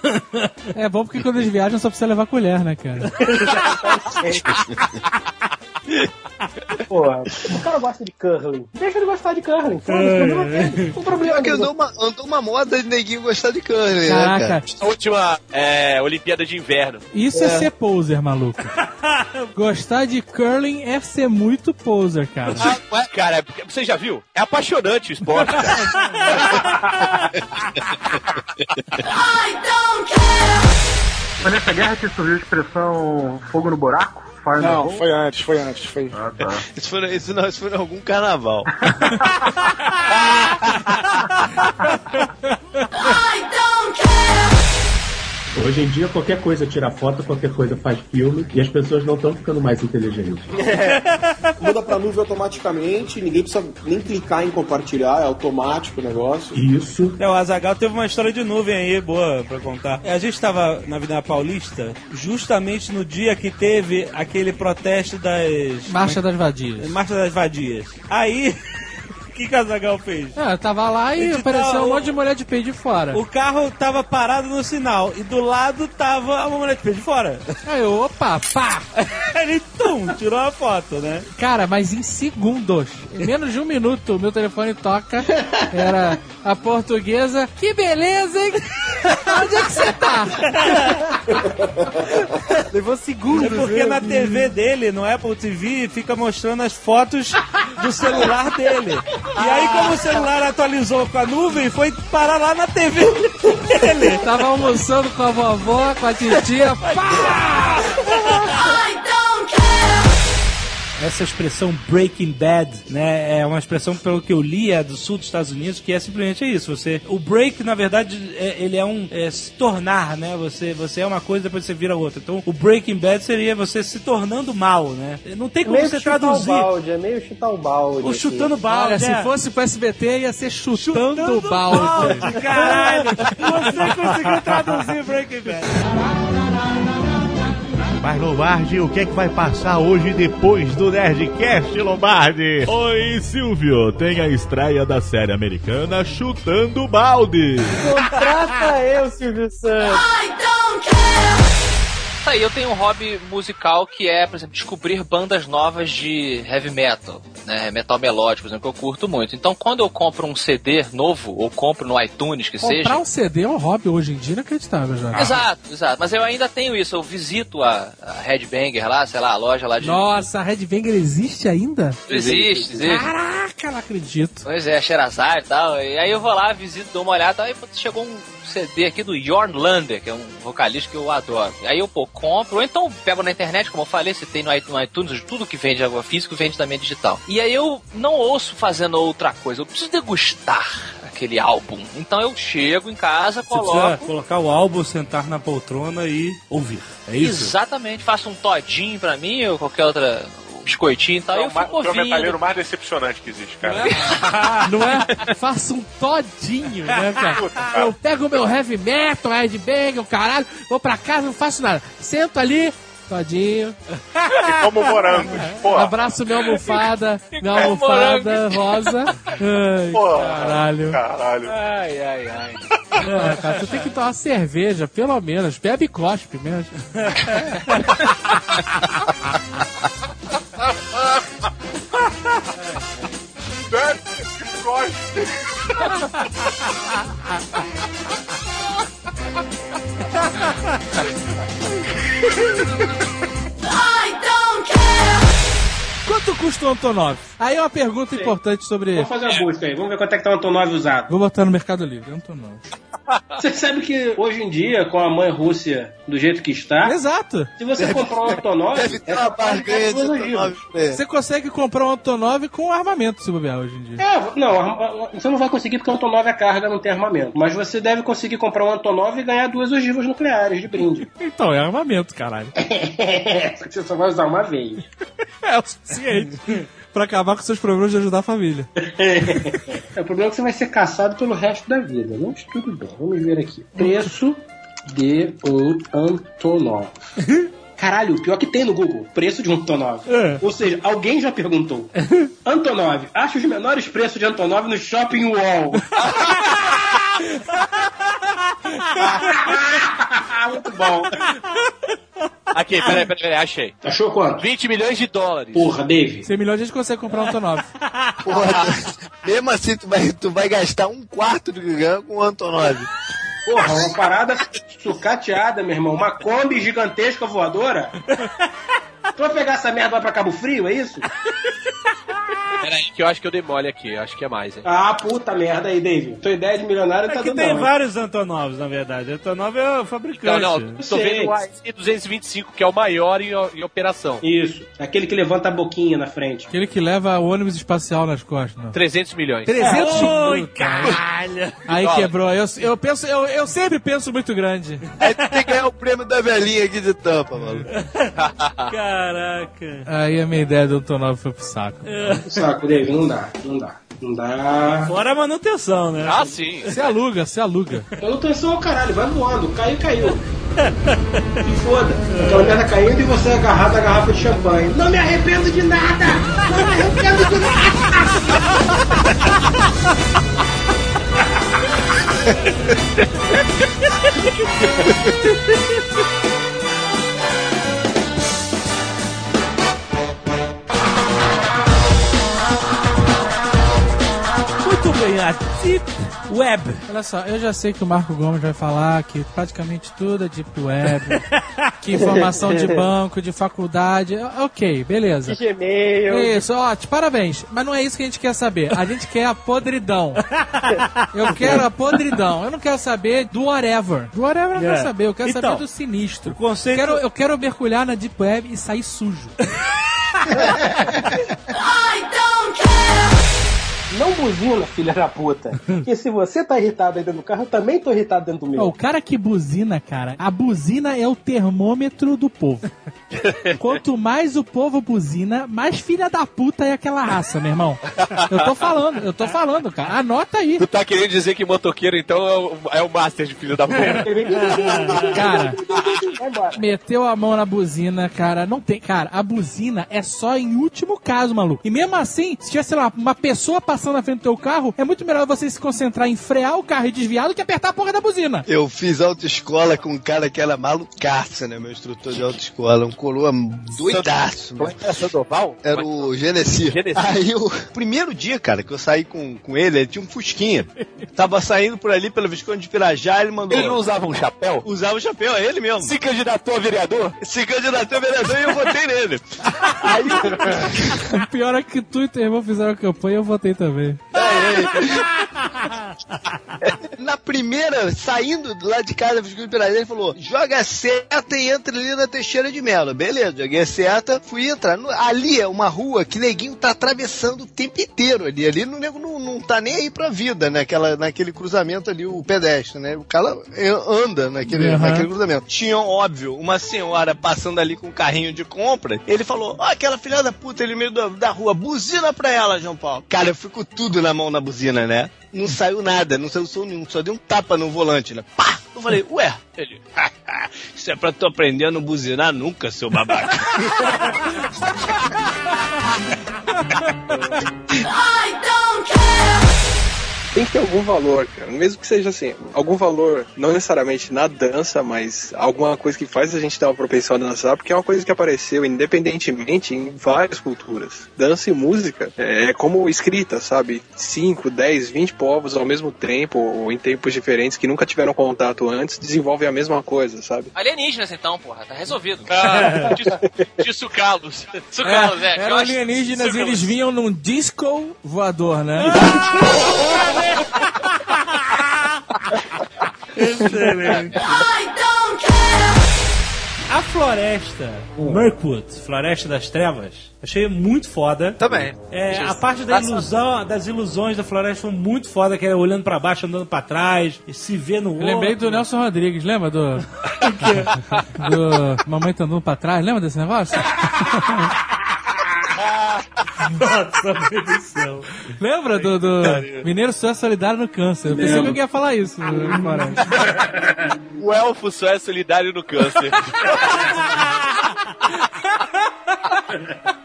É bom porque quando eles viajam só precisa levar colher, né, cara? Porra, o cara gosta de curling. Deixa ele gostar de curling. Foda-se. O problema Pior que andou uma, andou uma moda de neguinho gostar de curling, né, Caraca. cara? A última é, Olimpíada de Inverno. Isso é. ser poser, maluco. Gostar de curling é ser muito poser, cara. Ah, ué, cara, é- você já viu? É apaixonante o esporte, cara. Foi nessa guerra que surgiu a expressão fogo no buraco? Não, foi antes, foi antes. Foi... Ah, tá. Isso foi, isso não, isso foi em algum carnaval. Hoje em dia, qualquer coisa tira foto, qualquer coisa faz filme, e as pessoas não estão ficando mais inteligentes. Muda pra nuvem automaticamente, ninguém precisa nem clicar em compartilhar, é automático o negócio. Isso. É, o Azagal teve uma história de nuvem aí, boa pra contar. É, A gente tava na Avenida Paulista justamente no dia que teve aquele protesto das. Marcha das Vadias. Marcha das Vadias. Aí. O que Azagal fez? É, eu tava lá e apareceu tava- um monte de mulher de peito de fora. O carro tava parado no sinal e do lado tava uma mulher de peito de fora. Aí eu, opa, pá! Ele, tum, tirou a foto, né? Cara, mas em segundos, em menos de um minuto, meu telefone toca. Era a portuguesa. Que beleza, hein? Onde é que você tá? Levou segundos. É porque né? na TV dele, no Apple TV, fica mostrando as fotos do celular dele. E aí, como o celular atualizou com a nuvem, foi parar lá na TV dele. Tava almoçando com a vovó, com a titia. Pá! Essa expressão Breaking Bad, né, é uma expressão pelo que eu li é do sul dos Estados Unidos, que é simplesmente isso. Você, o break, na verdade, é- ele é um é, se tornar, né? Você, você é uma coisa depois você vira outra. Então, o Breaking Bad seria você se tornando mal, né? Não tem como meio você traduzir. o balde, é meio chutar o balde. O assim. chutando balde. Olha, se é. fosse pro SBT, ia ser chutando, balde. Caralho, você conseguiu traduzir Breaking Bad. Mas Lombardi, o que é que vai passar hoje depois do Nerdcast, Lombardi? Oi, Silvio, tem a estreia da série americana Chutando Balde. Contrata eu, Silvio Santos. Tá aí, eu tenho um hobby musical que é, por exemplo, descobrir bandas novas de heavy metal, né? Metal melódico, por exemplo, que eu curto muito. Então, quando eu compro um CD novo, ou compro no iTunes, que seja. Comprar um CD é um hobby hoje em dia inacreditável já. Exato, exato. Mas eu ainda tenho isso. Eu visito a, a Headbanger lá, sei lá, a loja lá de. Nossa, a Red Banger existe ainda? Existe, existe. Caraca, não acredito. Pois é, Sherazade e tal. E aí eu vou lá, visito, dou uma olhada. Aí chegou um CD aqui do Jorn Lander, que é um vocalista que eu adoro. Aí eu, pô, compro. Ou então pego na internet, como eu falei, se tem no iTunes, tudo que vende água físico vende também digital. E aí eu não ouço fazendo outra coisa. Eu preciso degustar aquele álbum. Então eu chego em casa, coloco. colocar o álbum, sentar na poltrona e ouvir. É isso? Exatamente, faço um todinho pra mim ou qualquer outra biscoitinho e tal. É eu o, ma- fico o metalheiro ouvindo. mais decepcionante que existe, cara. Não é? Faça um todinho, né, cara? Eu pego o meu heavy metal, Red Bang, o caralho, vou pra casa, não faço nada. Sento ali, todinho. E como morangos. Porra. Abraço minha almofada, minha almofada rosa. Ai, Porra. caralho. Caralho. Ai, ai, ai. Ah, cara, tu tem que tomar cerveja, pelo menos. Bebe e cospe mesmo. Ha ha ha ha! Quanto custa o Antonov? Aí é uma pergunta importante sobre. Vamos fazer uma busca aí, vamos ver quanto é que tá o Antonov usado. Vou botar no Mercado Livre, Antonov. Você sabe que hoje em dia, com a mãe Rússia do jeito que está, Exato. se você comprar um Antonov, Deve ter é uma barganha de. Antonov. Você consegue comprar um Antonov com armamento, se bobear, hoje em dia. É, não, você não vai conseguir porque o Antonov é carga, não tem armamento. Mas você deve conseguir comprar um Antonov e ganhar duas ogivas nucleares de brinde. Então, é armamento, caralho. Só que você só vai usar uma vez. É o suficiente. pra acabar com seus problemas de ajudar a família. É, o problema é que você vai ser caçado pelo resto da vida. Mas tudo bem, vamos ver aqui. Preço de um Antonov. Caralho, pior que tem no Google, preço de um Antonov. É. Ou seja, alguém já perguntou. Antonov, acha os menores preços de Antonov no Shopping Wall. Muito bom. Aqui, peraí, peraí, peraí, achei. Achou quanto? 20 milhões de dólares. Porra, Dave. 100 milhões a gente consegue comprar um Antonov. Porra, mesmo assim tu vai, tu vai gastar um quarto do que ganha com o Antonov. Porra, uma parada sucateada, meu irmão. Uma Kombi gigantesca voadora. Tu vai pegar essa merda lá pra Cabo Frio, é isso? Peraí, que eu acho que eu dei mole aqui. Eu acho que é mais, hein? Ah, puta merda aí, Dave. Tua ideia de milionário não tá Aqui dando tem não, hein? vários Antonovs, na verdade. Antonov é o Não, fabricante. não, tô Sei. vendo o AS-225, que é o maior em, em operação. Isso. Aquele que levanta a boquinha na frente. Aquele que leva o ônibus espacial nas costas. Não. 300 milhões. 300 Oi, mil, caralho. Aí quebrou. Eu, eu, penso, eu, eu sempre penso muito grande. Aí tu tem que ganhar o prêmio da velhinha aqui de tampa, mano. Caraca. Aí a minha ideia do Antonov foi pro saco. Saco, Dave, não dá. Não dá. Não dá. Fora a manutenção, né? Ah, sim. Você aluga, você aluga. Manutenção ao caralho, vai voando. Caiu, caiu. Se foda. Aquela merda caindo e você agarrado a garrafa de champanhe. Não me arrependo de nada! Não me arrependo de nada! a Deep Web. Olha só, eu já sei que o Marco Gomes vai falar que praticamente tudo é Deep Web, que informação de banco, de faculdade. Ok, beleza. Gmail. Isso, ótimo, parabéns. Mas não é isso que a gente quer saber. A gente quer a podridão. Eu quero a podridão. Eu não quero saber do whatever. Do whatever eu não É. quero saber. Eu quero Então, saber do sinistro. o conceito- Eu quero, eu quero mergulhar na Deep Web e sair sujo. Não buzina, filha da puta. Porque se você tá irritado aí dentro do carro, eu também tô irritado dentro do meu. Ó, o cara que buzina, cara, a buzina é o termômetro do povo. Quanto mais o povo buzina, mais filha da puta é aquela raça, meu irmão. Eu tô falando, eu tô falando, cara. Anota aí. Tu tá querendo dizer que motoqueiro, então, é o, é o master de filho da puta. Cara, meteu a mão na buzina, cara. Não tem. Cara, a buzina é só em último caso, maluco. E mesmo assim, se tiver, sei lá, uma pessoa passando na frente do teu carro, é muito melhor você se concentrar em frear o carro e desviar do que apertar a porra da buzina. Eu fiz autoescola com um cara que era malucaça, né? Meu instrutor de autoescola. Um coroa doidaço. É que é Sandoval? Era o Genesi. Genesi. Aí o primeiro dia, cara, que eu saí com, com ele, ele tinha um Fusquinha. Tava saindo por ali pela Visconde de Pirajá, ele mandou. Ele não usava um chapéu? Usava o chapéu, é ele mesmo. Se candidatou a vereador? Se candidatou a vereador e eu votei nele. Aí O pior é que tu e teu irmão fizeram a campanha e eu votei também. Na primeira, saindo lá de casa, de Pirajá, ele falou: joga a seta e entra ali na Teixeira de Melo. Beleza, joguei a seta, fui entrar. Ali é uma rua que neguinho tá atravessando o tempo inteiro ali. Ali no nego não, não tá nem aí pra vida, né? Aquela, naquele cruzamento ali, o pedestre, né? O cara é, anda naquele, Uhum. naquele cruzamento. Tinha, óbvio, uma senhora passando ali com um carrinho de compra. Ele falou: Ó, aquela filha da puta ali no meio da, da rua, buzina pra ela, João Paulo. Cara, eu fui com tudo na mão na buzina, né? Não saiu nada, não saiu som nenhum, só deu um tapa no volante, né? Pá! Eu falei, ué, ele, isso é pra tu aprender a não buzinar nunca, seu babaca. Tem que ter algum valor, cara. Mesmo que seja assim, algum valor, não necessariamente na dança, mas alguma coisa que faz a gente ter uma propensão a dançar, porque é uma coisa que apareceu independentemente em várias culturas. Dança e música é como escrita, sabe? 5, 10, 20 povos ao mesmo tempo, ou em tempos diferentes, que nunca tiveram contato antes, desenvolvem a mesma coisa, sabe? Alienígenas, então, porra, tá resolvido. Ah, de, de sucalos. Sucalos, é. eu eram alienígenas e eles vinham num disco voador, né? Excelente. A floresta, Mirkwood, Floresta das Trevas, achei muito foda. Também. É, a parte da ilusão, das ilusões da floresta foi muito foda, que era olhando pra baixo, andando pra trás, e se vê no Eu outro. lembrei do Nelson Rodrigues, lembra do. do. Mamãe tá andando pra trás, lembra desse negócio? Nossa, meu Deus do céu. Lembra do, do Mineiro Sué Solidário no Câncer? Eu pensei que eu ia falar isso. O elfo só é solidário no câncer.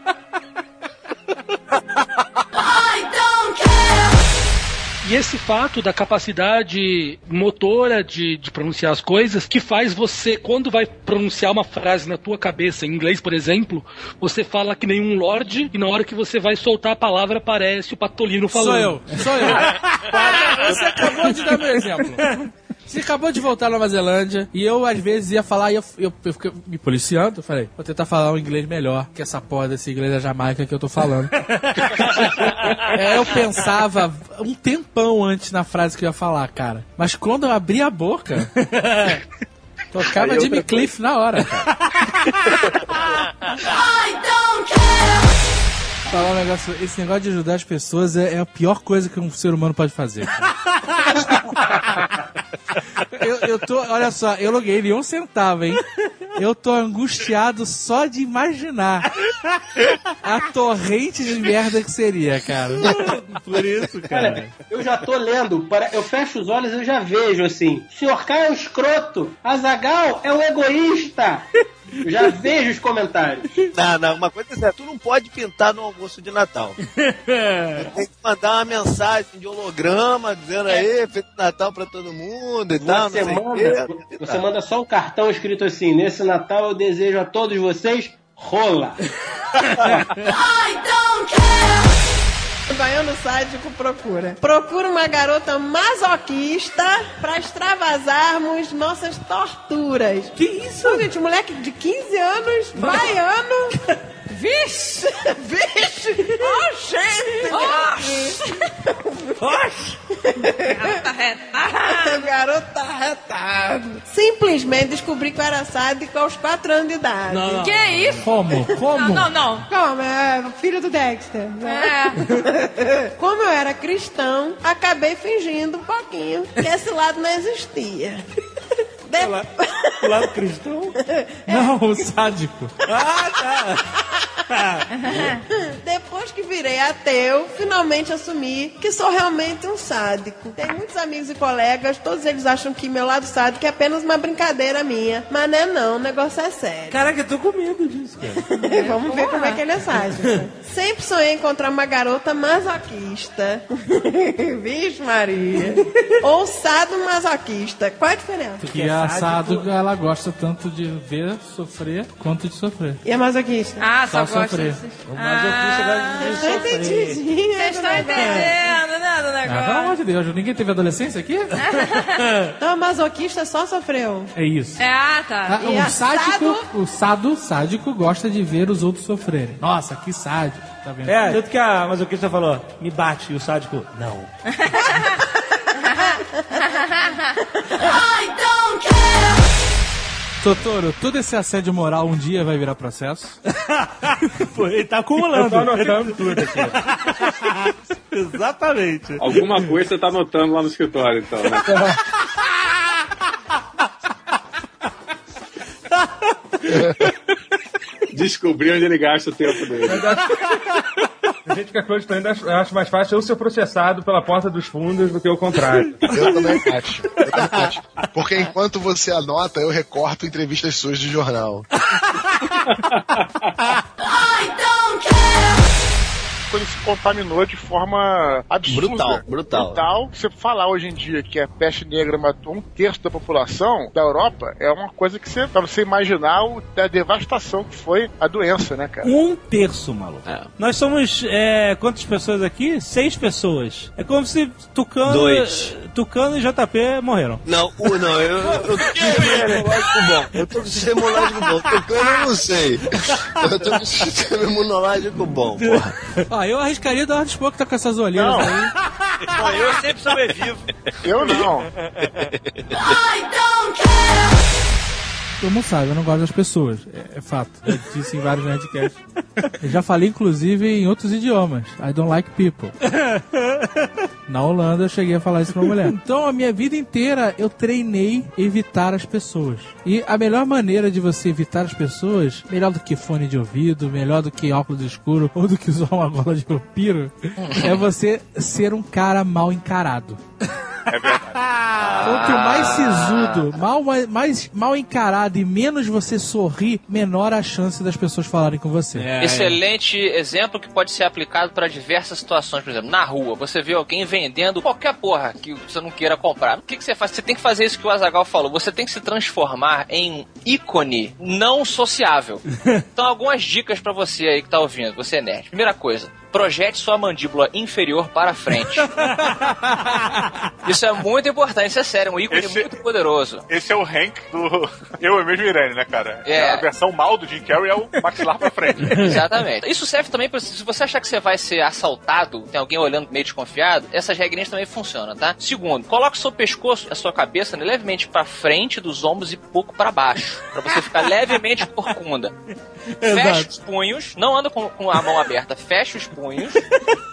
E esse fato da capacidade motora de, de pronunciar as coisas, que faz você, quando vai pronunciar uma frase na tua cabeça, em inglês, por exemplo, você fala que nem um lorde, e na hora que você vai soltar a palavra, parece o Patolino falando. Sou eu, sou eu. Para, você acabou de dar meu exemplo. Você acabou de voltar à Nova Zelândia e eu, às vezes, ia falar e eu, eu, eu fiquei me policiando. Eu falei, vou tentar falar um inglês melhor que essa porra desse inglês da Jamaica que eu tô falando. É, eu pensava um tempão antes na frase que eu ia falar, cara. Mas quando eu abri a boca, tocava Jimmy Cliff na hora, cara. Falar um negócio, esse negócio de ajudar as pessoas é, é a pior coisa que um ser humano pode fazer. cara. Eu, eu tô, olha só, eu loguei ele um centavo, hein? Eu tô angustiado só de imaginar a torrente de merda que seria, cara. Por isso, Cara, eu já tô lendo, para- eu fecho os olhos e eu já vejo assim. Sr. K é o escroto, Azagal é o egoísta. Eu já vejo os comentários. Não, não, uma coisa é certa, tu não pode pintar no almoço de Natal. Tem que mandar uma mensagem de holograma dizendo aí, Feliz Natal pra todo mundo e tal, Você manda, quê. você manda só um cartão escrito assim: Nesse Natal eu desejo a todos vocês rola. Baiano Sádico procura. Procura uma garota masoquista pra extravasarmos nossas torturas. Que isso? Gente, moleque de 15 anos, baiano. Vixe! Vixe! Oh, gente! Garota retada. Garota retada. Simplesmente descobri que eu era sádico aos 4 anos de idade. Não, não. Que isso? Como? Como? Não, não, não. Como? É filho do Dexter. Né? Como eu era cristão, acabei fingindo um pouquinho que esse lado não existia. De- O lado cristão? Não, o sádico. Ah, tá. Depois que virei ateu, finalmente assumi que sou realmente um sádico. Tenho muitos amigos e colegas, todos eles acham que meu lado sádico é apenas uma brincadeira minha. Mas não é não, o negócio é sério. Caraca, eu tô com medo disso, cara. Vamos ver como é que ele é sádico. Sempre sonhei em encontrar uma garota masoquista. Vixe Maria. Ou sado masoquista. Qual é a diferença? Porque a sádico, ela gosta tanto de ver sofrer quanto de sofrer. E a masoquista? Ah, Só só, gosta sofrer. de- O masoquista gosta de Eu sofrer. entendi. Vocês estão entendendo, né, do Ah, pelo negócio? amor de Deus, ninguém teve adolescência aqui? Então a masoquista só sofreu. É isso. É, ah, tá. Ah, E o sádico, o sado sádico gosta de ver os outros sofrerem. Nossa, que sádico, tá vendo? É, tanto que a masoquista falou, me bate, e o sádico, não. Totoro, todo esse assédio moral um dia vai virar processo? Pô, ele tá acumulando. Eu tô anotando Ele tá- tudo aqui. Exatamente. Alguma coisa você tá anotando lá no escritório, então, né? Descobrir onde ele gasta o tempo dele. A gente que é acreditando, acho acho mais fácil eu ser processado pela porta dos fundos do que o contrário. Eu também acho. Eu também acho. Porque enquanto você anota, eu recorto entrevistas suas de jornal. Quando se contaminou de forma absurda. Brutal, brutal. Brutal. Você falar hoje em dia que a peste negra matou um terço da população da Europa é uma coisa que você, pra você imaginar o, a devastação que foi a doença, né, cara? Um terço, maluco. Nós somos, é, quantas pessoas aqui? Seis pessoas. É como se Tucano, Dois. Tucano e JP morreram. Não, o, não, eu, eu tô com sistema imunológico bom. Eu tô com sistema imunológico bom. Tocando eu não sei. Eu tô com sistema imunológico bom, porra. Eu arriscaria dar uma despoca tá com essas olheiras Não. aí. Bom, eu sempre sobrevivo. Eu não. Todo mundo sabe, eu não gosto das pessoas. É, é fato. Já disse em vários Nerdcasts. Eu já falei, inclusive, em outros idiomas. I don't like people. Na Holanda eu cheguei a falar isso pra uma mulher. Então, a minha vida inteira eu treinei evitar as pessoas. E a melhor maneira de você evitar as pessoas, melhor do que fone de ouvido, melhor do que óculos escuro ou do que usar uma gola de vampiro, é você ser um cara mal encarado. É verdade. Quanto mais sisudo, mal, mais mal encarado e menos você sorrir, menor a chance das pessoas falarem com você. Excelente exemplo que pode ser aplicado para diversas situações. Por exemplo, na rua, você vê alguém vendendo qualquer porra que você não queira comprar. O que, que você faz? Você tem que fazer isso que o Azagal falou. Você tem que se transformar em um ícone não sociável. Então, algumas dicas para você aí que tá ouvindo. Você é nerd. Primeira coisa. Projete sua mandíbula inferior para frente. Isso é muito importante, isso é sério, é um ícone Esse- muito poderoso. Esse é o Hank do Eu, eu mesmo Irene, né, cara? É. A versão mal do Jim Carrey é o maxilar pra frente. Exatamente. Isso serve também para se você achar que você vai ser assaltado, tem alguém olhando meio desconfiado, essas regrinhas também funcionam, tá? Segundo, coloque o seu pescoço, a sua cabeça né, levemente para frente dos ombros e pouco para baixo, para você ficar levemente corcunda. Feche os punhos, não anda com, com a mão aberta, feche os punhos.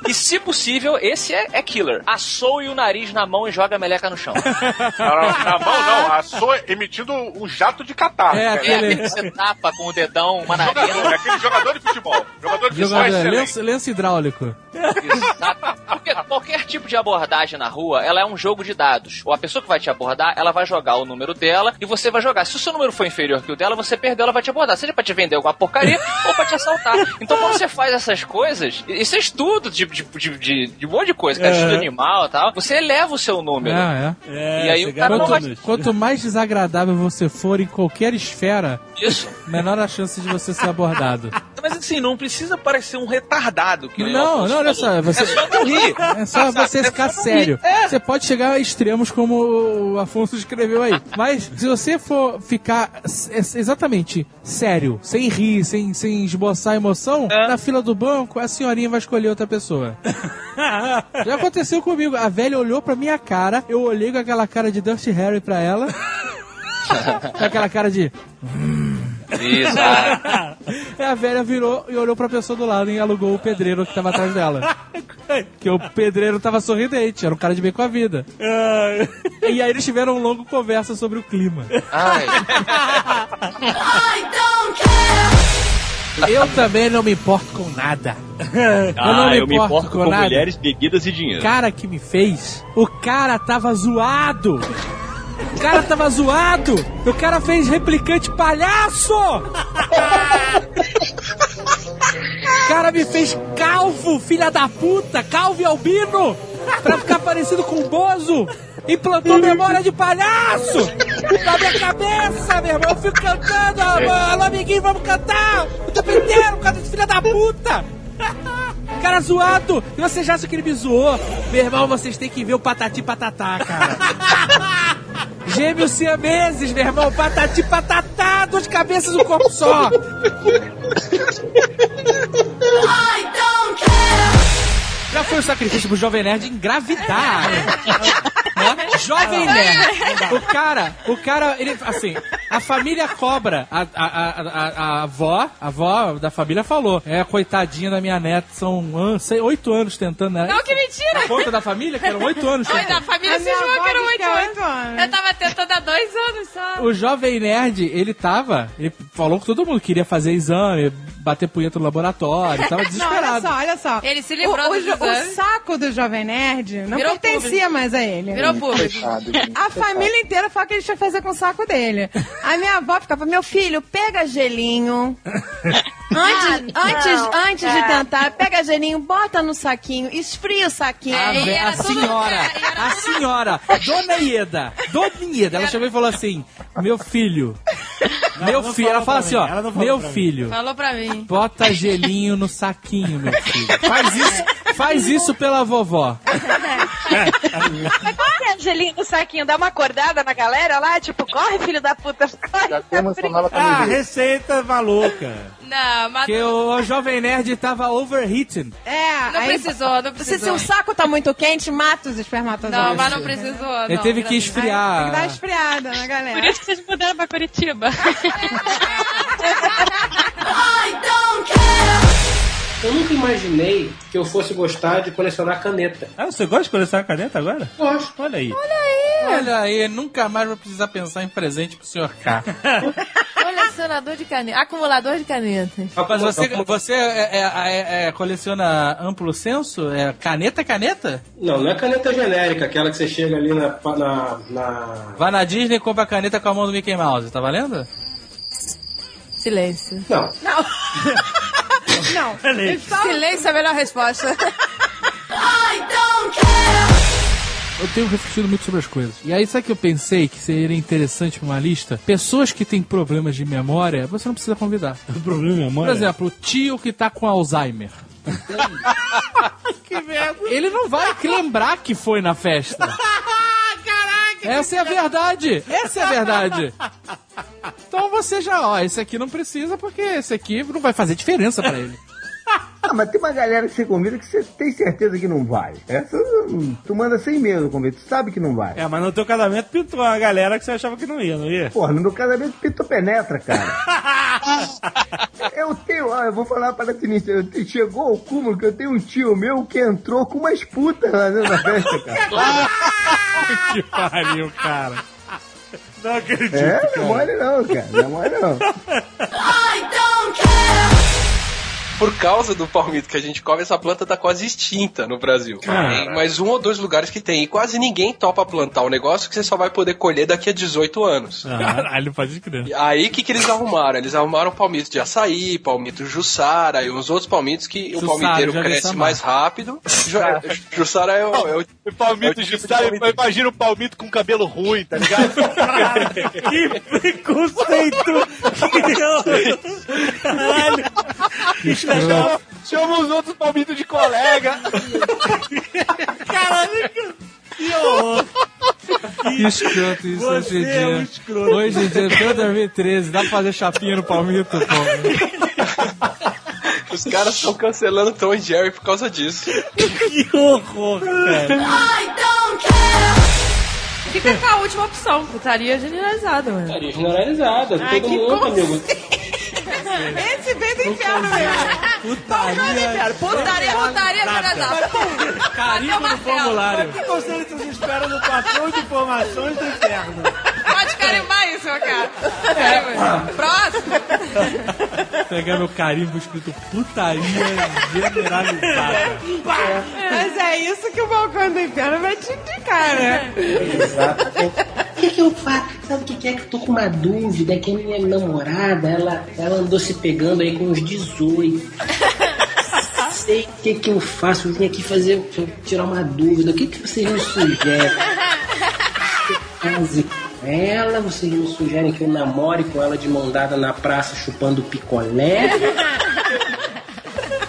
E se possível, esse é, é killer. Assoe o nariz na mão e joga a meleca no chão. Não, na mão não, a sua emitindo um jato de catarro. É, aquele que você tapa com o dedão, uma Jogador, é aquele jogador de futebol. Jogador de futebol é Jogador, excelente. lenço, lenço hidráulico. Exato. Porque qualquer tipo de abordagem na rua, ela é um jogo de dados. Ou a pessoa que vai te abordar, ela vai jogar o número dela e você vai jogar. Se o seu número for inferior que o dela, você perdeu, ela vai te abordar. Seja pra te vender alguma porcaria ou pra te assaltar. Então quando você faz essas coisas, isso é estudo de, de, de, de, de um monte de coisa, cara, É. estudo animal e tal, você eleva o seu número. É, E aí o cara não vai... quanto, quanto mais desagradável você for em qualquer esfera, Isso. menor a chance de você ser abordado. Mas assim, não precisa parecer um retardado. Que Não, não, olha só. Você, É só não rir. É só você É ficar sério. É. Você pode chegar a extremos como o Afonso escreveu aí. Mas se você for ficar exatamente sério, sem rir, sem, sem esboçar emoção, É. na fila do banco, a senhorinha vai escolher outra pessoa. Já aconteceu comigo. A velha olhou pra minha cara, eu olhei com aquela cara de Dusty Harry pra ela. com aquela cara de. Isso. E a velha virou e olhou pra pessoa do lado e alugou o pedreiro que tava atrás dela. Que o pedreiro tava sorridente, era um cara de bem com a vida. E aí eles tiveram uma longa conversa sobre o clima. Ai. Eu também não me importo com nada. Ah, eu me importo com mulheres, bebidas e dinheiro. O cara que me fez, o cara tava zoado. O cara tava zoado. O cara fez replicante palhaço. O cara me fez calvo, filha da puta, calvo e albino, pra ficar parecido com o Bozo. Implantou memória de palhaço na minha cabeça, meu irmão. Eu fico cantando, alô, alô amiguinho, vamos cantar o tempo inteiro, por causa desse filho da puta. Cara zoado! E você já acha que ele me zoou? Meu irmão, vocês têm que ver o Patati Patatá, cara. Gêmeos siameses, meu irmão. Patati Patatá, duas cabeças, um corpo só. Já foi o sacrifício pro Jovem Nerd engravidar. né? Jovem Nerd. O cara, o cara, ele, assim, a família cobra. A, a, a, a, a avó, a avó da família falou. É, coitadinha da minha neta, são sei, oito anos tentando, né? Não, que mentira! A conta da família, que eram oito anos Oi, da família se avó que eram oito anos. anos. Eu tava tentando há dois anos só. O Jovem Nerd, ele tava. Ele falou que todo mundo queria fazer exame, bater punheta no laboratório, tava Não, olha desesperado. só, olha só. Ele se livrou o, o, o saco do Jovem Nerd não Virou pertencia público. mais a ele. Virou público. A família inteira fala que ele tinha que fazer com o saco dele. A minha avó ficava, meu filho, pega gelinho. Antes, antes, antes de tentar, pega gelinho, bota no saquinho, esfria o saquinho. A, ve- a senhora, a senhora, Dona Ieda, Dona Ieda, ela chegou e falou assim: Meu filho, meu não filho, ela falou fala assim: mim, ó, não meu mim. filho, Falou pra mim. bota gelinho no saquinho, meu filho. Faz isso, faz isso pela vovó. Mas qual que é gelinho no saquinho? Dá uma acordada na galera lá? Tipo, corre, filho da puta. Corre. Já temos uma nova Ah, receita maluca. Não, mas Que o Jovem Nerd tava overheating. É, não aí- precisou, não Se, se precisou. o saco tá muito quente, mata os espermatozoides. Não, mas não precisou. Ele não, teve que Deus. Tem que dar uma esfriar. esfriada na galera. Por isso que vocês mudaram pra Curitiba. Eu nunca imaginei que eu fosse gostar de colecionar caneta. Ah, você gosta de colecionar caneta agora? Gosto. Olha aí. Olha aí, nunca mais vou precisar pensar em presente pro senhor K. Colecionador de caneta. Acumulador de canetas. Mas você, você é- é- é- é- coleciona amplo senso? É caneta, caneta? Não, não é caneta genérica, aquela que você chega ali na. na, na... Vai na Disney e compra a caneta com a mão do Mickey Mouse, tá valendo? Silêncio. Não. Não. não. Silêncio é a melhor resposta. Eu tenho refletido muito sobre as coisas. E aí, sabe o que eu pensei que seria interessante pra uma lista? Pessoas que têm problemas de memória, você não precisa convidar. problema de Por memória? exemplo, o tio que tá com Alzheimer. que merda. Ele não vai lembrar que foi na festa. Essa é a verdade. Essa é a verdade. Então você já, ó, esse aqui não precisa porque esse aqui não vai fazer diferença pra ele. Ah, mas tem uma galera que você convida que você tem certeza que não vai. Essa tu manda sem medo convite, tu sabe que não vai. É, mas no teu casamento pintou uma galera que você achava que não ia, não ia? Porra, no meu casamento pintou penetra, cara. eu tenho, ó, eu vou falar para a te- chegou ao cúmulo que eu tenho um tio meu que entrou com umas putas lá dentro da festa, cara. que pariu, cara. Não acredito, É, cara. não é mole não, cara, não é mole não. Por causa do palmito que a gente come, essa planta tá quase extinta no Brasil. Tem mais um ou dois lugares que tem. E quase ninguém topa plantar um negócio que você só vai poder colher daqui a 18 anos. Caralho, pode crer. Aí o que, que eles arrumaram? Eles arrumaram palmito de açaí, palmito jussara e uns outros palmitos que Jussara, o palmiteiro cresce mais rápido. Ju- Jussara é o, é o O palmito É o tipo de palmito. Imagina o palmito com cabelo ruim, tá ligado? que preconceito! Caralho! Chama, chama os outros palmitos de colega. Caralho, que horror. Que escroto isso Você hoje em é um dia. escroto. Hoje em dia, até 2013, dá pra fazer chapinha no palmito, pô. Os caras estão cancelando Tom e Jerry por causa disso. Que horror, cara. Fica com a última opção, putaria generalizada, mano. Putaria generalizada, Ai, todo que mundo, amigo. Esse vem do inferno mesmo. Putaria. Putaria, putaria generalizada. Carimbo no formulário. Que conselho vocês esperam no patrão de informações do inferno? Pode carimbar isso, meu cara. É. Próximo. Pegar meu carimbo escrito putaria generalizada. Mas é isso que o balcão do inferno vai te indicar, né? O que, que eu faço? Sabe o que, que é que eu tô com uma dúvida? É que a minha namorada, ela, ela andou se pegando aí com uns 18. Sei o que, que eu faço. Eu vim aqui fazer, tirar uma dúvida. O que, que vocês me sugerem? Case com ela, vocês me sugerem que eu namore com ela de mão dada na praça chupando picolé?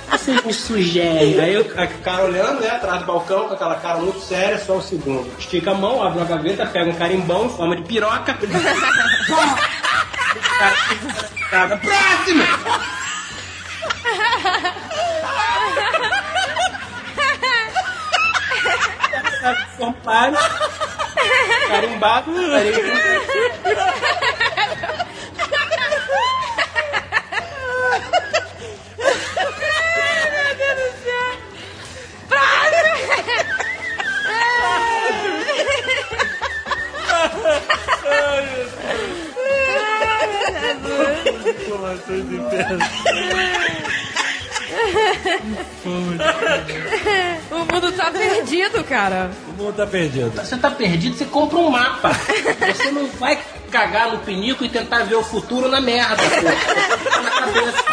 Vocês me sugerem. Aí eu- a cara olhando, né, atrás do balcão, com aquela cara muito séria, só um segundo. Estica a mão, abre uma gaveta, pega um carimbão em forma de piroca. Cara, Próximo! Compare. Carimbado, carimbo. Informações do inferno. O mundo tá perdido, cara. O mundo tá perdido. Você tá perdido, você compra um mapa. Você não vai cagar no pinico e tentar ver o futuro na merda, pô. Tá na cabeça.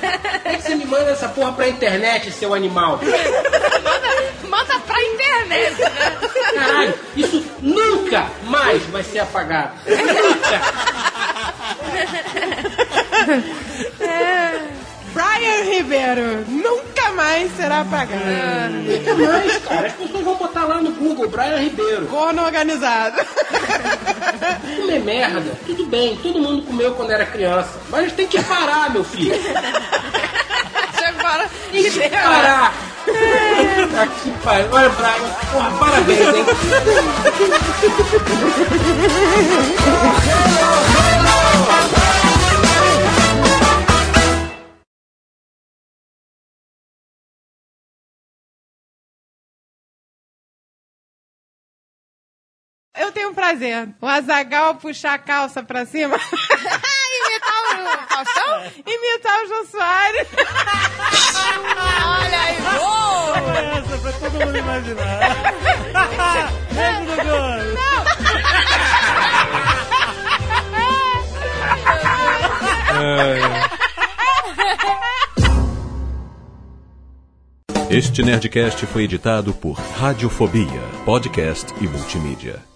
Por que você me manda essa porra pra internet, seu animal? Manda pra internet, né? Caralho, isso nunca mais vai ser apagado. Nunca. É. Brian Ribeiro nunca mais será apagado. Nunca mais, cara. As pessoas vão botar lá no Google, Brian Ribeiro. Corno organizado. Comer merda, tudo bem, todo mundo comeu quando era criança. Mas tem que parar, meu filho. Chega Tem que parar. Aqui, pai. Olha, Brian. Porra, parabéns, hein? Eu tenho um prazer. O Azagal puxar a calça pra cima. Imitar o Faustão? Imitar o Jô Soares. Olha aí, boa! Foi essa pra todo mundo imaginar. Nego do gol. Este Nerdcast foi editado por Radiofobia, podcast e multimídia.